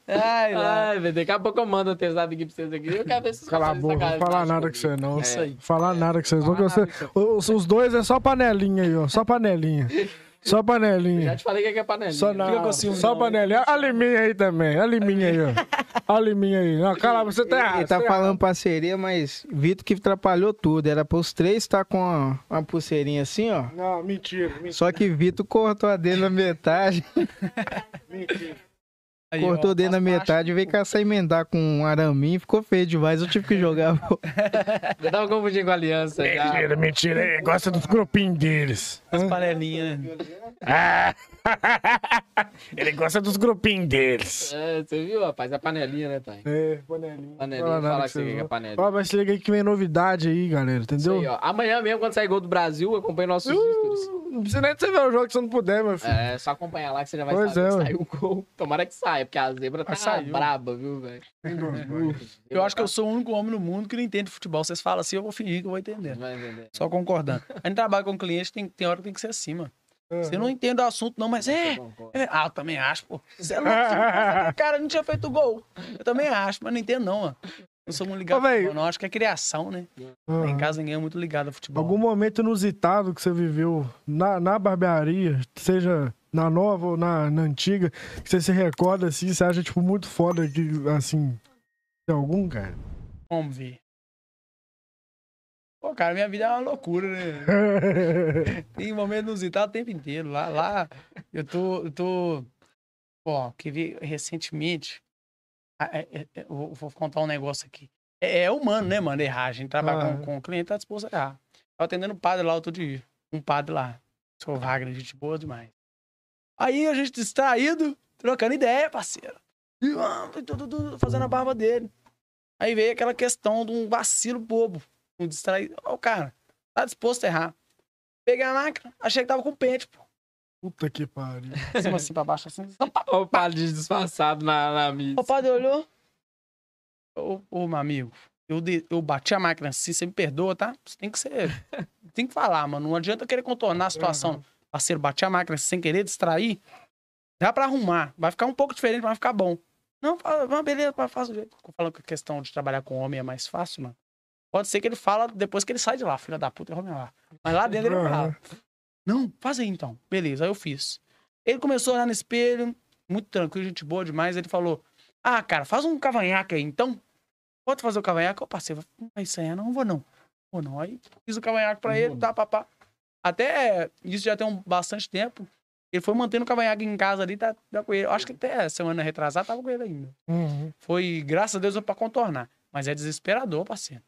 Ai, *laughs* lá. Ai, velho, daqui a pouco eu mando o tesado aqui pra vocês aqui. Eu quero ver se vocês Cala a boca, não falar nada com você não. Isso aí. Falar nada com vocês não, os dois é só panelinha aí, ó. Só panelinha. *laughs* Só Já panelinha. te falei que aqui é panelinha. Só, Fica não, com ciúme, só não. panelinha. Olha aí também. Olha aí, ó. *laughs* Olha aí. Não, cala, você tá errado. Ele tá falando parceria, mas Vitor que atrapalhou tudo. Era pros três estar com uma, uma pulseirinha assim, ó. Não, mentira. Mentira. Só que Vitor cortou a dele na metade. *laughs* mentira. Aí, cortou ó, o dedo na metade, veio caçar emendar com um araminho, ficou feio demais. Eu tive que jogar. Eu *laughs* tava confundindo com a aliança. já. Mentira, mentira. Gosta dos grupinhos deles. As panelinhas, né? Ah. *laughs* Ele gosta dos grupinhos deles. É, você viu, rapaz? É panelinha, né, Thay? É, panelinha. Panelinha, Fala fala que você que é panelinha. Ó, mas se liga aí que vem novidade aí, galera, Isso entendeu? aí, ó. Amanhã mesmo, quando sair gol do Brasil, acompanhe nossos stories. Uh, não precisa nem de você ver o jogo se você não puder, meu filho. É, só acompanhar lá que você já vai Pois saber é, que saiu o gol. Tomara que saia, porque a zebra tá saiu. braba, viu, velho? Eu acho que eu sou o único homem no mundo que não entende futebol. Vocês falam assim, eu vou fingir que eu vou entender. Vai entender. Só concordando. A gente trabalha com cliente, tem, tem hora que tem que ser assim, mano. Você não entende o assunto, não, mas é. É- Ah, eu também acho, pô. Você é louco, você não faz aquele *laughs* cara não tinha feito gol. Eu também acho, mas não entendo, não, mano. Não sou muito ligado futebol, não. Acho que é criação, né? Lá Em casa ninguém é muito ligado ao futebol. Algum momento inusitado que você viveu na, na barbearia, seja na nova ou na, na antiga, que você se recorda assim, você acha, tipo, muito foda que, assim, tem algum, cara? Vamos ver. Pô, cara, minha vida é uma loucura, né? *laughs* Tem momento inusitado o tempo inteiro. Lá, lá eu tô. Eu tô... Ó, que vi recentemente. é, é, é, eu vou- contar um negócio aqui. É, é humano, né, mano? Errar. A gente trabalha Ah. com, com o cliente, tá disposto a errar. Tava atendendo um padre lá outro dia. Um padre lá. Sou Wagner, gente boa demais. Aí a gente distraído, trocando ideia, parceiro. E, ah, fazendo a barba dele. Aí veio aquela questão de um vacilo bobo. Um distraído. Ó, cara, tá disposto a errar. Peguei a máquina, achei que tava com pente, pô. Puta que pariu. Cima assim pra baixo, assim. *laughs* O padre disfarçado na, na missa. O padre olhou. Ô, ô, meu amigo, eu, de- eu bati a máquina assim, você me perdoa, tá? Você tem que ser. *laughs* tem que falar, mano. Não adianta querer contornar a situação. Parceiro, bati a máquina sem querer, distrair. Dá pra arrumar. Vai ficar um pouco diferente, mas vai ficar bom. Não, fala, "Não, beleza, faz o jeito. Falando que a questão de trabalhar com homem é mais fácil, mano. Pode ser que ele fala depois que ele sai de lá, filha da puta, homem lá. Mas lá dentro ele fala. Não, faz aí então. Beleza, aí eu fiz. Ele começou a olhar no espelho, muito tranquilo, gente boa demais. Ele falou: Ah, cara, faz um cavanhaque aí então. Pode fazer o cavanhaque? Eu passei, não vai sair, não vou não. Vou não. Aí fiz o cavanhaque pra ele, tá, papá. Até isso já tem um bastante tempo. Ele foi mantendo o cavanhaque em casa ali, tá, tá com ele. Eu acho que até semana retrasada tava com ele ainda. Uhum. Foi, graças a Deus, pra contornar. Mas é desesperador, parceiro.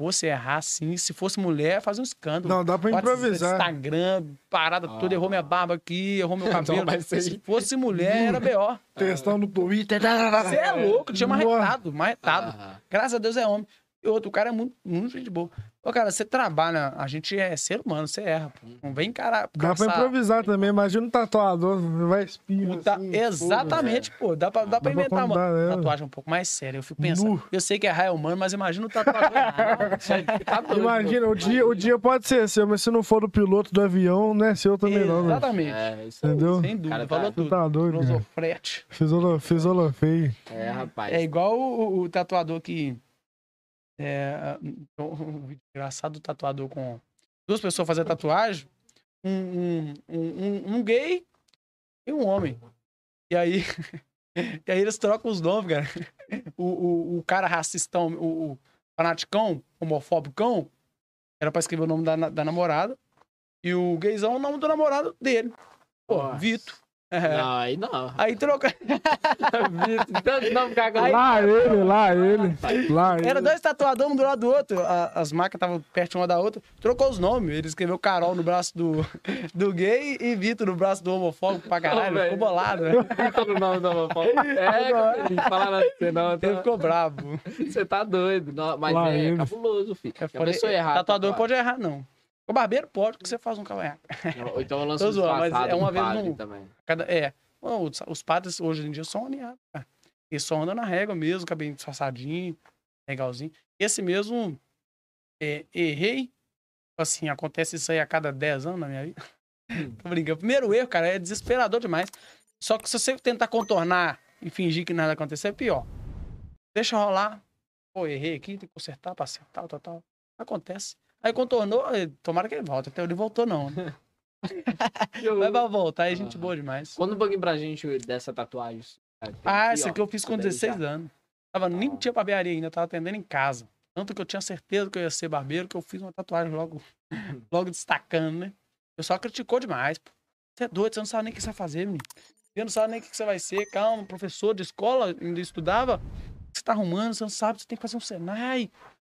Pô, se errar assim, se fosse mulher, fazer um escândalo. Não, dá pra improvisar. Instagram, parada Ah. toda, errou minha barba aqui, errou meu *laughs* Então cabelo. vai ser- Se fosse mulher, era B.O. Testão no Twitter. Você é louco, tinha marretado, marretado. Ah, Graças a Deus é homem. E outro, o cara é muito, muito gente boa. Ô, cara, você trabalha, a gente é ser humano, você erra. Pô. Não vem encarar. Dá pra improvisar também. Imagina um tatuador, vai espirra. o ta- assim, Exatamente, pô. Dá pra, dá pra Dá pra inventar uma contar, é. tatuagem um pouco mais séria. Eu fico pensando. Nu. Eu sei que errar é humano, mas imagina o tatuador *laughs* tá doido, Imagina, o dia, o dia pode ser seu, mas se não for do piloto do avião, não é seu também não, né? Exatamente. é, isso aí. Entendeu? Sem dúvida, Cara, tá- falou tudo. tá doido, cara. Filosofrete. Feio. É, rapaz. É igual o, o tatuador que. É, um, vídeo engraçado do tatuador com duas pessoas fazendo tatuagem, um, um, um, um- gay e um homem. E aí, *laughs* e aí eles trocam os nomes, cara. O, o, o cara racistão, o, o fanaticão, homofóbicão, era pra escrever o nome da, da namorada. E o gaysão, o nome do namorado dele. Pô, Nossa. Vito. É. Não, aí não. Aí troca. Tanto não ficar com Lá ele, lá ele. Lá ele. Era dois tatuadores um do lado do outro. A- as marcas estavam perto uma da outra. Trocou os nomes. Ele escreveu Carol no braço do, do gay e Vitor no braço do homofóbico pra caralho. Ele ficou velho. bolado, né? o nome da mamãe. É, não fala nada de você não. Ele tá- ficou bravo. Você tá doido. Não, mas Lá é ele. cabuloso, filho. Eu falei, tatuador tatuagem. pode errar, não. O barbeiro pode, porque você faz um cavanhaque. Ou então eu lanço *laughs* zoando, mas é uma vez no- também. Cada, é. Bom, os, padres hoje em dia são alinhados, cara. Eles só andam na régua mesmo, cabelinho disfarçadinho, legalzinho. Esse mesmo, é, errei. Assim, acontece isso aí a cada 10 anos na minha vida. *laughs* Tô brincando. Primeiro erro, cara, é desesperador demais. Só que se você tentar contornar e fingir que nada aconteceu, é pior. Deixa rolar. Pô, errei aqui, tem que consertar pra acertar, tal, tal. Acontece. Aí contornou, tomara que ele volte. Até ele voltou, não. Né? *laughs* Vai pra voltar, é gente Ah. boa demais. Conta um pouquinho pra gente dessa tatuagem. Ah, aqui, essa ó, aqui eu fiz com poder 16 usar. anos. Tava, nem Ah. tinha barbearia ainda, tava atendendo em casa. Tanto que eu tinha certeza que eu ia ser barbeiro, que eu fiz uma tatuagem logo, *laughs* logo destacando, né? O pessoal criticou demais, pô. Você é doido, você não sabe nem o que você vai fazer, menino. Você não sabe nem o que você vai ser. Calma, professor de escola, ainda estudava. O que você tá arrumando? Você não sabe, você tem que fazer um Senai.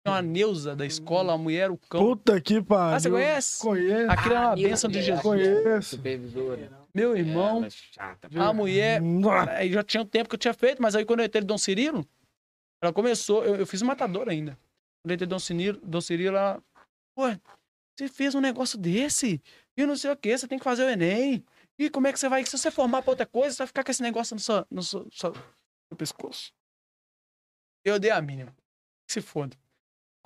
Uma Neuza da escola, a mulher, o cão. Puta que pariu. Ah, você conhece? Conheço. Aquilo é uma Ah, bênção de eu- Jesus. Conheço. Supervisora. Meu irmão, Ela é chata. a mulher. Aí já tinha um tempo que eu tinha feito, mas aí quando eu entrei no Dom Cirilo, ela começou, eu, eu fiz um matador ainda. Quando eu entrei no Dom Cirilo, Dom Cirilo, ela, pô, você fez um negócio desse, e não sei o que, você tem que fazer o Enem. E como é que você vai, se você formar pra outra coisa, você vai ficar com esse negócio no seu, no seu, seu- pescoço. Eu dei a mínima. Se foda.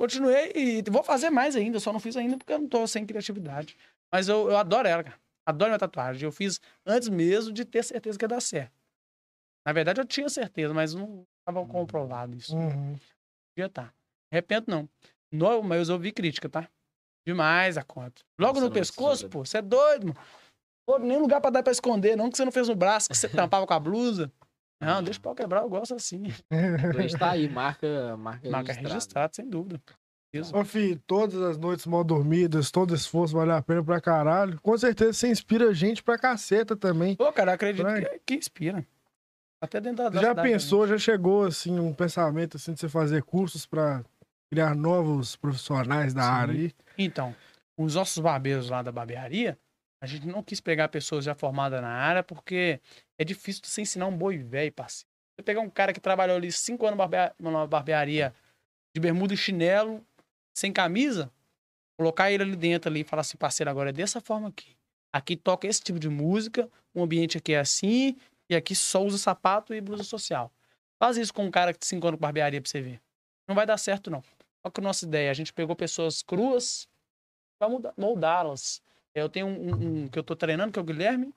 Continuei e vou fazer mais ainda, só não fiz ainda porque eu não tô sem criatividade. Mas eu, eu adoro ela, cara. Adoro minha tatuagem. Eu fiz antes mesmo de ter certeza que ia dar certo. Na verdade, eu tinha certeza, mas não estava comprovado isso. Uhum. Podia tá. Arrependo, não. não. Mas eu ouvi crítica, tá? Demais a conta. Logo Nossa, no não pescoço, pô. Você é doido, mano. Pô, nem lugar pra dar pra esconder, não que você não fez no braço, que você *laughs* tampava com a blusa. Não, deixa o pau quebrar, eu gosto assim. *laughs* Então, está aí, marca, marca, Marca registrada. registrado, sem dúvida. Isso. Ô, filho, todas as noites mal dormidas, todo esforço vale a pena pra caralho. Com certeza você inspira gente pra caceta também. Pô, cara, acredito que, que inspira. Até dentro da da já pensou, já chegou assim, um pensamento assim de você fazer cursos pra criar novos profissionais da Sim. área aí? Então, os nossos barbeiros lá da barbearia, a gente não quis pegar pessoas já formadas na área, porque é difícil você ensinar um boi velho, parceiro. Você pegar um cara que trabalhou ali cinco anos numa barbearia de bermuda e chinelo, sem camisa, colocar ele ali dentro ali e falar assim, parceiro, agora é dessa forma aqui. Aqui toca esse tipo de música, o ambiente aqui é assim, e aqui só usa sapato e blusa social. Faz isso com um cara que tem cinco anos com barbearia pra você ver. Não vai dar certo, não. Qual que é a nossa ideia? A gente pegou pessoas cruas pra moldá-las. Eu tenho um, um- um que eu tô treinando, que é o Guilherme,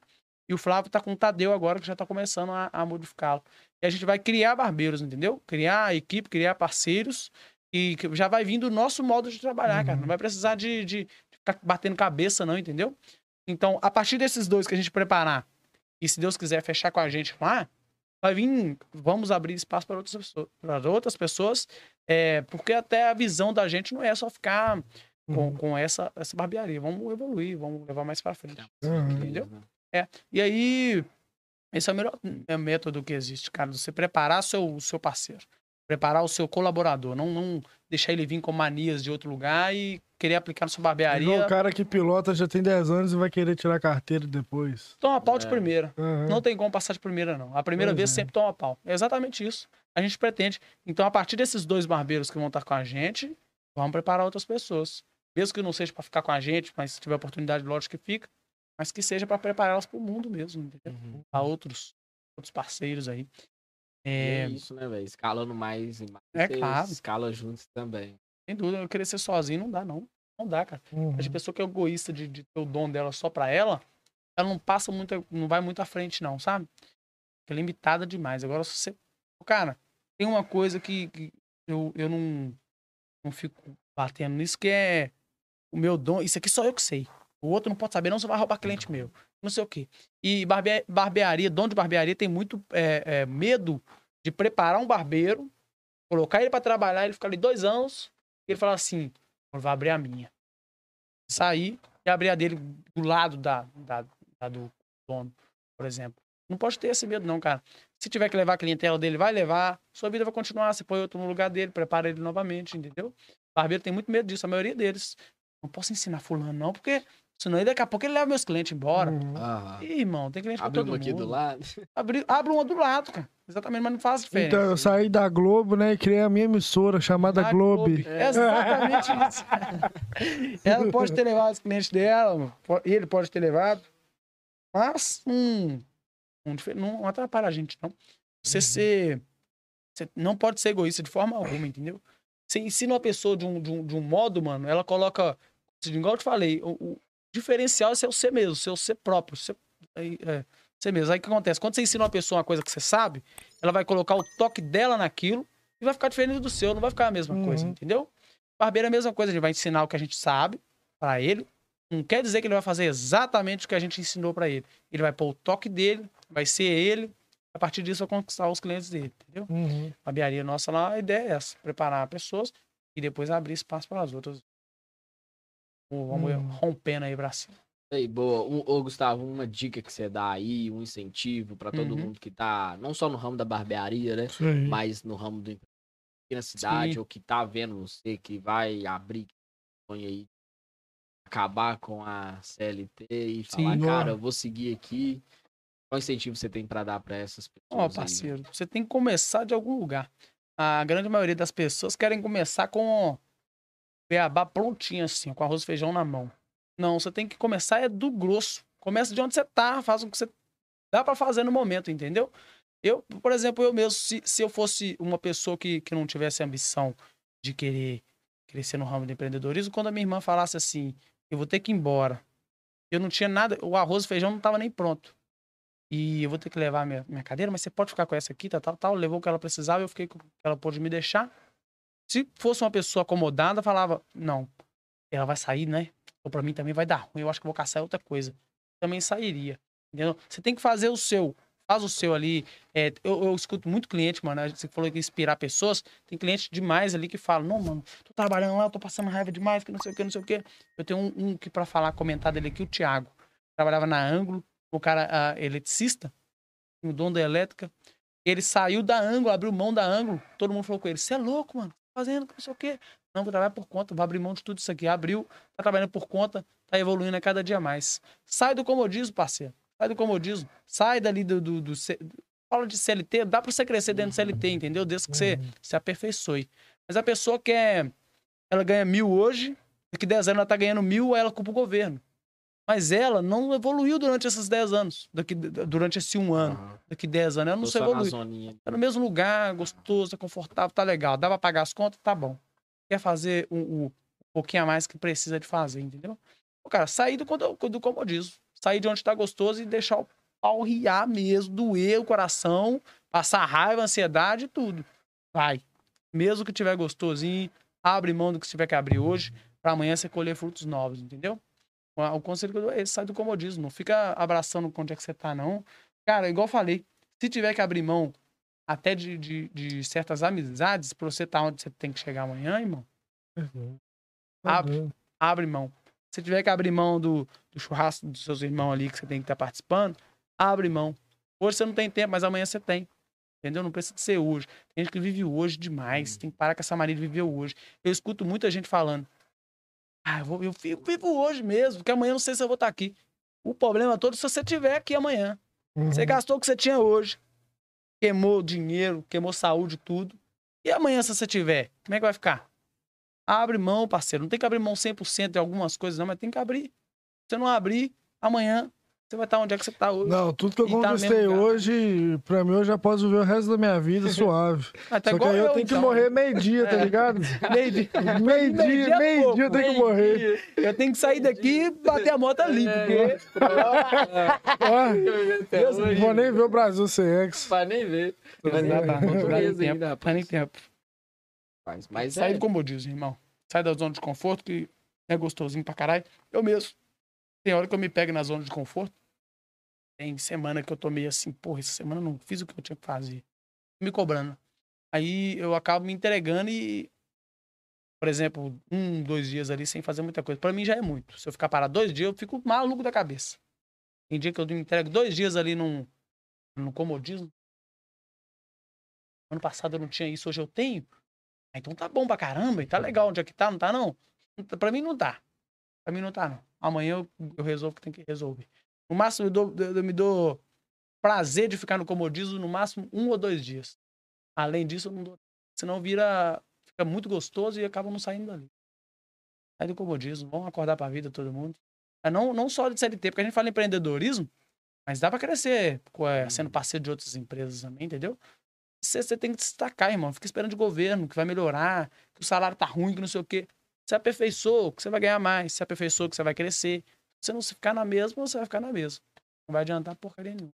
e o Flávio tá com o Tadeu agora, que já tá começando a, a modificá-lo. E a gente vai criar barbeiros, entendeu? Criar equipe, criar parceiros, e que já vai vir do nosso modo de trabalhar, cara. Não vai precisar de, de ficar batendo cabeça, não, entendeu? Então, a partir desses dois que a gente preparar, e se Deus quiser fechar com a gente lá, vai vir, vamos abrir espaço para outras pessoas, para outras pessoas é, porque até a visão da gente não é só ficar com, Uhum. com essa, essa barbearia. Vamos evoluir, vamos levar mais para frente. Uhum. Entendeu? E aí, esse é o melhor é, método que existe, cara. Você preparar seu, seu parceiro, preparar o seu colaborador, não, não deixar ele vir com manias de outro lugar e querer aplicar na sua barbearia. o cara que pilota já tem 10 anos e vai querer tirar carteira depois. Toma pau de É. primeira. Uhum. Não tem como passar de primeira, não. A primeira Pois vez é. sempre toma pau. É exatamente isso. A gente pretende. Então, a partir desses dois barbeiros que vão estar com a gente, vamos preparar outras pessoas. Mesmo que não seja para ficar com a gente, mas se tiver oportunidade, lógico que fica. Mas que seja para prepará-las para o mundo mesmo, entendeu? Uhum. Para outros, outros parceiros aí. É É, isso, né, velho? Escalando mais e mais. É claro. Escala juntos também. sem dúvida, eu querer ser sozinho não dá, não. Não dá, cara. Uhum. A pessoa que é egoísta de, de ter o dom dela só pra ela, ela não passa muito, não vai muito à frente, não, sabe? É limitada demais. Agora, se você. Cara, tem uma coisa que, que eu, eu não, não fico batendo nisso, que é o meu dom. Isso aqui só eu que sei. O outro não pode saber, não, você vai roubar cliente meu. Não sei o quê. E barbe barbearia, dono de barbearia tem muito é, é, medo de preparar um barbeiro, colocar ele pra trabalhar, ele ficar ali dois anos, e ele fala assim: vou abrir a minha. Sair e abrir a dele do lado da, da, da do dono, por exemplo. Não pode ter esse medo, não, cara. Se tiver que levar a clientela dele, vai levar. Sua vida vai continuar. Você põe outro no lugar dele, prepara ele novamente, entendeu? Barbeiro tem muito medo disso, a maioria deles. Não posso ensinar fulano, não, porque senão daqui a pouco ele leva meus clientes embora. Uhum. Ah, Ih, irmão, tem cliente pra abre todo uma mundo. aqui do lado. Abre, abre uma do lado, cara. Exatamente, mas não faz diferença. Então, eu saí da Globo, né, e criei a minha emissora chamada Na Globe. É exatamente *laughs* isso. *laughs* Ela pode ter levado os clientes dela, ele pode ter levado, mas hum, um não atrapalha a gente, não. Você ser. Você não pode ser egoísta de forma alguma, entendeu? Você ensina uma pessoa de um, de um, de um modo, mano, ela coloca. Igual eu te falei, o, o diferencial é ser você mesmo, ser você próprio. Ser, é, você mesmo. Aí o que acontece? Quando você ensina uma pessoa uma coisa que você sabe, ela vai colocar o toque dela naquilo e vai ficar diferente do seu, não vai ficar a mesma Uhum. coisa, entendeu? Barbeiro é a mesma coisa, a gente vai ensinar o que a gente sabe pra ele. Não quer dizer que ele vai fazer exatamente o que a gente ensinou pra ele. Ele vai pôr o toque dele, vai ser ele, a partir disso vai conquistar os clientes dele, entendeu? Uhum. A barbearia nossa lá, a ideia é essa, preparar pessoas e depois abrir espaço para as outras. Vamos Hum. rompendo aí pra cima. Aí, boa. Ô, Gustavo, uma dica que você dá aí, um incentivo pra todo Uhum. mundo que tá, não só no ramo da barbearia, né? Aí. Mas no ramo do aqui na cidade, Sim. ou que tá vendo você, que vai abrir que sonha aí, acabar com a CLT e falar, Sim. cara, eu vou seguir aqui. Qual incentivo você tem pra dar pra essas pessoas? Ó, aí, né? parceiro, você tem que começar de algum lugar. A grande maioria das pessoas querem começar com beabá prontinho assim, com arroz e feijão na mão. Não, você tem que começar é do grosso. Começa de onde você tá, faz o que você dá pra fazer no momento, entendeu? Eu, por exemplo, eu mesmo, se, se eu fosse uma pessoa que, que não tivesse ambição de querer crescer no ramo do empreendedorismo, quando a minha irmã falasse assim, eu vou ter que ir embora. Eu não tinha nada, o arroz e feijão não tava nem pronto. E eu vou ter que levar minha, minha cadeira, mas você pode ficar com essa aqui, tal, tal, tal. Levou o que ela precisava, eu fiquei com o que ela pôde me deixar. Se fosse uma pessoa acomodada, falava, não, ela vai sair, né? Ou pra mim também vai dar ruim, eu acho que vou caçar outra coisa. Também sairia. Entendeu? Você tem que fazer o seu. Faz o seu ali. É, eu, eu escuto muito cliente, mano. Você falou que inspirar pessoas. Tem cliente demais ali que fala: Não, mano, tô trabalhando lá, tô passando raiva demais, que não sei o que, não sei o que. Eu tenho um, um que pra falar, comentar dele aqui, o Thiago. Trabalhava na Ângulo, o cara eletricista, o dono da elétrica. Ele saiu da Ângulo, abriu mão da Ângulo. Todo mundo falou com ele: Você é louco, mano. Fazendo, não sei o quê. Não, vou trabalhar por conta, vou abrir mão de tudo isso aqui. Abriu, tá trabalhando por conta, tá evoluindo a cada dia mais. Sai do comodismo, parceiro. Sai do comodismo. Sai dali do. do, do, do fala de CLT, dá pra você crescer dentro do CLT, entendeu? Desde que você se aperfeiçoe. Mas a pessoa quer. Ela ganha mil hoje, daqui 10 anos ela tá ganhando mil, aí ela culpa o governo. Mas ela não evoluiu durante esses 10 anos. Daqui, durante esse um ano. Aham. Daqui 10 anos. Ela não Tô se evoluiu. Tá no mesmo lugar, gostoso, confortável, tá legal. Dá pra pagar as contas? Tá bom. Quer fazer o, o- um pouquinho a mais que precisa de fazer, entendeu? Ô, cara, sair do, do comodismo. Sair de onde tá gostoso e deixar o pau riar mesmo, doer o coração, passar raiva, ansiedade e tudo. Vai. Mesmo que tiver gostosinho, abre mão do que tiver que abrir hoje, pra amanhã você colher frutos novos, entendeu? O, conselho que eu dou é esse, sai do comodismo. Não fica abraçando onde é que você tá, não. Cara, igual eu falei, se tiver que abrir mão até de, de, de certas amizades, pra você estar onde você tem que chegar amanhã, irmão, Abre. abre mão. Se tiver que abrir mão do, do churrasco dos seus irmãos ali que você tem que estar participando, abre mão. Hoje você não tem tempo, mas amanhã você tem. Entendeu? Não precisa ser hoje. Tem gente que vive hoje demais. Tem que parar com essa mania de viver hoje. Eu escuto muita gente falando. Ah, eu, vou, eu fico, vivo hoje mesmo, porque amanhã eu não sei se eu vou estar aqui. O problema todo é se você estiver aqui amanhã. Uhum. Você gastou o que você tinha hoje. Queimou dinheiro, queimou saúde, tudo. E amanhã, se você tiver, como é que vai ficar? Abre mão, parceiro. Não tem que abrir mão 100% de algumas coisas, não, mas tem que abrir. Se você não abrir, amanhã você vai estar onde é que você está hoje. Não, tudo que eu tá conquistei lugar. hoje, pra mim, eu já posso viver o resto da minha vida *laughs* suave. Ah, tá Só que aí eu, eu, tenho que então. morrer meio-dia, tá É. ligado? *laughs* Meio-dia. Meio-dia, Meio-dia é eu tenho que morrer. Eu tenho que sair daqui e bater a moto ali, É. porque... Ah, Deus não vou nem ver o Brasil ser ex. Vai nem ver. Tá. Dá nem tempo. Rapaz. nem tempo. Mas, mas Sai é, do comodismo, irmão. Sai da zona de conforto, que é gostosinho pra caralho. Eu mesmo. Tem hora que eu me pego na zona de conforto. Tem semana que eu tô meio assim, porra, essa semana eu não fiz o que eu tinha que fazer. Me cobrando. Aí eu acabo me entregando e, por exemplo, um, dois dias ali sem fazer muita coisa. Pra mim já é muito. Se eu ficar parado dois dias, eu fico maluco da cabeça. Tem dia que eu me entrego dois dias ali num, num comodismo. Ano passado eu não tinha isso, hoje eu tenho. Ah, então tá bom pra caramba, e tá legal onde é que tá, não tá não? Pra mim não tá. Pra mim não tá não. Amanhã eu, eu resolvo o que tem que resolver. No máximo eu, dou- eu- me dou prazer de ficar no comodismo no máximo um ou dois dias. Além disso eu não dou. Senão vira, fica muito gostoso e acaba não saindo dali. Sai do comodismo, vamos acordar pra vida todo mundo. É não, não só de CLT, porque a gente fala em empreendedorismo, mas dá pra crescer é, sendo parceiro de outras empresas também, entendeu? Você, você tem que destacar, irmão. Fica esperando de governo, que vai melhorar, que o salário tá ruim, que não sei o quê. Se aperfeiçoou, que você vai ganhar mais. Se aperfeiçoou, que você vai crescer. Se você não se ficar na mesma, você vai ficar na mesma. Não vai adiantar porcaria nenhuma.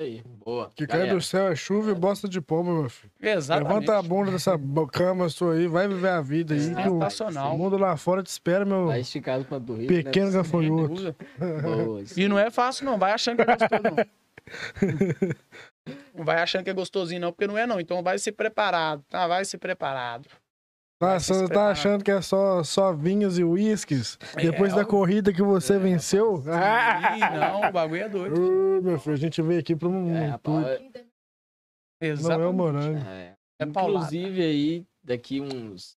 aí. Boa. Que cai do céu é chuva e bosta de pomba, meu filho. Exatamente. Levanta a bunda dessa cama sua aí, vai viver a vida aí. o, Sensacional. o mundo lá fora te espera, meu Tá esticado pra dormir. pequeno né? gafanhoto. *laughs* E não é fácil, não. Vai achando que é gostoso, não. *laughs* Não vai achando que é gostosinho, não, porque não é, não. Então vai ser preparado, tá? Vai ser preparado. Tá, se você tá preparar. achando que é só, só vinhos e uísques? Depois É, da ó. corrida que você venceu? Ah! Ih, *laughs* não, o bagulho é doido. Ô, meu filho, a gente veio aqui pra um. É, rapaz, não é o Exatamente. morango. é. É paulada. Inclusive aí, daqui uns.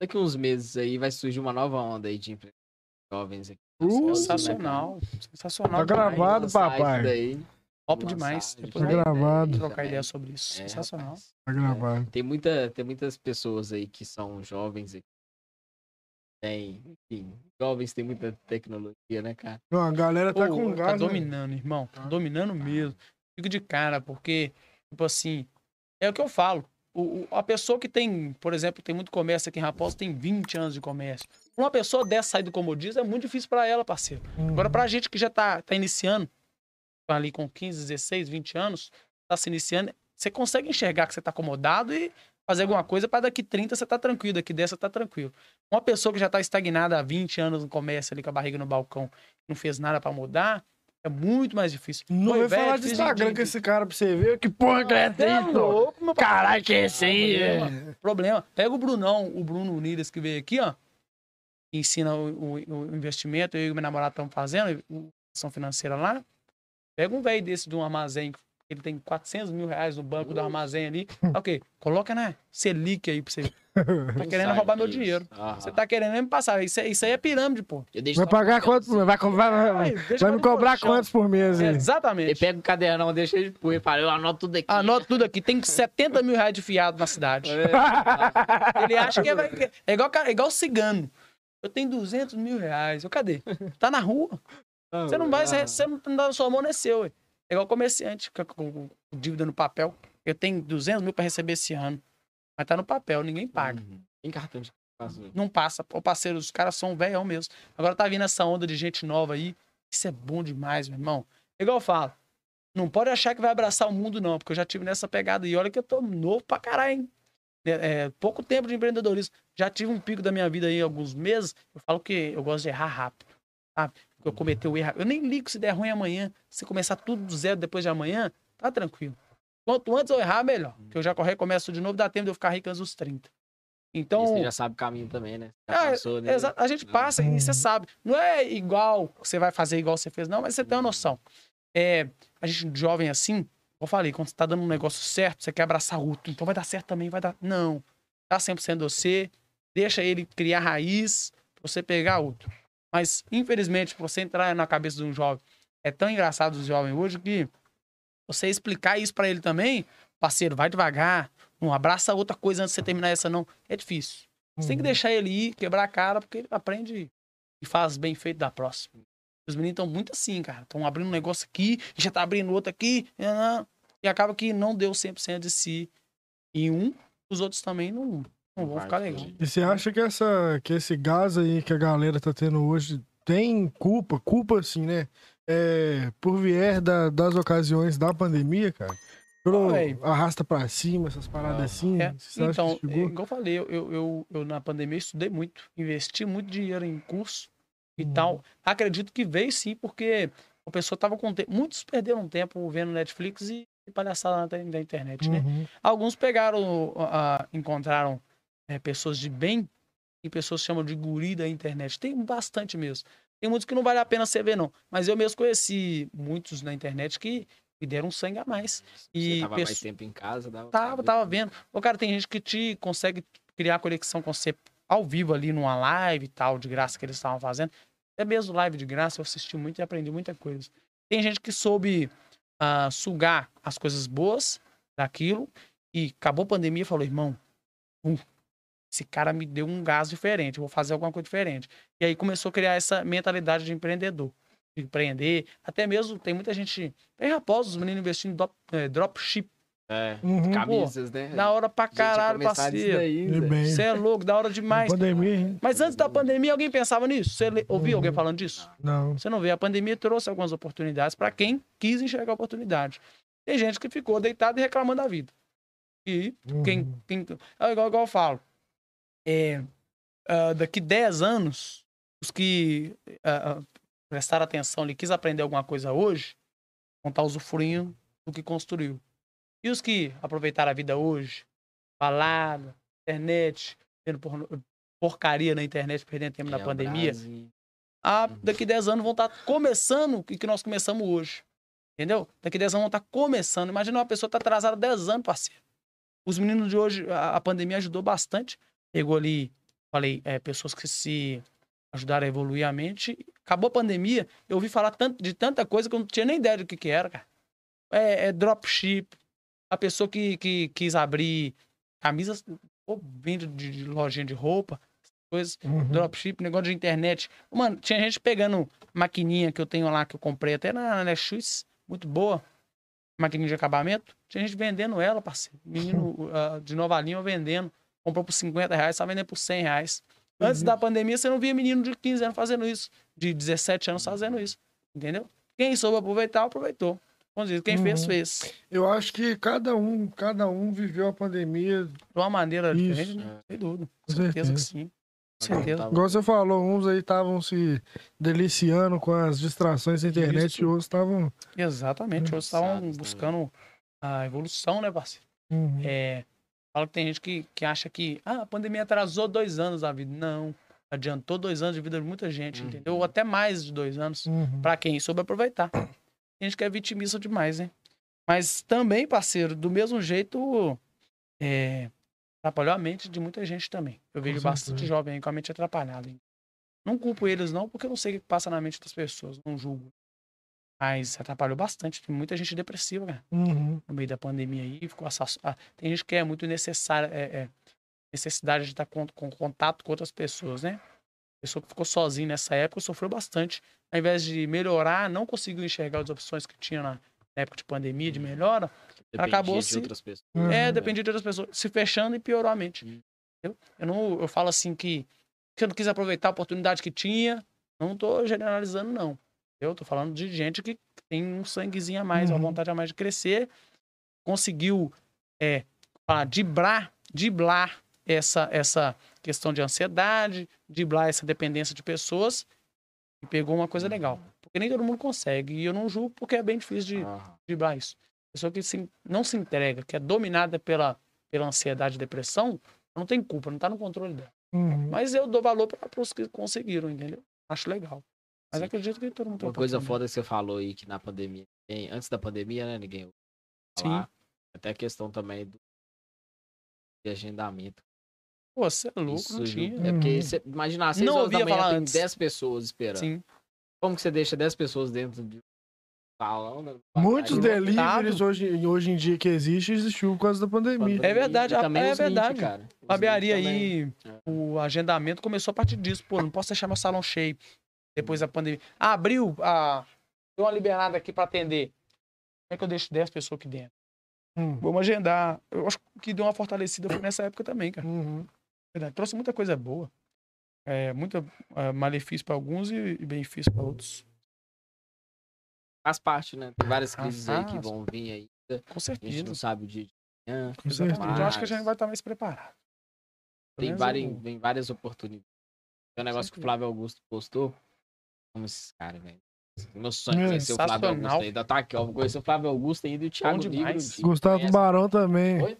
Daqui uns meses aí vai surgir uma nova onda aí de empresas jovens aqui. Uh, Sensacional. Sensacional. Tá gravado, papai. Top demais. Depois Tá gravado. trocar ideia sobre isso. É, Sensacional. Tá gravado. Tem, muita, tem muitas pessoas aí que são jovens aqui. Tem, enfim, jovens têm muita tecnologia, né, cara? Não, a galera tá Pô, com tá gás. né? dominando, irmão. Tá Tá. dominando mesmo. Fico de cara, porque, tipo assim, é o que eu falo. O, o- a pessoa que tem, por exemplo, tem muito comércio aqui em Raposa, tem 20 anos de comércio. Uma pessoa dessa sair do comodismo é muito difícil pra ela, parceiro. Hum. Agora, pra gente que já tá, tá iniciando, tá ali com 15, 16, 20 anos, tá se iniciando, você consegue enxergar que você tá acomodado e fazer alguma coisa para daqui 30 você tá tranquilo, daqui 10 você tá tranquilo. Uma pessoa que já tá estagnada há 20 anos no comércio ali com a barriga no balcão, não fez nada para mudar, é muito mais difícil. Não vai falar de Instagram com esse cara pra você ver. Que porra que é é meu Caralho, que é esse aí? Problema. Problema. Pega o Brunão, o Bruno Unidas que veio aqui, ó. Que ensina o, o- o investimento. Eu e meu namorado estamos fazendo, ação financeira lá. Pega um velho desse de um armazém. Ele tem 400 mil reais no banco do armazém ali. *laughs* Ok, coloca na Selic aí pra você. *laughs* Tá querendo roubar meu dinheiro. Você tá querendo me passar. Isso, isso aí é pirâmide, pô. Vai pagar quanto? Vai, vai, vai, vai, me cobrar colchão. quantos por mês É, aí? exatamente. Ele pega o cadernão, deixa ele pôr. Ele fala, eu anoto tudo aqui. Anota tudo aqui. Tem 70 mil reais de fiado na cidade. É. *laughs* Ele acha que é, é igual, é igual cigano. Eu tenho 200 mil reais. Eu, cadê? Tá na rua. Você não vai, você, você não tá na sua mão, não é seu. ué. É igual comerciante, fica com, dívida no papel. Eu tenho 200 mil pra receber esse ano. Mas tá no papel, ninguém paga. Uhum. Tem cartão de. Não passa. O parceiro, os caras são velhão mesmo. Agora tá vindo essa onda de gente nova aí. Isso é bom demais, meu irmão. É Igual eu falo. Não pode achar que vai abraçar o mundo, não, porque eu já tive nessa pegada. E olha que eu tô novo pra caralho, hein? É, é, pouco tempo de empreendedorismo. Já tive um pico da minha vida aí alguns meses. Eu falo que eu gosto de errar rápido. Sabe? Eu cometi o erro. Eu nem ligo se der ruim amanhã. Se começar tudo do zero depois de amanhã, tá tranquilo. Quanto antes eu errar, melhor. Porque eu já correr, começo de novo, dá tempo de eu ficar rico antes dos 30. Então. E você já sabe o caminho também, né? Já Ah, passou, né? A gente passa e você sabe. Não é igual você vai fazer igual você fez, não, mas você tem uma noção. É, a gente jovem assim, como eu falei, quando você tá dando um negócio certo, você quer abraçar outro. Então vai dar certo também, vai dar. Não. Tá 100% você, deixa ele criar raiz pra você pegar outro. Mas, infelizmente, pra você entrar na cabeça de um jovem, é tão engraçado os jovens hoje que você explicar isso pra ele também, parceiro, vai devagar, não abraça outra coisa antes de você terminar essa, não. É difícil. Você tem que deixar ele ir, quebrar a cara, porque ele aprende e faz bem feito da próxima. Os meninos estão muito assim, cara. Estão abrindo um negócio aqui, já tá abrindo outro aqui, e, acaba que não deu 100% de si. E um, os outros também não, não vai ficar legal. E você acha que, essa, que esse gás aí que a galera tá tendo hoje tem culpa? Culpa, assim, né? É, por vier da- das ocasiões da pandemia, cara? Pelo Ah, arrasta pra cima, essas paradas Ah, assim? É, então, que é, igual eu falei, eu, eu, eu, eu na pandemia estudei muito, investi muito dinheiro em curso e Uhum. tal. Acredito que veio sim, porque a pessoa tava com tempo. Muitos perderam tempo vendo Netflix e, palhaçada na, internet, né? Uhum. Alguns pegaram, ah, encontraram eh, pessoas de bem e pessoas que chamam de guri da internet. Tem bastante mesmo. Tem muitos que não vale a pena você ver, não. Mas eu mesmo conheci muitos na internet que me deram sangue a mais. E Você tava mais pesso- tempo em casa, dava Tava, tava vendo. O cara, tem gente que te consegue criar conexão com você ao vivo ali numa live e tal, de graça que eles estavam fazendo. Até mesmo live de graça, eu assisti muito e aprendi muita coisa. Tem gente que soube ah, sugar as coisas boas daquilo e acabou a pandemia e falou, irmão, hum, esse cara me deu um gás diferente, vou fazer alguma coisa diferente. E aí começou a criar essa mentalidade de empreendedor. De empreender. Até mesmo tem muita gente. Tem raposos, os meninos investindo em drop, eh, dropship. É, Uhum. camisas, né? Da hora pra caralho, parceiro. Você é louco, da hora demais. Pandemia, hein? Mas antes da pandemia, alguém pensava nisso? Você ouviu alguém falando disso? Não. Você não vê. A pandemia trouxe algumas oportunidades para quem quis enxergar a oportunidade. Tem gente que ficou deitado e reclamando da vida. E Uhum. quem. quem é igual, igual eu falo. É, ah, daqui 10 anos, os que ah, prestaram atenção ali, quis aprender alguma coisa hoje, vão estar usufruindo do que construiu. E os que aproveitaram a vida hoje, balada, internet, vendo porno- porcaria na internet, perdendo tempo na É, o pandemia, Brasil. ah, Uhum. daqui 10 anos vão estar começando o que nós começamos hoje. Entendeu? Daqui 10 anos vão estar começando. Imagina uma pessoa que tá atrasada 10 anos, parceiro. Os meninos de hoje, a, a pandemia ajudou bastante. Pegou ali, falei, é, pessoas que se ajudaram a evoluir a mente. Acabou a pandemia, eu ouvi falar tanto, de tanta coisa que eu não tinha nem ideia do que, que era, cara. É, é dropship. A pessoa que, que quis abrir camisas, vende de, de lojinha de roupa, coisas Uhum. dropship, negócio de internet. Mano, tinha gente pegando maquininha que eu tenho lá, que eu comprei até na, Netshoes, muito boa. Maquininha de acabamento. Tinha gente vendendo ela, parceiro. Menino *laughs* ah, de nova linha vendendo. Comprou por 50 reais, tá vendendo por 100 reais. Antes Uhum. da pandemia, você não via menino de 15 anos fazendo isso. De 17 anos fazendo isso. Entendeu? Quem soube aproveitar, aproveitou. Quem fez, Uhum. fez. Eu acho que cada um, cada um viveu a pandemia. De uma maneira Isso. diferente, né? sem dúvida. Com certeza certeza. que sim. Com certeza. Igual você falou, uns aí estavam se deliciando com as distrações da internet Isso. e outros estavam. Exatamente. Hoje estavam buscando a evolução, né, parceiro? Uhum. É, fala que tem gente que, que acha que ah, a pandemia atrasou dois anos da vida. Não. Adiantou dois anos de vida de muita gente, Uhum. entendeu? Ou até mais de dois anos. Uhum. Pra quem soube aproveitar. Tem gente que é vitimista demais, né? Mas também, parceiro, do mesmo jeito, é, atrapalhou a mente de muita gente também. Eu vejo bastante jovem aí com a mente atrapalhada. hein? Não culpo eles, não, porque eu não sei o que passa na mente das pessoas, não julgo. Mas atrapalhou bastante. Tem muita gente depressiva, cara, Uhum. no meio da pandemia aí. Ficou assass... ah, tem gente que é muito necessária, é, é, necessidade de estar com, com contato com outras pessoas, né? Pessoa que ficou sozinha nessa época sofreu bastante. Ao invés de melhorar, não conseguiu enxergar as opções que tinha na época de pandemia, de melhora. Dependia acabou de se- outras pessoas. Uhum. É, dependia de outras pessoas. Se fechando e piorou a mente. Hum. Entendeu? Eu, não, eu falo assim que, que eu não quis aproveitar a oportunidade que tinha. Não tô generalizando, não. Eu tô falando de gente que tem um sanguezinho a mais, uma Uhum. vontade a mais de crescer. Conseguiu é, dibrar, diblar essa, essa questão de ansiedade, diblar essa dependência de pessoas. E pegou uma coisa legal. Porque nem todo mundo consegue. E eu não julgo porque é bem difícil de, driblar isso. Pessoa que se- não se entrega, que é dominada pela, pela ansiedade e depressão, não tem culpa, não tá no controle dela. Uhum. Mas eu dou valor para os que conseguiram, entendeu? Acho legal. Mas Sim. acredito que todo mundo tem Uma coisa foda que você falou aí que na pandemia, antes da pandemia, né, ninguém ouviu falar. Até a questão também do de agendamento. Pô, você é louco, Isso não tinha. É porque, Uhum. você, imagina, às 6 Não horas da ouvia manhã falar tem antes. 10 pessoas esperando. Sim. Como que você deixa 10 pessoas dentro de um salão? né? Muitos Aí, deliveries hoje, hoje em dia que existe, existiu por causa da pandemia. É verdade, também é 20, verdade. cara. Os Barbearia 20 também. aí, o agendamento começou a partir disso. Pô, não posso deixar meu salão cheio depois da pandemia. Ah, abriu, ah, deu uma liberada aqui para atender. Como é que eu deixo 10 pessoas aqui dentro? Hum. Vamos agendar. Eu acho que deu uma fortalecida foi nessa época também, cara. Uhum. Verdade. Trouxe muita coisa boa. É, muita é, malefício para alguns e, e benefício para outros. Faz parte, né? Tem várias crises aí que vão vir aí. Com A gente não certeza. sabe o dia de amanhã. Com certeza. Eu acho que a gente vai estar mais preparado. Tem, várias, vem várias oportunidades. Tem um negócio que o certeza. Flávio Augusto postou. Como esses caras, velho. Meu sonho é É, conhecer o Flávio. Augusto ainda tá aqui, ó. Vou conhecer o Flávio Augusto ainda e o Thiago Negro. Gustavo conhece? Barão também. Oi?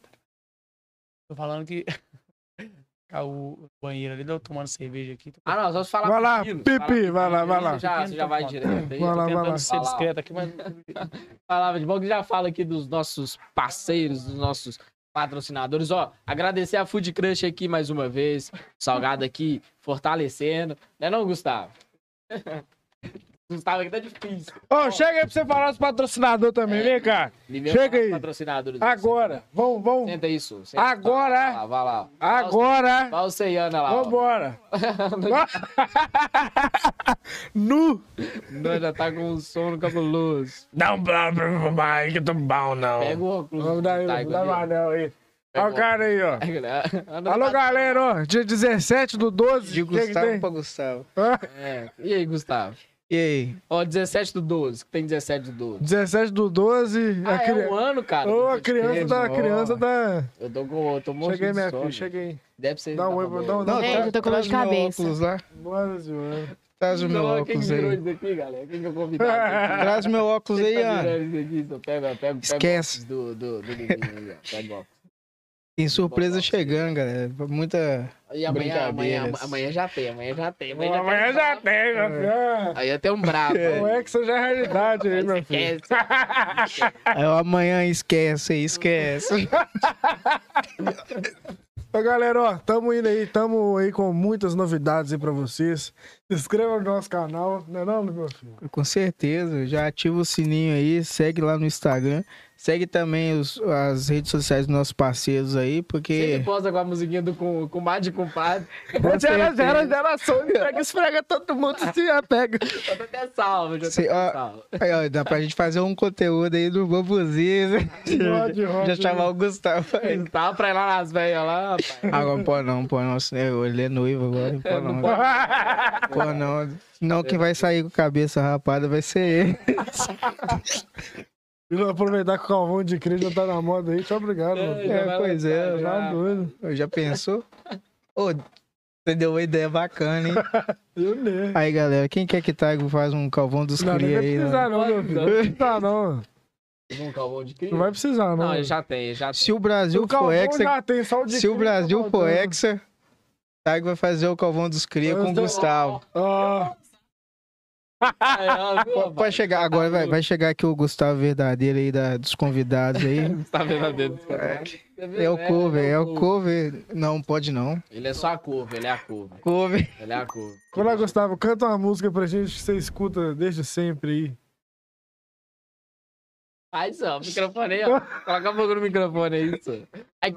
Tô falando que *laughs* o banheiro ali, eu tomando cerveja aqui. Tô, Ah, não, só se falar Vai lá, Pipi, fala vai lá, vai lá. Você já, você já vai direto aí. Vai lá, vai tentando lá. ser discreto aqui, mas *laughs* Falava de bom que já fala aqui dos nossos parceiros, dos nossos patrocinadores. Ó, agradecer a Food Crush aqui mais uma vez. Salgado aqui fortalecendo. Não é não, Gustavo? *laughs* Gustavo aqui tá difícil. Ô, chega aí pra você falar dos patrocinadores também, vem cá. Chega aí. patrocinadores. Agora, vamos, vamos. Senta isso. Senta. Agora. Lá, vai lá. Agora, Vai o Ceiana lá. vambora. *laughs* nu. Nós já tá com um sono cabuloso. Dá um blá blá blá que eu tô bom, não. Pega o óculos. Vamos dar aí, Tá, Godinho. um anel aí. Olha o cara aí, ó. Né? Alô, galera, ó. Dia 17 do 12. De o que que Gustavo tem? pra Gustavo. É. E aí, Gustavo? E aí? Ó, 17 do 12. que Tem 17 do 12. 17 do 12. Ah, a, é cri- um ano, cara. Ô, a criança da. Ó. Criança da. Eu tô com. Eu tô morrendo Cheguei, minha sono. filha, cheguei. Deve ser. Dá um da oi, dá um- dá Gente, eu tô com dor de traz meu cabeça. óculos lá. Nossa senhora. Traz o meu Não, Quem óculos virou aí. isso aqui, galera? Quem que é o convidado? aqui? Traz meu óculos Quem aí, tá Ana. virando isso aqui? Então Pega, pega, pega. o Esquece. óculos Do, do, do menino aí, ó. Pega o óculos. Tem surpresa chegando, galera. Muita. E amanhã, amanhã, amanhã já tem, amanhã já tem. Amanhã já tem, meu filho. Aí até um brabo. O Hexa já é realidade aí, meu filho. Esquece. *laughs* Aí o amanhã esquece, esquece. *laughs* Ô, galera, ó, tamo indo aí, tamo aí com muitas novidades aí pra vocês. Se inscreva no nosso canal, não é não, meu filho? Com certeza. Já ativa o sininho aí, segue lá no Instagram. Segue também os- as redes sociais dos nossos parceiros aí, Sempre porque. posa com a musiquinha do com, com mais de compadre. Com Gera, gera, geração, pega, esfrega todo mundo, *laughs* se apega. Já tô até salvo, já Cê- até ó, salvo. Aí, ó, dá pra gente fazer um conteúdo aí do Bobuzinho. Rode, rode. Já chamar o Gustavo aí. Tava pra ir lá nas velhas lá, rapaz. Agora não pode não, pode não. senão Ele é noivo agora, não pode não. Pode não. Senão quem vai sair com a cabeça rapada vai ser ele. *laughs* E aproveitar que o Calvão de Cris já tá na moda aí, tchau, obrigado. É, mano. já É, pois é, já. Tá doido. Já pensou? Ô, você deu uma ideia bacana, hein? *laughs* Eu nem. Aí, galera, quem quer que Taigo faz um calvão dos Não, vai aí? precisar, Né? não, meu filho. Não vai precisar, não. Um calvão de cria? Não vai precisar, não. Não, já tem, já tem. Se o Brasil o for hexa, já tem, só o de se o Cris Brasil tá for hexa, Taigo vai fazer o calvão dos cria com o Gustavo. Ah, *laughs* Viu, Pode rapaz? chegar, agora vai, vai chegar aqui o Gustavo verdadeiro aí da, dos convidados aí. *laughs* Tá verdadeiro. É o cover, é o cover. Não, pode não. Ele é só a curva, ele é a curva. Cover. Ele é a curva. Olá, Gustavo, canta uma música pra gente que você escuta desde sempre aí. Faz, ó, o microfone aí, ó. *laughs* Coloca a boca no microfone aí, isso. Ai,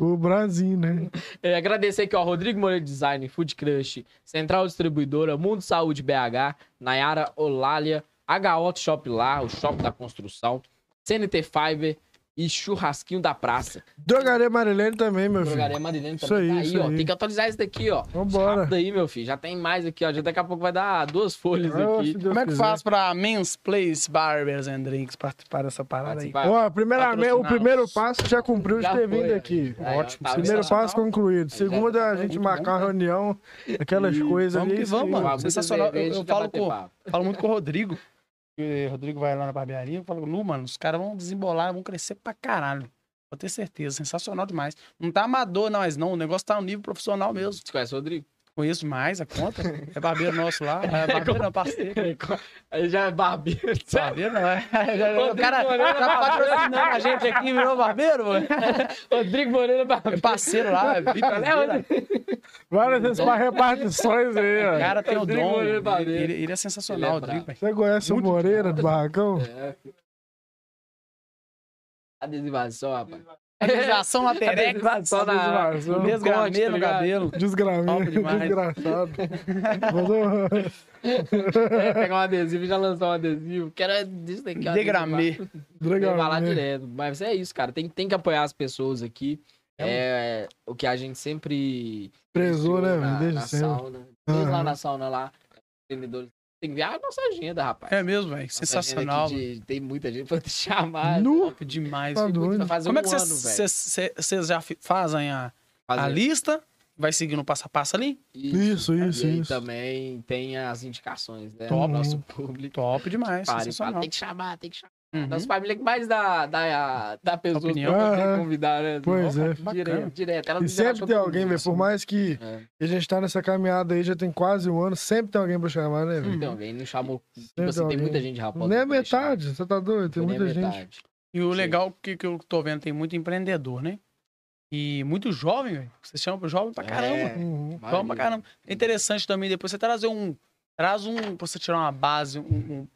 O Brasil, né? *laughs* é, agradecer aqui, ó, Rodrigo Moreira Design, Food Crush, Central Distribuidora, Mundo Saúde BH, Nayara Olália, HO Shop lá, o Shop da Construção, CNT Fiber e Churrasquinho da Praça. Drogaria Marilene também, meu filho. Drogaria Marilene Isso também aí, tá aí, isso ó. aí. Tem que atualizar isso daqui, ó. Vambora. Rápido aí, meu filho. Já tem mais aqui, ó. Já daqui a pouco vai dar duas folhas aqui. Como é que quiser. faz pra Men's Place Barbers and Drinks participar dessa parada aí? Participar. Ó, primeiramente, o primeiro passo já cumpriu Já de ter foi, vindo aqui. Aí, ó, Ótimo, tá Primeiro passo concluído. Segunda, a gente marcar uma bom, reunião, aquelas coisas Vamos ali. que isso vamos, aí. mano. Uma muita sensacional. Eu- eu falo com-. Falo muito com o Rodrigo. O Rodrigo vai lá na barbearia. Eu falo, Lu, mano, os caras vão desembolar, vão crescer pra caralho. Pode ter certeza, sensacional demais. Não tá amador, não, mas não. O negócio tá no nível profissional mesmo. Você conhece o Rodrigo? Conheço demais a conta. *laughs* É barbeiro nosso lá. É barbeiro não, parceiro. Aí já é barbeiro. *laughs* Barbeiro não, é. *laughs* O Rodrigo cara Moreira tá patrocinando a gente aqui, virou barbeiro, mano. Rodrigo Moreira É Barbeiro. parceiro lá, é É, Rodrigo. Várias repartições aí, O ó. cara tem o dom. Moreira Ele, Barbeiro. ele- ele é sensacional, Ele é Rodrigo. Você conhece o Muito Moreira do Barracão? É. Adesivação, rapaz. Adesivação na terex. Adesivação na... Adesivação. Desgramei corte, tá no ligado? cabelo. Demais. desgraçado. *laughs* É, pegar um adesivo e já lançar um adesivo. Quero disso daqui. Degramê. Vai lá direto. Mas é isso, cara. Tem, tem que apoiar as pessoas aqui. É, o que a gente sempre. Prezou, né, na, velho? Desde na sempre. sauna. Desde lá Aham. na sauna lá. Vendedores. Tem que ver a nossa agenda, rapaz. É mesmo, velho. Sensacional. de- tem muita gente pra te chamar. Nu. Top demais. Tá Tem muito doido. pra fazer Como é um que ano, velho. vocês já fazem a, a lista? Vai seguindo passo a passo ali? Isso, isso, e aí isso. também tem as indicações, né? Top. Do nosso público. Top demais. Pare, sensacional. fala, tem que chamar, tem que chamar. Uhum. Nossa família que mais dá, dá, dá pessoas Opinião. pra poder Aham. convidar, né? Pois é. Bacana. Direto, direto. Ela E sempre tem alguém, velho. Por mais que É. a gente tá nessa caminhada aí, já tem quase um ano, sempre tem alguém pra chamar, né, velho? Sempre tem alguém, não chamou. Tipo Sempre assim, tem alguém. muita gente rapaz. Nem a metade, você tá doido? Tem muita gente. Metade. E o Sim. legal que, que eu tô vendo, tem muito empreendedor, né? E muito jovem, velho. Vocês chamam pro jovem pra caramba. É, Uhum. Jovem pra caramba. É interessante também depois você trazer um. Traz um. Pra você tirar uma base, um, um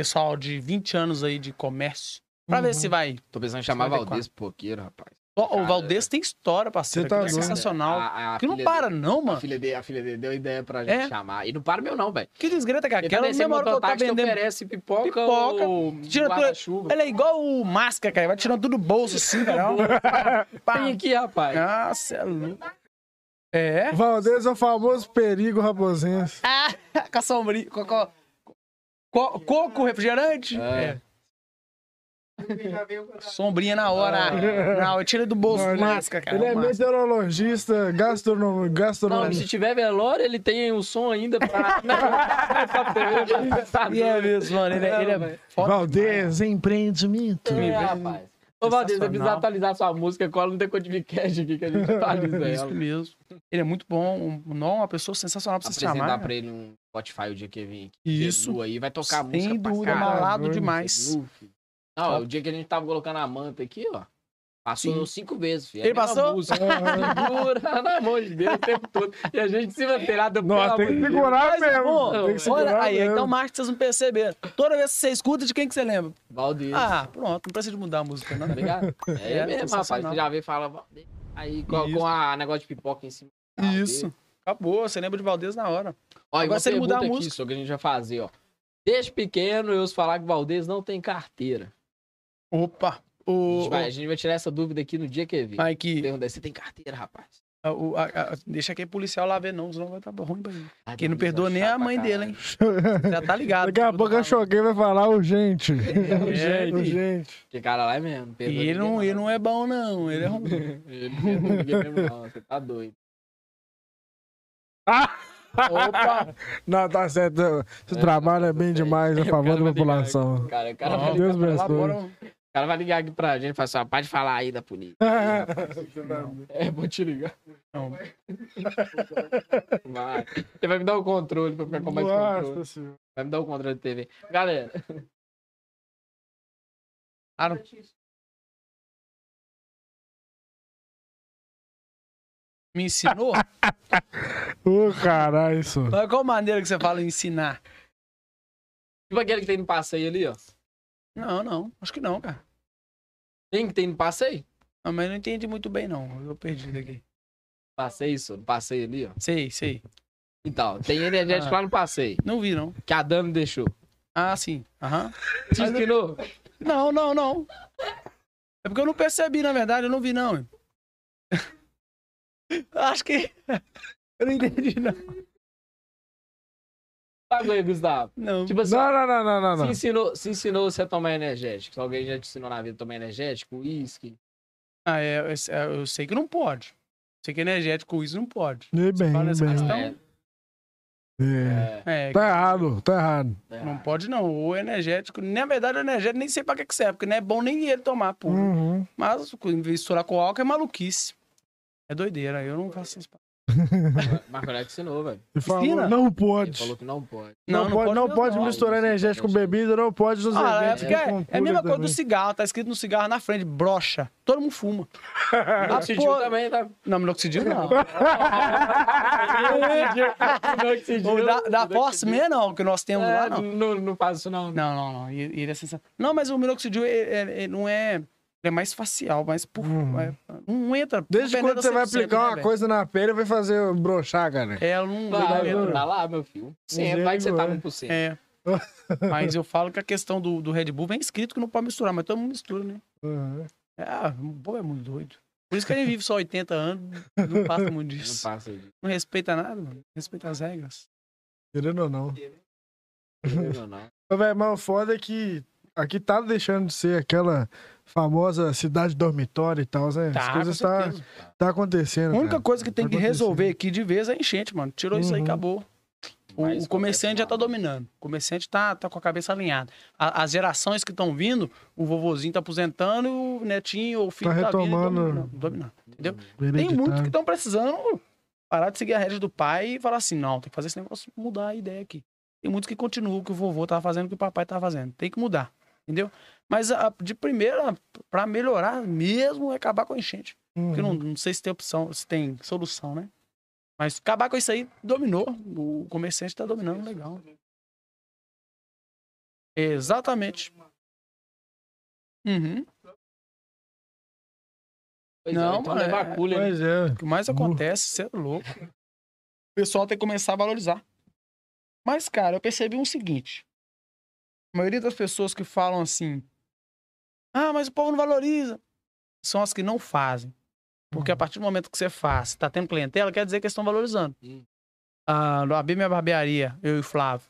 pessoal de 20 anos aí de comércio. Pra ver Uhum. se vai. Tô pensando em chamar ver Valdez Poqueiro, rapaz. O Cara, Valdez tem história, parceiro. Você tá é sensacional. A- a que não para, dele- não, A mano. filha, dele, a filha dele deu ideia pra gente É? chamar. E não para meu, não, velho. Que desgreta que é aquela. que eu botou tá vendendo. oferece pipoca, Pipoca, ou tira tudo-. Ele é igual o máscara, cara. Vai tirando tudo do bolso assim, *laughs* cara. Pá. Tem aqui, rapaz. Nossa, é louco. É? Valdez é o famoso perigo raposense. Ah, *laughs* com a sombrinha. Com, com, co- coco, refrigerante? É. Sombrinha na hora. Não, tira do bolso Não, ele- máscara, cara. Ele é máscara. meteorologista, gastronom... Não, se tiver velório, ele tem o som ainda pra. Não, *laughs* E é mesmo, mano. Ele, é- ele é foda Valdez, empreendimento. É, rapaz. Ô, Valdez, você precisa Sensacional. atualizar sua música, cola no Decodificast aqui que a gente *laughs* atualiza. Isso ela. mesmo. Ele é muito bom. Um, não, uma pessoa sensacional pra você se Apresentar chamar. pra ele um Spotify o dia que aqui. Isso. Aí, vai tocar Sem música pra dúvida, caralho. malado demais. Não, o dia que a gente tava colocando a manta aqui, ó. Passou Sim. cinco vezes, filho. É Ele passou? Música. *laughs* Segura, pelo amor de Deus, o tempo todo. E a gente se manterá Nossa, tem que segurar Mas, mesmo. pô, tem que segurar Olha aí, mesmo. então marca que vocês não perceberam. Toda vez que você escuta, de quem que você lembra? Valdez. Ah, pronto, não precisa de mudar a música, não. Tá ligado? *laughs* É, É, mesmo, rapaz. Você já vê e fala. Valdez. Aí com, com a negócio de pipoca em cima. Isso. Acabou, você lembra de Valdez na hora. Ó, Agora, se ele mudar a aqui, música- só que a gente vai fazer, ó. Desde pequeno, eu ouço falar que Valdez não tem carteira. Opa! A O, gente, vai, a gente vai tirar essa dúvida aqui no dia que vir. Mike, Pergunta, você tem carteira, rapaz? a- o- a- a- deixa aquele policial lá ver, não, senão vai estar ruim pra ele. Ai, Quem não Deus, perdoa é nem chato a mãe dele, hein? Já tá ligado. Daqui a que pouco eu a. Choquei vai falar urgente. *laughs* É, urgente. Que cara lá é mesmo. E ele não, ele não é bom, não. Ele é ruim. *laughs* Ele não perdoa ninguém mesmo, não. Você tá doido. Opa! *laughs* Não, tá certo. Esse trabalho é bem demais a O favor da população. aqui, Cara, o cara, Ó, vai ligar, Deus abençoe. o cara vai ligar aqui pra gente e falar assim, ó, pode falar aí da polícia. *laughs* É, vou te ligar. não. Vai. Você vai me dar o controle pra ficar com mais controle. Nossa senhora. Vai me dar o controle de TV. Galera, Ah, não. Me ensinou? *laughs* Ô, caralho, isso. Mas qual maneira que você fala em ensinar? tipo aquele que tem no passeio ali, ó. Não, não. Acho que não, cara. Tem que tem no passeio? Não, mas não entendi muito bem, não. Eu perdi daqui. Passeio, isso, no passeio ali, ó. Sei, sei. Então, tem energético Ah. lá no passeio, Não vi, não. que a Dani deixou. Ah, sim. Aham. Te ensinou? Não, não, não. É porque eu não percebi, na verdade. Eu não vi, não. Acho que... *laughs* Eu não entendi, não. Paga aí, Gustavo. Não. Tipo assim, Não, não, não, não, não. se não. ensinou, se ensinou você a tomar energético. Se alguém já te ensinou na vida a tomar energético, uísque. Ah, é, eu, eu sei que não pode. Sei que energético isso não pode. E bem, fala nessa bem. questão? É, É. é, É, Tá errado, tá errado. é. não pode não. O energético, na verdade, o energético nem sei pra que que serve, porque não é bom nem ele tomar, pô. Uhum. Mas misturar com álcool é maluquice. É doideira, eu não faço isso. Marco Neto ensinou, velho. Ele falou, não Ele pode. falou que não pode. Não, pode, não mesmo, pode não. misturar energético com bebida, não pode nos Ah, é, eventos. porque é, é a mesma coisa do cigarro, tá escrito no cigarro na frente, brocha. Todo mundo fuma. Minoxidil pô, também, tá? Não, minoxidil não. Minoxidil. *laughs* Da, da Man, não, que nós temos lá, É, não. não, não faz isso não. Não, não, não. E- e Ele é sensacional. Não, mas o minoxidil é, é- é- não é. Ele é mais facial, mais por. Hum. é- não entra. Desde não quando você vai penetra 100%, aplicar né, uma velho? coisa na pele, vai fazer brochar, cara. É, ela não. Vai, não tá lá, meu filho. Sempre vai que você tá 1%. É. *laughs* Mas eu falo que a questão do, do Red Bull vem escrito que não pode misturar, mas todo mundo mistura, né? Uhum. É, o povo é muito doido. Por isso que a gente vive só 80 anos, não passa muito Não disso. passa disso. Não respeita nada, mano. Respeita as regras. Querendo ou não. Não, não. *laughs* Ô, velho, mas o foda é que aqui tá deixando de ser aquela famosa cidade dormitório e tal, né? As Tá, coisas com tá, tá acontecendo. A única cara. coisa que tem Tá que resolver aqui de vez é a enchente, mano. Tirou isso aí, Uhum. acabou. O, o comerciante já tá dominando. O comerciante tá, tá com a cabeça alinhada. A- as gerações que estão vindo, o vovozinho tá aposentando, o netinho ou o filho Tá tá, vindo retomando. dominando, dominando. Entendeu? Tem muitos que estão precisando parar de seguir a rédea do pai e falar assim, não, tem que fazer esse negócio, mudar a ideia aqui. Tem muitos que continuam o que o vovô tava fazendo, o que o papai tava fazendo. Tem que mudar, entendeu? Mas a- de primeira, pra melhorar mesmo, é acabar com a enchente. Porque eu não, Uhum. não sei se tem opção, se tem solução, né? Mas acabar com isso aí, dominou. O comerciante tá dominando legal. Exatamente. Uhum. Pois Não, é, então mano, levar é- cooler, né? Pois é. O que mais acontece, você é louco. O pessoal tem que começar a valorizar. Mas, cara, eu percebi um seguinte. A maioria das pessoas que falam assim, ah, mas o povo não valoriza, são as que não fazem. Porque a partir do momento que você faz, tá tendo clientela, quer dizer que eles estão valorizando. Hum. Ah, abri minha barbearia, eu e o Flávio,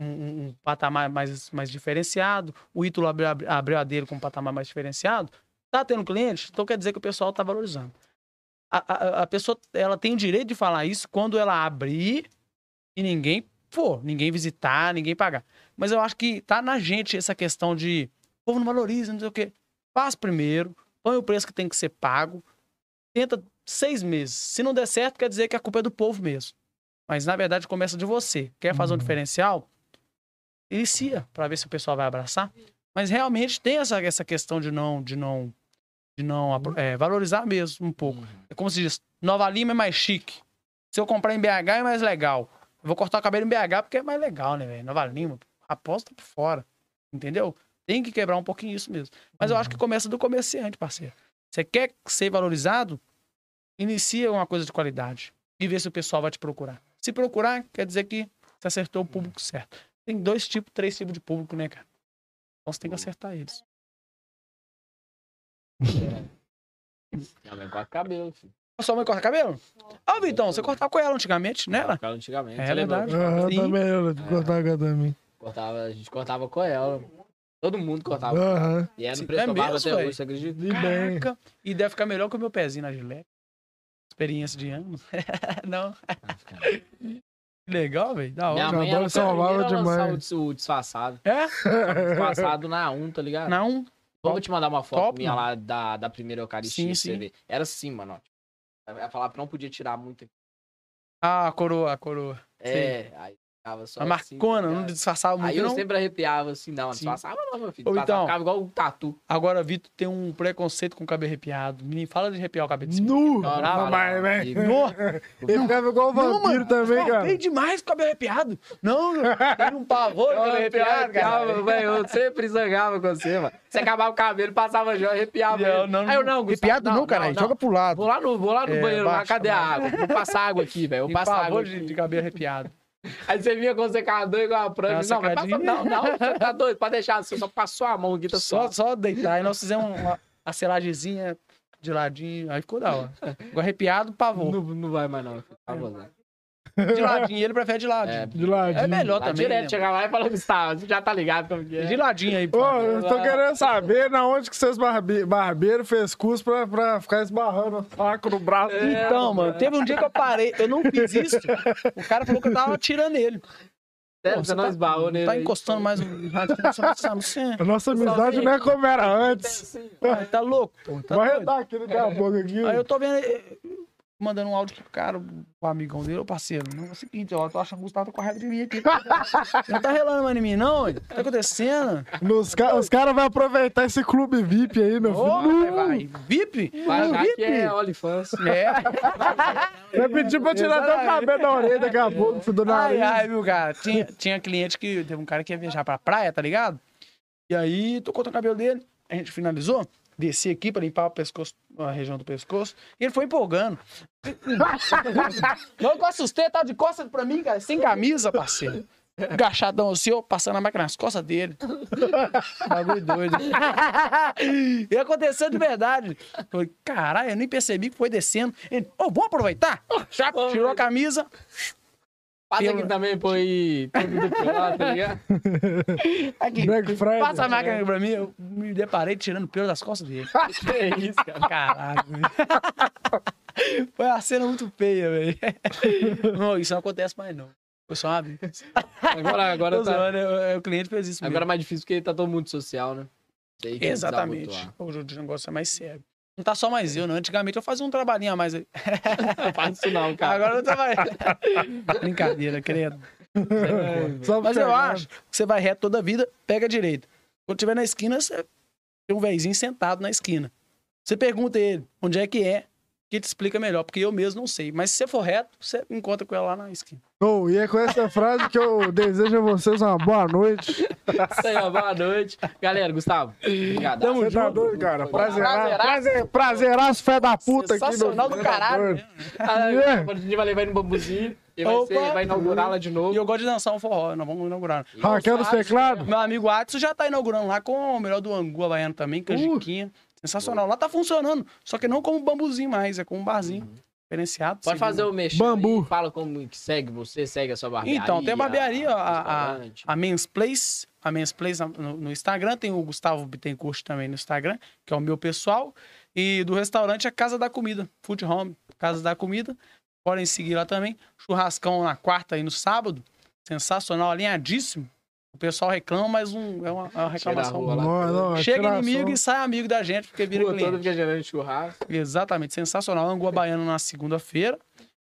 um, um- um patamar mais, mais diferenciado, o Ítalo abriu, abriu a dele com um patamar mais diferenciado, tá tendo cliente, então quer dizer que o pessoal tá valorizando. A, a, a pessoa, ela tem o direito de falar isso quando ela abrir e ninguém for, ninguém visitar, ninguém pagar. Mas eu acho que tá na gente essa questão de povo não valoriza, não sei o quê. Faz primeiro, põe o preço que tem que ser pago, tenta seis meses. Se não der certo, quer dizer que a culpa é do povo mesmo. Mas na verdade começa de você. Quer fazer um Uhum. diferencial? Inicia para ver se o pessoal vai abraçar. Mas realmente tem essa, essa questão de não de não de não apro- é, valorizar mesmo um pouco. Uhum. É como se diz, Nova Lima é mais chique. Se eu comprar em BH é mais legal. Eu vou cortar o cabelo em BH porque é mais legal, né, velho? Nova Lima, aposta por fora. Entendeu? Tem que quebrar um pouquinho isso mesmo. Mas eu acho que começa do comerciante, parceiro. Você quer ser valorizado? Inicia uma coisa de qualidade e vê se o pessoal vai te procurar. Se procurar, quer dizer que você acertou o público certo. Tem dois tipos, três tipos de público, né, cara? Então você tem que acertar eles. Já vem com a cabelo, filho. Sua mãe corta cabelo? Ó, Vitão, você cortava com ela antigamente, né? ela? Ficava antigamente. É você lembra? verdade. Aham, também eu cortar com também. Cortava, a gente cortava com ela. Todo mundo cortava. Aham. E Sim, no preço é mesmo, até hoje, você acredita? E bem. Caraca. E deve ficar melhor que o meu pezinho na gilete. Experiência de anos. *laughs* Não. *laughs* Legal, velho. Da Minha hora. mãe, adoro ela a salvava a demais. o dis- o disfarçado. É? Disfarçado na 1, tá ligado? Não. Eu Vou te mandar uma foto Top, minha mano. lá da, da primeira Eucaristia Sim, pra você sim. ver. Era assim, mano. ó. Ela falava que não podia tirar muito. Ah, a coroa, a coroa. É, aí ficava só A assim, marcona, tá não disfarçava muito, Aí eu não. sempre arrepiava assim, não, não Sim. disfarçava não, meu filho. Ou então- ficava igual um tatu. Agora, Vitor tem um preconceito com o cabelo arrepiado. Menino, fala de arrepiar o cabelo de cima. Nu! Não, não, Mas, *laughs* não, velho. Ele ficava igual o vampiro também, cara. feio demais com o cabelo arrepiado. Não, não. Tem um pavor com o cabelo arrepiado, cara. velho. Eu sempre zangava com você, mano. Você acabava o cabelo, passava já, arrepiava. Não, Aí eu não, Gustavo, Arrepiado não, caralho. Joga pro lado. Vou lá no, vou lá no É, banheiro, cadê a água? Vou passar água aqui, velho. Vou passar água de cabelo arrepiado. Aí você vinha com o secador igual a prancha. Não, mas passa, não, não, você tá doido. Pode deixar assim, só passou a mão aqui, tá Só, só. só deitar. Aí nós fizemos uma, a selagezinha de ladinho. Aí ficou da hora. Ficou arrepiado, pavor. Não, não vai mais não, filho. *laughs* De ladinho. Ele prefere de ladinho. É, De ladinho. É melhor também. direto, né? chegava lá e falava, Gustavo, você já tá ligado como que é. De ladinho aí, pô. Ô, eu tô querendo saber na onde que vocês barbe barbeiros fez curso pra, pra ficar esbarrando o saco no braço. Então, mano, teve um dia que eu parei, eu não fiz isso. O cara falou que eu tava tirando ele. Sério, Pô, você não tá, esbarrou nele Tá aí? encostando mais um. Você A nossa amizade não é como era antes. tá louco, pô. Tá Vai redar aqui daqui a pouco aqui. Aí eu tô vendo. Mandando um áudio pro cara, pro amigão dele, ô parceiro. Não é o seguinte, ó, tô achando que o Gustavo tá raiva de mim aqui. *laughs* Não tá relando mais em mim, não? O que tá acontecendo? Nos ca- os caras vão aproveitar esse clube VIP aí, meu Ô, filho. vai, vai. VIP? Vai achar VIP? que é OnlyFans. É. *laughs* Vai pedir pra tirar até o cabelo da orelha daqui a pouco, do Ai, nariz. ai, viu, cara? Tinha, tinha cliente que. Teve um cara que ia viajar pra praia, tá ligado? E aí, tô cortando o cabelo dele. A gente finalizou. Desci aqui pra limpar o pescoço, a região do pescoço. E ele foi empolgando. *laughs* Não, que eu assustei, tava de costas pra mim, cara, sem camisa, parceiro. Gachadão assim, eu passando a máquina nas costas dele. *laughs* Bagulho doido. e aconteceu de verdade. Falei, caralho, eu nem percebi que foi descendo. Ele, ô, vamos aproveitar? Já tirou a camisa, Passa Pelo- aqui também, tudo do pelado, tá ligado? *laughs* Aqui, Black Friday. passa a máquina aqui pra mim, eu me deparei tirando pelo das costas dele. *laughs* que é isso, cara? Caralho. *laughs* Foi uma cena muito feia, velho. Não, isso não acontece mais, não. Foi só uma vez. Agora, agora tá... zoando, eu- o cliente fez isso mesmo. Agora é mais difícil porque tá todo mundo social, né? Exatamente. Hoje o negócio é mais sério. Não tá só mais eu, não. Antigamente eu fazia um trabalhinho a mais aí. *laughs* Não faz isso não, cara. Agora eu trabalho. *laughs* Brincadeira, credo. Só Mas eu acho que você vai reto toda a vida, pega direito. Quando tiver na esquina, você tem um velhinho sentado na esquina. Você pergunta ele onde é que é, que te explica melhor, porque eu mesmo não sei. Mas se você for reto, você encontra com ela lá na esquina. Oh, e é com essa frase que eu *laughs* desejo a vocês uma boa noite. Isso aí, ó, boa noite. Galera, Gustavo, obrigado. Você tá doido, cara? Prazeraço, Prazeraço. prazer, prazeraço, fé da puta aqui. Sensacional do caralho. né? É. A gente vai levar ele no bambuzinho e vai, Opa. ser- vai inaugurar lá de E novo. eu gosto de dançar um forró, nós vamos inaugurar. Raquel dos teclados. Meu amigo Adson já tá inaugurando lá com o melhor do Angu Havaiano também, canjiquinha. Sensacional. Lá tá funcionando, só que não como bambuzinho mais, é como um barzinho. Diferenciado. Pode fazer o mexer. Bambu. aí, Fala como que segue você, segue a sua barbearia. Então, tem a barbearia, a, a, a Men's Place, a Men's Place no, no Instagram, tem o Gustavo Bittencourt também no Instagram, que é o meu pessoal, e do restaurante a Casa da Comida, Food Home, Casa da Comida, podem seguir lá também, churrascão na quarta e no sábado, sensacional, alinhadíssimo, o pessoal reclama, mas um, é, uma, é uma reclamação. rua lá. Não, não, Chega tiração. inimigo e sai amigo da gente, porque vira toda cliente. fica gerando churrasco. Exatamente, sensacional. Angua Baiana na segunda-feira.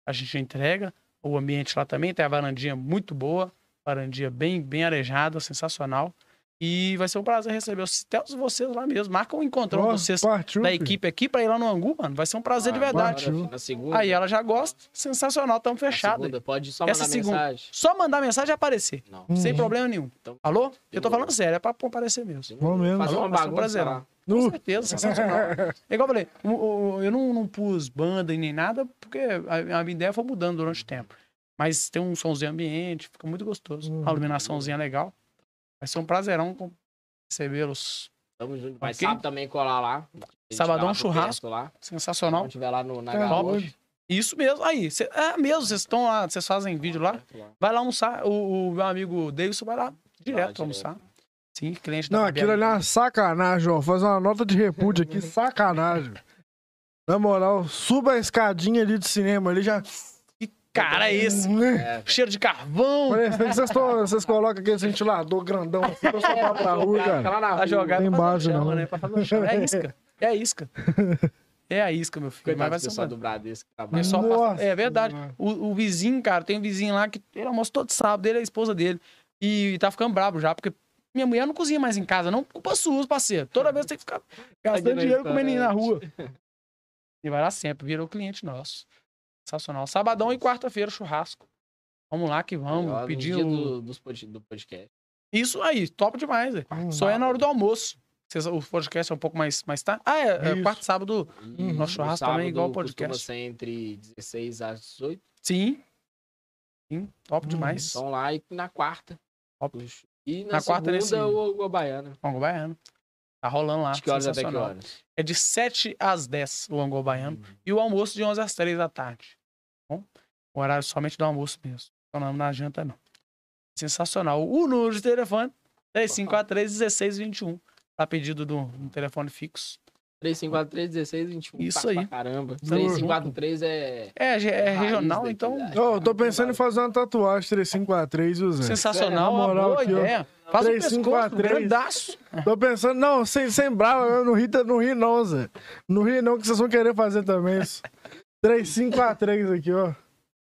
A gente entrega. O ambiente lá também tem a varandinha muito boa. Varandinha bem, bem arejada, sensacional. E vai ser um prazer receber os- até os vocês lá mesmo. Marca um encontrão Ó, de vocês partiu, da equipe aqui pra ir lá no Angu, mano. Vai ser um prazer de Ah, verdade. agora, Na segunda. Aí ela já gosta. Sensacional, tamo fechado. segunda, pode só Essa mandar segunda. mensagem. Só mandar mensagem e aparecer. Não. Sem Uhum. problema nenhum. Então, Alô? Eu tô falando sério, é pra aparecer mesmo. Bom mesmo. Fazer uma Vai ser um bagunça prazerão. lá. Com Nu. certeza, sensacional. *laughs* É igual eu falei, eu não, não pus banda e nem nada, porque a, a minha ideia foi mudando durante o tempo. Mas tem um somzinho ambiente, fica muito gostoso. Uhum. A iluminaçãozinha é legal. Vai ser um prazerão recebê-los. Tamo junto. Mas Ok. sábado também colar lá. Sabadão, vai por churrasco. Lá. Sensacional. Quando tiver lá no, na Tá garupa. doido. Isso mesmo. Aí, cê- é mesmo, vocês estão lá, vocês fazem vídeo lá. Vai lá almoçar. O, o meu amigo Davidson vai lá direto direto. almoçar. Sim, cliente da Não, aquilo ali é uma sacanagem, ó. Fazer uma nota de repúdio aqui, *laughs* sacanagem. Na moral, suba a escadinha ali de cinema ali já. Cara é esse? É, Cheiro de carvão. Parece que vocês, vocês colocam aquele ventilador grandão assim pra soltar pra rua, cara. lá na rua. jogar Tem base, chama, não. né? É isca. É a isca. É a isca, meu filho. Coitado Mas vai ser pessoal do Bradesco trabalha. pessoal Nossa passa- É verdade. O, o vizinho, cara, tem um vizinho lá que ele almoça todo sábado, ele é a esposa dele. E tá ficando brabo já, porque minha mulher não cozinha mais em casa, não. Culpa sua, parceiro. Toda vez tem que ficar gastando dinheiro comendo na rua. E vai lá sempre, virou cliente nosso. Sensacional. Sabadão e quarta-feira, churrasco. Vamos lá que vamos. Ó, no pedir dia o... do, do podcast. Isso aí, top demais. Hum, Só é na hora do almoço. Vocês- O podcast é um pouco mais, mais tarde. Ah, é, é quarto sábado. E Nosso no churrasco também é igual ao sábado podcast. costuma ser entre 16 às 18. Sim. Sim, top Hum, demais. Estão lá e na quarta. Top. E na, Na quarta, segunda, nesse- o, o Baiana. Longo Baiano. Tá rolando lá. De que horas até que sensacional. horas? É de 7 às 10 o Longo Baiano. E o almoço de 11 às 3 da tarde. Bom, o horário somente do almoço mesmo. Não, não na janta, não. Sensacional. O número de telefone: 3543-1621. Tá pedido do, no telefone fixo. 3543 16 21. Isso aí. Pra caramba. Tamo 3543 é. É, é Raiz regional, então. eu tô pensando em fazer uma tatuagem 3543, viu, Zé? Sensacional, Na uma moral boa aqui, ó. ideia. Faz um Três, cinco, pescoço, quatro, três. grandaço. Tô pensando, não, sem, sem brava, eu não ri, não ri não, Zé. Não ri não, que vocês vão querer fazer também isso. 3543 aqui, ó.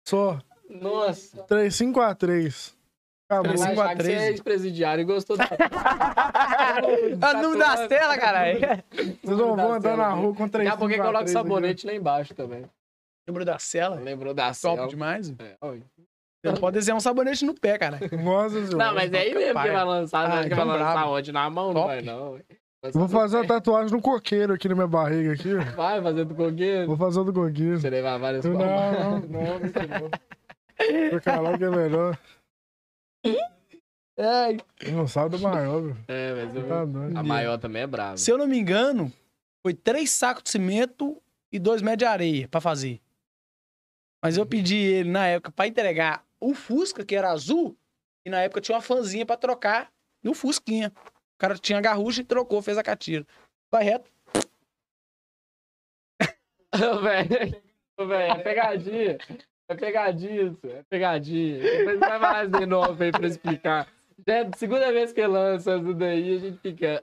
Só. Nossa. 3543. Acabou. Três, Vai cinco, achar que você é ex-presidiário e gostou da. *laughs* Ah, número das telas, caralho. Vocês não vão andar na rua com 3543. Daqui a pouco coloca aqui. sabonete lá embaixo também. Número da cela. Lembrou da Top cela. demais. É, oi. Você não pode desenhar um sabonete no pé, cara. *laughs* Nossa senhora. Não, mas é aí mesmo que vai lançar. Ah, né? que então vai lançar onde? Na mão? Top. Não vai, não. ué. Vai Vou fazer uma pé. tatuagem no coqueiro aqui na minha barriga aqui. ó. Vai fazer do coqueiro. Vou fazer o do coqueiro. Você levar várias Não, formas. *laughs* não, não, não, não. Vou calar que é melhor. Não sabe do maior, velho. É, mas eu- Tá doido. a maior também é brava. Se eu não me engano, foi três sacos de cimento e dois metros de areia pra fazer. Mas eu pedi ele na época pra entregar o Fusca, que era azul, e na época tinha uma fanzinha pra trocar no Fusquinha. O cara tinha garrucha e trocou, fez a catira. Vai reto. Ô, velho. Ô, velho, é pegadinha. É pegadinha isso. É pegadinha. Depois vai mais de novo aí pra explicar. Já é a segunda vez que lança isso daí, a gente fica.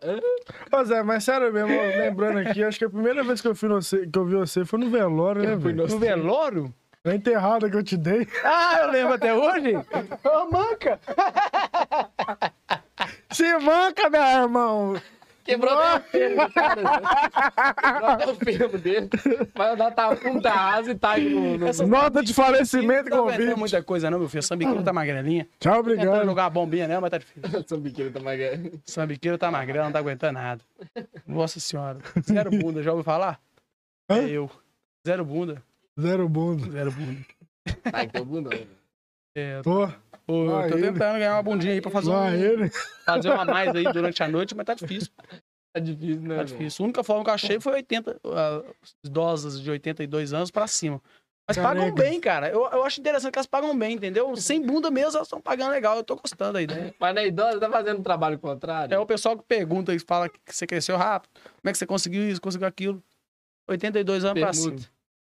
Ô Zé, mas sério mesmo, lembrando aqui, acho que a primeira vez que eu, fui no você, que eu vi você foi no velório, né, velho? No velório? Na enterrada que eu te dei. Ah, eu lembro até hoje. *laughs* Ô, manca! *laughs* Se manca, meu irmão! Quebrou até o do cara. né? Quebrou até o dele. Vai andar tá fundo da asa e tá aí no. no... Essa- Nota de falecimento Não com aguentei convite. muita coisa, não, meu filho. Sambiqueiro tá magrelinha. Tchau, Tentando obrigado. jogar a bombinha nela, mas tá difícil. Biquíni tá mais. Sambiqueiro tá magrelo, não tá aguentando nada. Nossa senhora. Zero bunda, já ouviu falar? Hã? É eu. Zero bunda. Zero bunda. Zero bunda. Ai, que bundão. É, Tô. Pô, eu Lá tô ele. tentando ganhar uma bundinha aí pra fazer, Lá um, ele. fazer uma mais aí durante a noite, mas tá difícil. Tá difícil, né? Tá difícil. A única forma que eu achei foi 80, ah, idosas de 82 anos pra cima. Mas pagam bem, cara. Eu, eu acho interessante que elas pagam bem, entendeu? Sem bunda mesmo, elas estão pagando legal. Eu tô gostando da ideia. Mas na idosa tá fazendo trabalho contrário. É o pessoal que pergunta e fala que você cresceu rápido. Como é que você conseguiu isso, conseguiu aquilo? 82 anos pra Permuta. cima.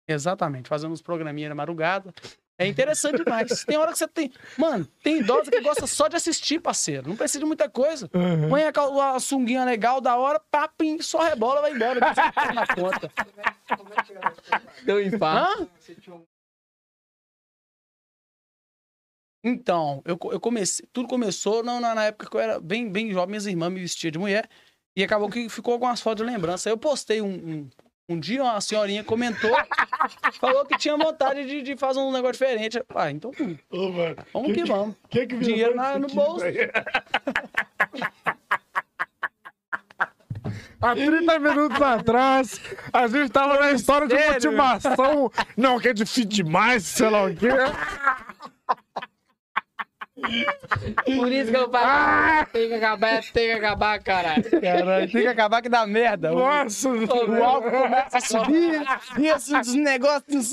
Exatamente, fazendo uns programinhas na madrugada. É interessante demais. Tem hora que você tem. Mano, tem idosa que gosta só de assistir, parceiro. Não precisa de muita coisa. Uhum. Põe a, a sunguinha legal da hora, papim, só rebola, vai embora. Na conta. Deu infarto. Hã? Então, eu, eu comecei. Tudo começou não, na, na época que eu era bem, bem jovem, minhas irmãs me vestiam de mulher. E acabou que ficou algumas fotos de lembrança. Aí eu postei um, um, um dia, uma senhorinha comentou, falou que tinha vontade de, de fazer um negócio diferente. Ah, então Ô, mano. vamos que vamos. Que que Dinheiro na- no bolso. Há 30 minutos atrás, a gente tava na história de Sério? motivação. Não, que é difícil demais, sei lá o quê. Por isso que eu falo. Tem que acabar, tem que acabar, caralho. Caralho, tem que acabar que dá merda. Nossa, o álcool começa a subir, e esses *laughs* negócios.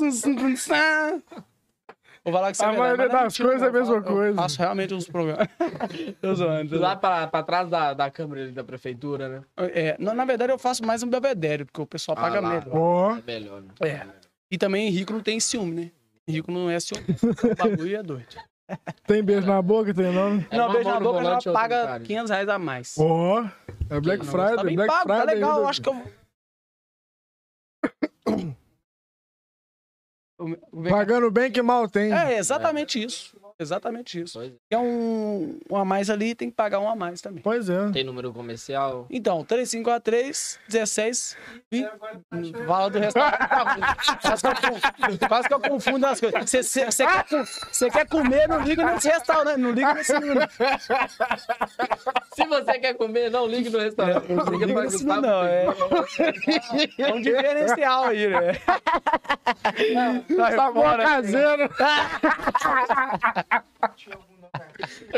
Vou falar que você A maioria das coisas é a mesma coisa. Eu faço realmente uns programas. *laughs* Tô zoando. tô Lá pra, pra trás da, da câmera ali da prefeitura, né? É, não, na verdade, eu faço mais um belvedere, porque o pessoal paga Ah, lá. melhor. Ó, É melhor, né? É. E também rico não tem ciúme, né? Rico não é ciúme. *laughs* O bagulho é doido. Tem beijo na boca, tem nome? É não, beijo na boca já paga cara. 500 reais a mais. Ó, é Black Friday, tá bem Black pago, tá Friday. legal. ainda. Acho que eu. *coughs* Pagando bem que mal tem. É exatamente isso. Exatamente isso. Pois é. Quer um, um a mais ali, tem que pagar um a mais também. Pois é. Tem número comercial. Então, 3543 16 20. Fala do restaurante. Quase que eu, quase que eu confundo as coisas. Você- quer, quer comer, não liga nesse restaurante, não liga nesse número. Se você quer comer, não ligue no restaurante. Não Liga liga pra nesse número, não. É, é um diferencial aí, né? Sai Sabor fora. caseiro.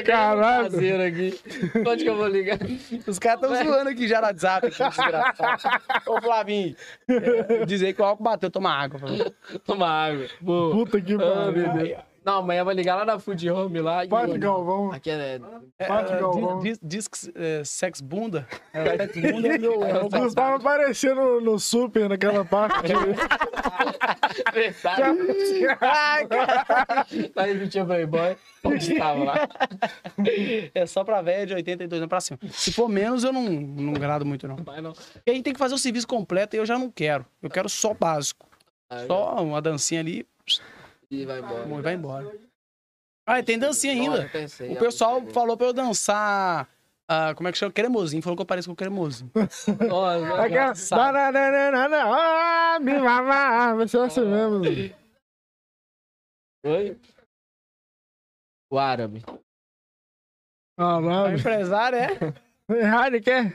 Caralho. Aqui. Onde que eu vou ligar? Os caras estão zoando aqui já no WhatsApp. Aqui, desgraçado. Ô, Flavinho, é, dizer que o álcool bateu, toma água. Toma água. Boa. Puta que Ah, pariu. Não, amanhã vai ligar lá na Food Home lá. e- Pátio Galvão. Aqui é. Pátio É, Galvão. diz, diz que é, sex bunda. É, sex *laughs* bunda é meu. É, O Gustavo aparecendo no, no super naquela parte. Verdade. Tá repetindo Playboy. Onde estava lá? é só pra velho de 82 anos pra cima. Se for menos, eu não, não grado muito, não. Vai não. Porque a gente tem que fazer o serviço completo e eu já não quero. Eu quero só básico. Aí, Só uma dancinha ali E vai embora. e vai embora. Ah, tem dancinha ainda. O ah, pessoal falou pra eu dançar. ah, como é que chama? Cremosinho. Falou que eu pareço com cremosinho. escrever. Nossa, Aquela... Ah, me mamar. Vai ser assim mesmo. Oi? O árabe. O Caralho. empresário *laughs* é. Heineken.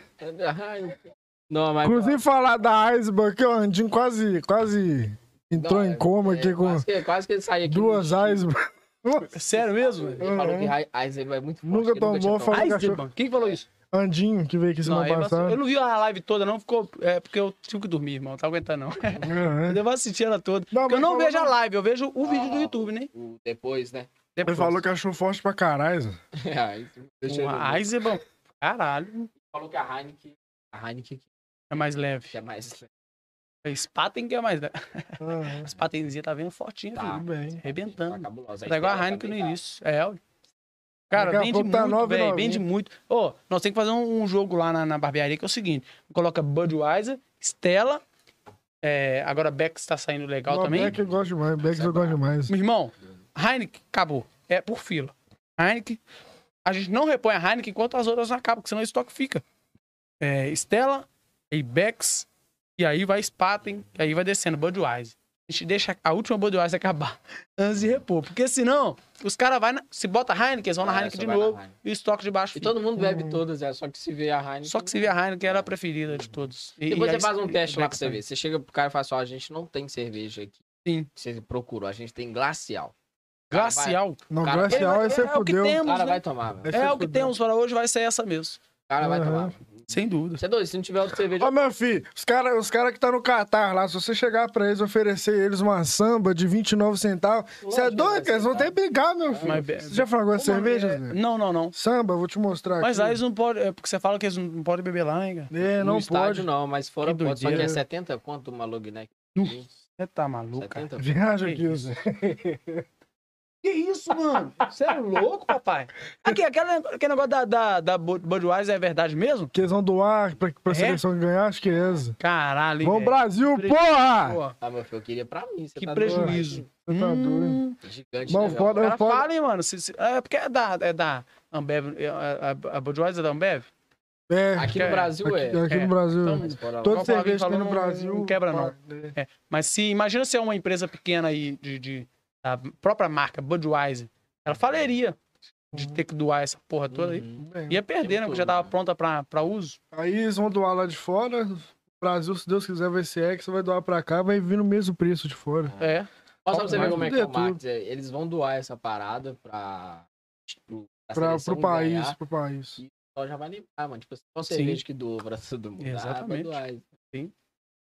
Não, mas. Inclusive falar da Iceberg aqui, ó, Andinho quase, quase entrou Não, em é- coma é, aqui com Quase que, quase que ele saiu aqui. duas Iceberg. *laughs* Sério mesmo? Ele falou que Ai- Eisenberg é muito forte. Nunca ele tomou, falou-. Eisenbahn. Quem falou isso? Andinho, que veio aqui semana eu, passada. eu não vi a live toda, não. Ficou. É porque eu tive que dormir, irmão. Não tá aguentando, não. Uhum. Eu devo assistir ela toda. Não, eu não vejo a live, eu vejo o vídeo do YouTube, né? O- Depois, né? Ele Depois. falou que achou forte pra caralho. *laughs* Aí, deixa Eisenbahn. Caralho. falou que a Heineken. A Heineken É mais leve. é mais. A Spaten que *laughs* é mais leve. Uhum. Tá vendo fortinha, Tá. filho. Bem. Arrebentando. cabulosa. Tá igual a Heineken no início. É, ó. Cara, Daqui vende tá muito, velho. 9,90. Vende muito. Ô, nós temos que fazer um, um jogo lá na, na barbearia que é o seguinte: coloca Budweiser, Stella. é, agora Bex tá saindo legal Não, também. Beck eu gosto demais. Beck eu gosto demais. Meu irmão, Heineken acabou. É por fila. Heineken. A gente não repõe a Heineken enquanto as outras não acabam, porque senão o estoque fica. É, Stella, e Bex, e aí vai Spaten, e aí vai descendo Budweiser. A gente deixa a última Budweiser acabar *laughs* antes de repor. Porque senão, os caras vão. Se bota Heineken, eles vão na É, Heineken de novo. Heineken. E o estoque de baixo E fica. todo mundo bebe todas, é só que se vê a Heineken. Só que se vê a Heineken era a preferida de todos. E, Depois e você faz um teste lá pra você ver. Você chega pro cara e fala assim: ó, a gente não tem cerveja aqui. Sim. Você procurou, a gente tem glacial. Glacial. Não, Cara, glacial é- você é o que fudeu. O temos, cara né? vai tomar, É é o que temos para hoje, vai ser essa mesmo. O cara vai tomar. Sem dúvida. Você é doido, se não tiver outra cerveja. Ó, meu filho, os caras os cara que tá no Catar lá, se você chegar pra eles e oferecer eles uma samba de 29 centavos, você é doido, cara? Eles vão que brigar, meu filho. Mas Você já fragou a cerveja, É, Zé? Não, não, não. Samba, vou te mostrar Mas aqui. aí eles não podem. É porque você fala que eles não podem beber lá, hein, cara? É, no não estádio pode. não, mas fora pode. Só que é doideira. 70 quanto uma neck? Você tá maluco, cara. 70 Viaja Que aqui? Zé. *laughs* Que isso, mano? Você é louco, papai? Aqui, aquele, aquele negócio da, da, da Bud- Budweiser é verdade mesmo? Que eles vão doar pra, pra É? seleção ganhar, acho que é essa. Caralho, Vamos? Brasil, porra! Pô, Ah, meu filho, eu queria pra mim. Você que tá prejuízo. Você tá doido. Hum, Gigante, Não, né, foda- cara foda- fala, hein, mano? Se- se- é porque é da, é da Ambev. é, A, a, a Budweiser é da Ambev? É, Aqui É, no Brasil aqui, é. aqui É. no Brasil. Então. Todo cerveja que tem no Brasil. não quebra, não. É. É, mas se imagina se é uma empresa pequena aí de, de da própria marca Budweiser, ela faleria de ter que doar essa porra toda aí. Uhum. Bem, Ia perder, né? Porque já tava pronta pra, pra uso. Aí eles vão doar lá de fora. O Brasil, se Deus quiser, vai ser X, vai doar pra cá, vai vir no mesmo preço de fora. É. Olha só pra você ver como é que é o marketing. é, Eles vão doar essa parada pra. Pro a Pra, pro país, ganhar, pro país. E só já vai lembrar, mano. Tipo assim, Sim. cerveja que doou pra todo mundo? Exatamente. Ah, Budweiser. Sim.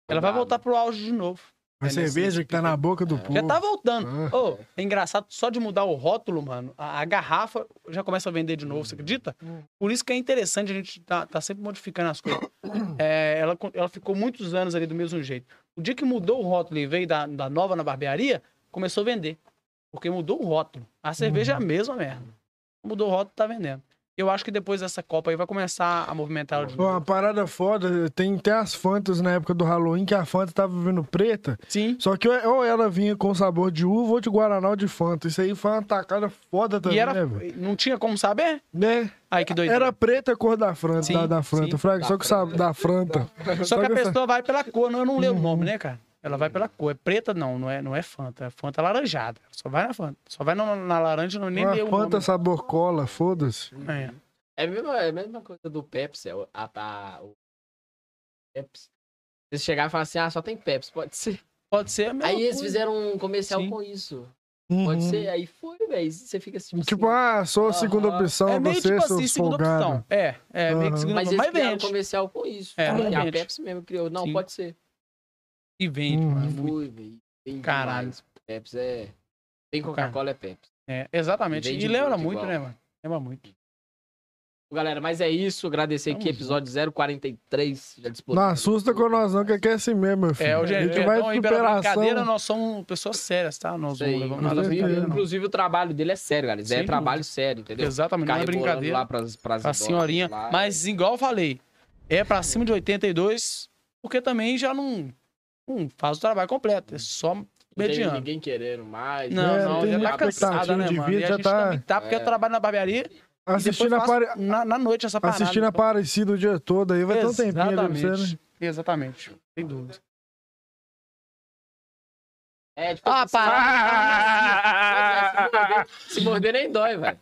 Ela vai voltar pro auge de novo. A É cerveja que tá na boca do povo. Já tá voltando. Ah. Ô, é engraçado, só de mudar o rótulo, mano, a, a garrafa já começa a vender de novo, você acredita? Por isso que é interessante a gente tá, tá sempre modificando as coisas. *coughs* É, ela, ela ficou muitos anos ali do mesmo jeito. O dia que mudou o rótulo e veio da, da nova na barbearia, começou a vender. Porque mudou o rótulo. A cerveja é a mesma merda. Mudou o rótulo, tá vendendo. Eu acho que depois dessa Copa aí vai começar a movimentar Pô, uma parada foda, tem até as Fantas na época do Halloween, que a Fanta tava vindo preta, Sim. só que ou ela vinha com sabor de uva ou de Guaraná ou de Fanta. Isso aí foi uma tacada foda também, E era, né, não tinha como saber? Né? Ai, que doido. Era preta a cor da Franta, Sim, da, da Franta, sim. Fraga, só que sabe, da Franta. Só que a essa- pessoa vai pela cor, não, eu não leio Uhum. o nome, né, cara? Ela vai pela cor. É preta, não, não é, não é Fanta. É Fanta laranjada. Só vai na Fanta. Só vai na, na laranja, não nem Uma lê o Fanta nome. sabor cola, foda-se. É. É a mesma, é a mesma coisa do Pepsi. é A, a, o Pepsi. Eles chegaram e falaram assim: ah, só tem Pepsi, pode ser. Pode ser a mesma Aí eles coisa. fizeram um comercial Sim. com isso. Uhum. Pode ser, aí foi, velho. Você fica assim. Tipo, ah, sou a segunda opção, É meio você, tipo assim, segunda folgados. opção. É, é meio Aham. que segunda Mas opção. eles Mas criaram um vende. comercial com isso. É, E a vende. Pepsi mesmo criou. Não, Sim. pode ser. E vende, Uhum. mano. muito. Tem Caralho. demais. Pepsi é. Tem Coca-Cola, é Pepsi. É, exatamente. Vende E lembra muito muito, né, mano? Lembra muito. Galera, mas é isso. Agradecer aqui, episódio 043. Já disponível. Não assusta com nós não, que aqui é assim mesmo, meu filho. É, hoje a é, gente é, vai então, pela brincadeira, superação. nós somos pessoas sérias, tá? Nós Isso não aí. levamos nada a Inclusive, não. inclusive, o trabalho dele é sério, galera. Isso é trabalho sério, entendeu? Exatamente, não Ficar é rebolando brincadeira. lá pras, pras A senhorinha. lá. Mas, igual eu falei, é pra cima de 82, porque também já não, não faz o trabalho completo. É só Não tem mediano. ninguém querendo mais. Não, É, não, tem já tá cansada, né, mano? vida, e a gente tá- também tá, porque eu É. trabalho na barbearia e Assistindo a, na, na noite essa parada. Assistindo a então- Aparecida o dia todo aí, vai ter um tempinho ali pra você, Exatamente. né? Exatamente. Sem dúvida. É, tipo, Ah, assim, para! se morder- Se morder nem dói, velho.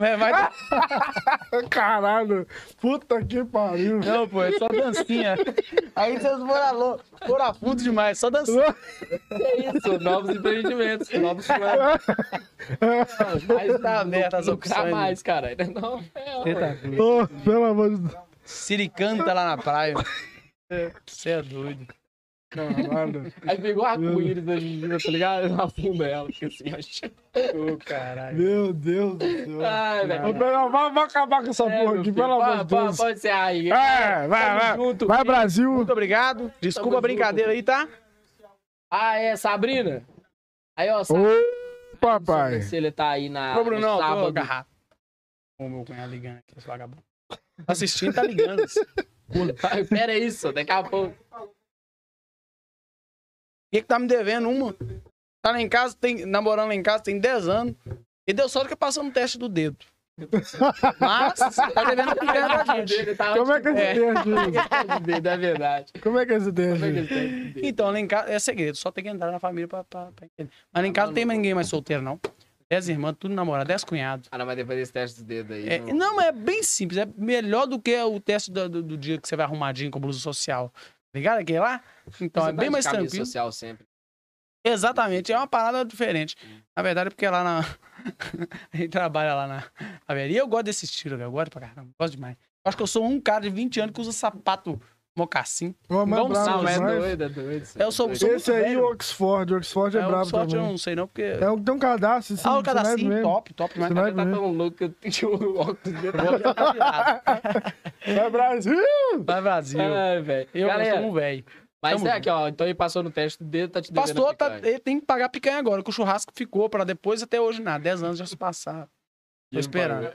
É, vai... *laughs* Caralho, puta que pariu. Não, pô, é só dancinha. Aí vocês foram, lou- foram a fundo demais, só dancinha. *laughs* É isso, novos empreendimentos, novos planos. Mas tá aberto as opções. mais, cara. Não, é, tá. Ô, pelo amor de Deus. Siricanta lá na praia. Você é doido. Caralho. Aí pegou arco-íris da Gigina, tá ligado? Na funda ela, fica assim, ó. Ô, caralho. Meu Deus do céu. Ai, velho. Vamos acabar com essa É, porra aqui, pelo amor de Deus. Pode ser aí. É, vai, Tamo vai. junto. Vai, Brasil. Muito obrigado. Desculpa Tamo a brincadeira aí, tá? Ah, é, Sabrina? Aí, ó, Sabrina. Ô, papai. Se ele tá aí na, Ô, Brunão, no tô agarrado. Ô, meu cunhado ligando aqui, esse vagabundo. Assistindo, tá ligando. *laughs* Pera só, daqui a pouco. E que tá me devendo uma. Tá lá em casa, tem, namorando lá em casa, tem 10 anos. E deu sorte que passou no teste do dedo. Mas, tá devendo a picanha pra gente. Como é que esse É. teste? dedo, é verdade. Como é que esse é que esse dedo? Então, lá em casa, é segredo, só tem que entrar na família pra, pra, pra entender. Mas lá em casa não tem mais ninguém mais solteiro, não. 10 irmãs, tudo namorado, 10 cunhados. Ah, não, mas depois desse teste do dedo aí. É, não, mas é bem simples. É melhor do que o teste do, do- do dia que você vai arrumadinho com blusa social. Tá Ligado? Aquele lá? Então, é tá bem de mais tranquilo. social sempre. Exatamente, é uma parada diferente. Na verdade, porque lá na. *laughs* a gente trabalha lá na barbearia. Eu gosto desse estilo, velho. Eu gosto pra caramba. Gosto demais. Eu acho que eu sou um cara de 20 anos que usa sapato mocassim. Ô, mas um bravo é doido, é doido. Eu sou- sou- Esse aí, velho. o Oxford. O Oxford é, É, o brabo eu também. não sei, não, porque. É um, tem um cadastro, sim. ah, o não é cadastrinho, mesmo. top, top. Você não é Ele tá mesmo. tão louco que eu tenho o óculos dele. *laughs* Tá virado. Vai, Brasil! Vai Brasil. Ai, velho. Eu, eu Galera, sou um velho. mas tamo é aqui, ó. Então ele passou no teste do dedo, tá te devendo Pastor, a tá, picanha. ele tem que pagar picanha agora, que o churrasco ficou pra depois até hoje nada. 10 anos já se passaram. Tô esperando.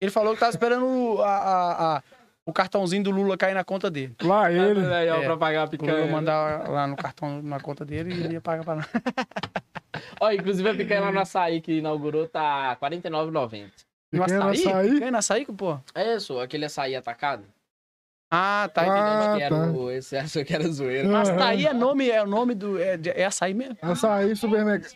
Ele falou que tava esperando o- a- a- a- o cartãozinho do Lula cair na conta dele. Lá ele. Ó, É. pra pagar a O Lula picanha. mandar lá no cartão, na conta dele e ele ia pagar pra lá. *laughs* Ó, inclusive a picanha lá no açaí que inaugurou tá R$ 49,90. No Pequeno açaí? açaí. Picanha no açaí, pô? É isso, aquele açaí atacado. Ah, tá. Ah, entendendo. Acho que era tá. o, esse *laughs* achou que era zoeira. Açaí é nome, é o nome do. É, é açaí mesmo? Açaí supermercado.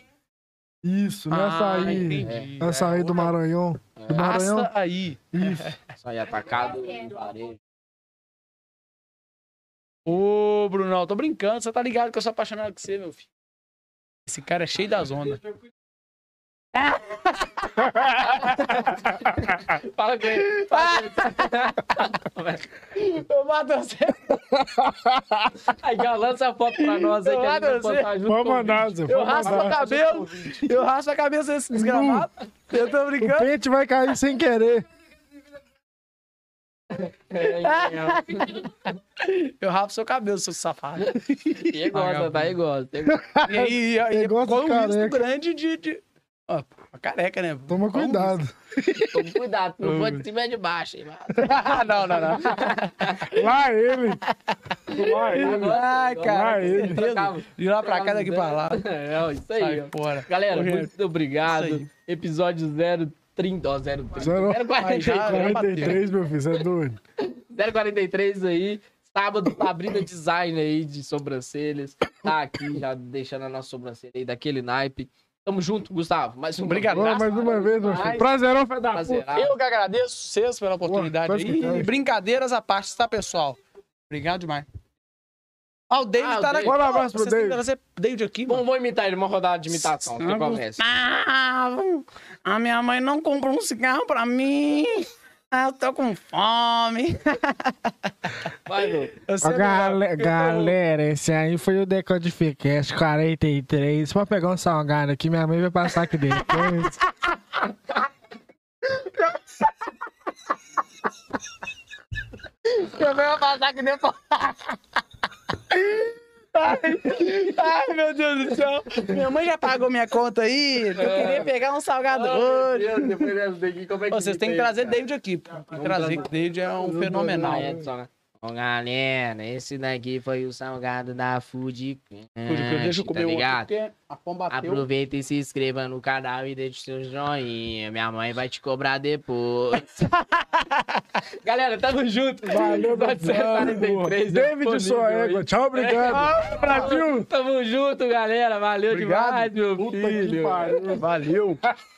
Isso, não é açaí. entendi. Açaí É, do Maranhão. Do Maranhão. Açaí. Isso. *laughs* Açaí atacado em varejo. Ô, Brunão, tô brincando. Você tá ligado que eu sou apaixonado com você, meu filho. Esse cara é cheio das ondas. *laughs* Fala com ele. Eu mato você. Aí, Gal, lança a foto pra nós aí Eu que a gente vai adoro você. Pode o mandar, Zé. Eu raspo a cabelo. Eu raspo a cabeça desse desgramado. Eu tô O brincando. pente vai cair sem querer eu rapo seu cabelo, seu safado. E gosta, tá? E gosta. E aí, e aí, *laughs* com um risco grande de... de... Ó, oh, careca, né? Toma Como? cuidado. Toma cuidado, não foi de cima é de baixo, hein, *laughs* Não, não, não. Lá ele. Lá ele. Ai, cara. Lá ele. De lá pra cá, daqui pra lá. É, isso aí. Sai fora. Galera, Correto. muito obrigado. Episódio zero 30, ó, 0, 043. meu filho, você é doido. *laughs* 043 aí. Sábado, tá abrindo Design aí de sobrancelhas. Tá aqui, já deixando a nossa sobrancelha aí daquele naipe. Tamo junto, Gustavo. Mais um obrigado. Mais uma vez, meu filho. Prazerão, Fedapo. Eu que agradeço vocês pela oportunidade aí. E brincadeiras à parte, tá, pessoal? Obrigado demais. Ah, o David Ah, o tá na. David. Bora, abraço pro Vocês têm que David. trazer David aqui, mano. vamos imitar ele, uma rodada de imitação. Você começa. Gustavo, a minha mãe não comprou um cigarro pra mim. Ah, eu tô com fome. *laughs* Vai, Lu. Eu Ó, sei gale- galera, esse aí foi o Decodificast 43. Pode pegar um salgado aqui, minha mãe vai passar aqui depois. *laughs* Eu vou passar aqui depois. *laughs* Ai, ai, meu Deus do céu. Minha mãe já pagou minha conta aí. Eu queria pegar um salgado hoje. Deus, depois dessa daqui, como é que Vocês têm que trazer David aqui. pô. Trazer, que David é um fenomenal. Ah? Ô, galera, esse daqui foi o salgado da Food Deixa eu Crunch, comer tá outro, ligado? a. Aproveita e se inscreva no canal e deixe seu joinha. Minha mãe vai te cobrar depois. *laughs* Galera, tamo junto. Valeu, meu Episódio 43, David sua aí. Tchau, obrigado. *laughs* Brasil. Tamo junto, galera. Valeu Obrigado. demais, meu Puta filho. Valeu. *laughs*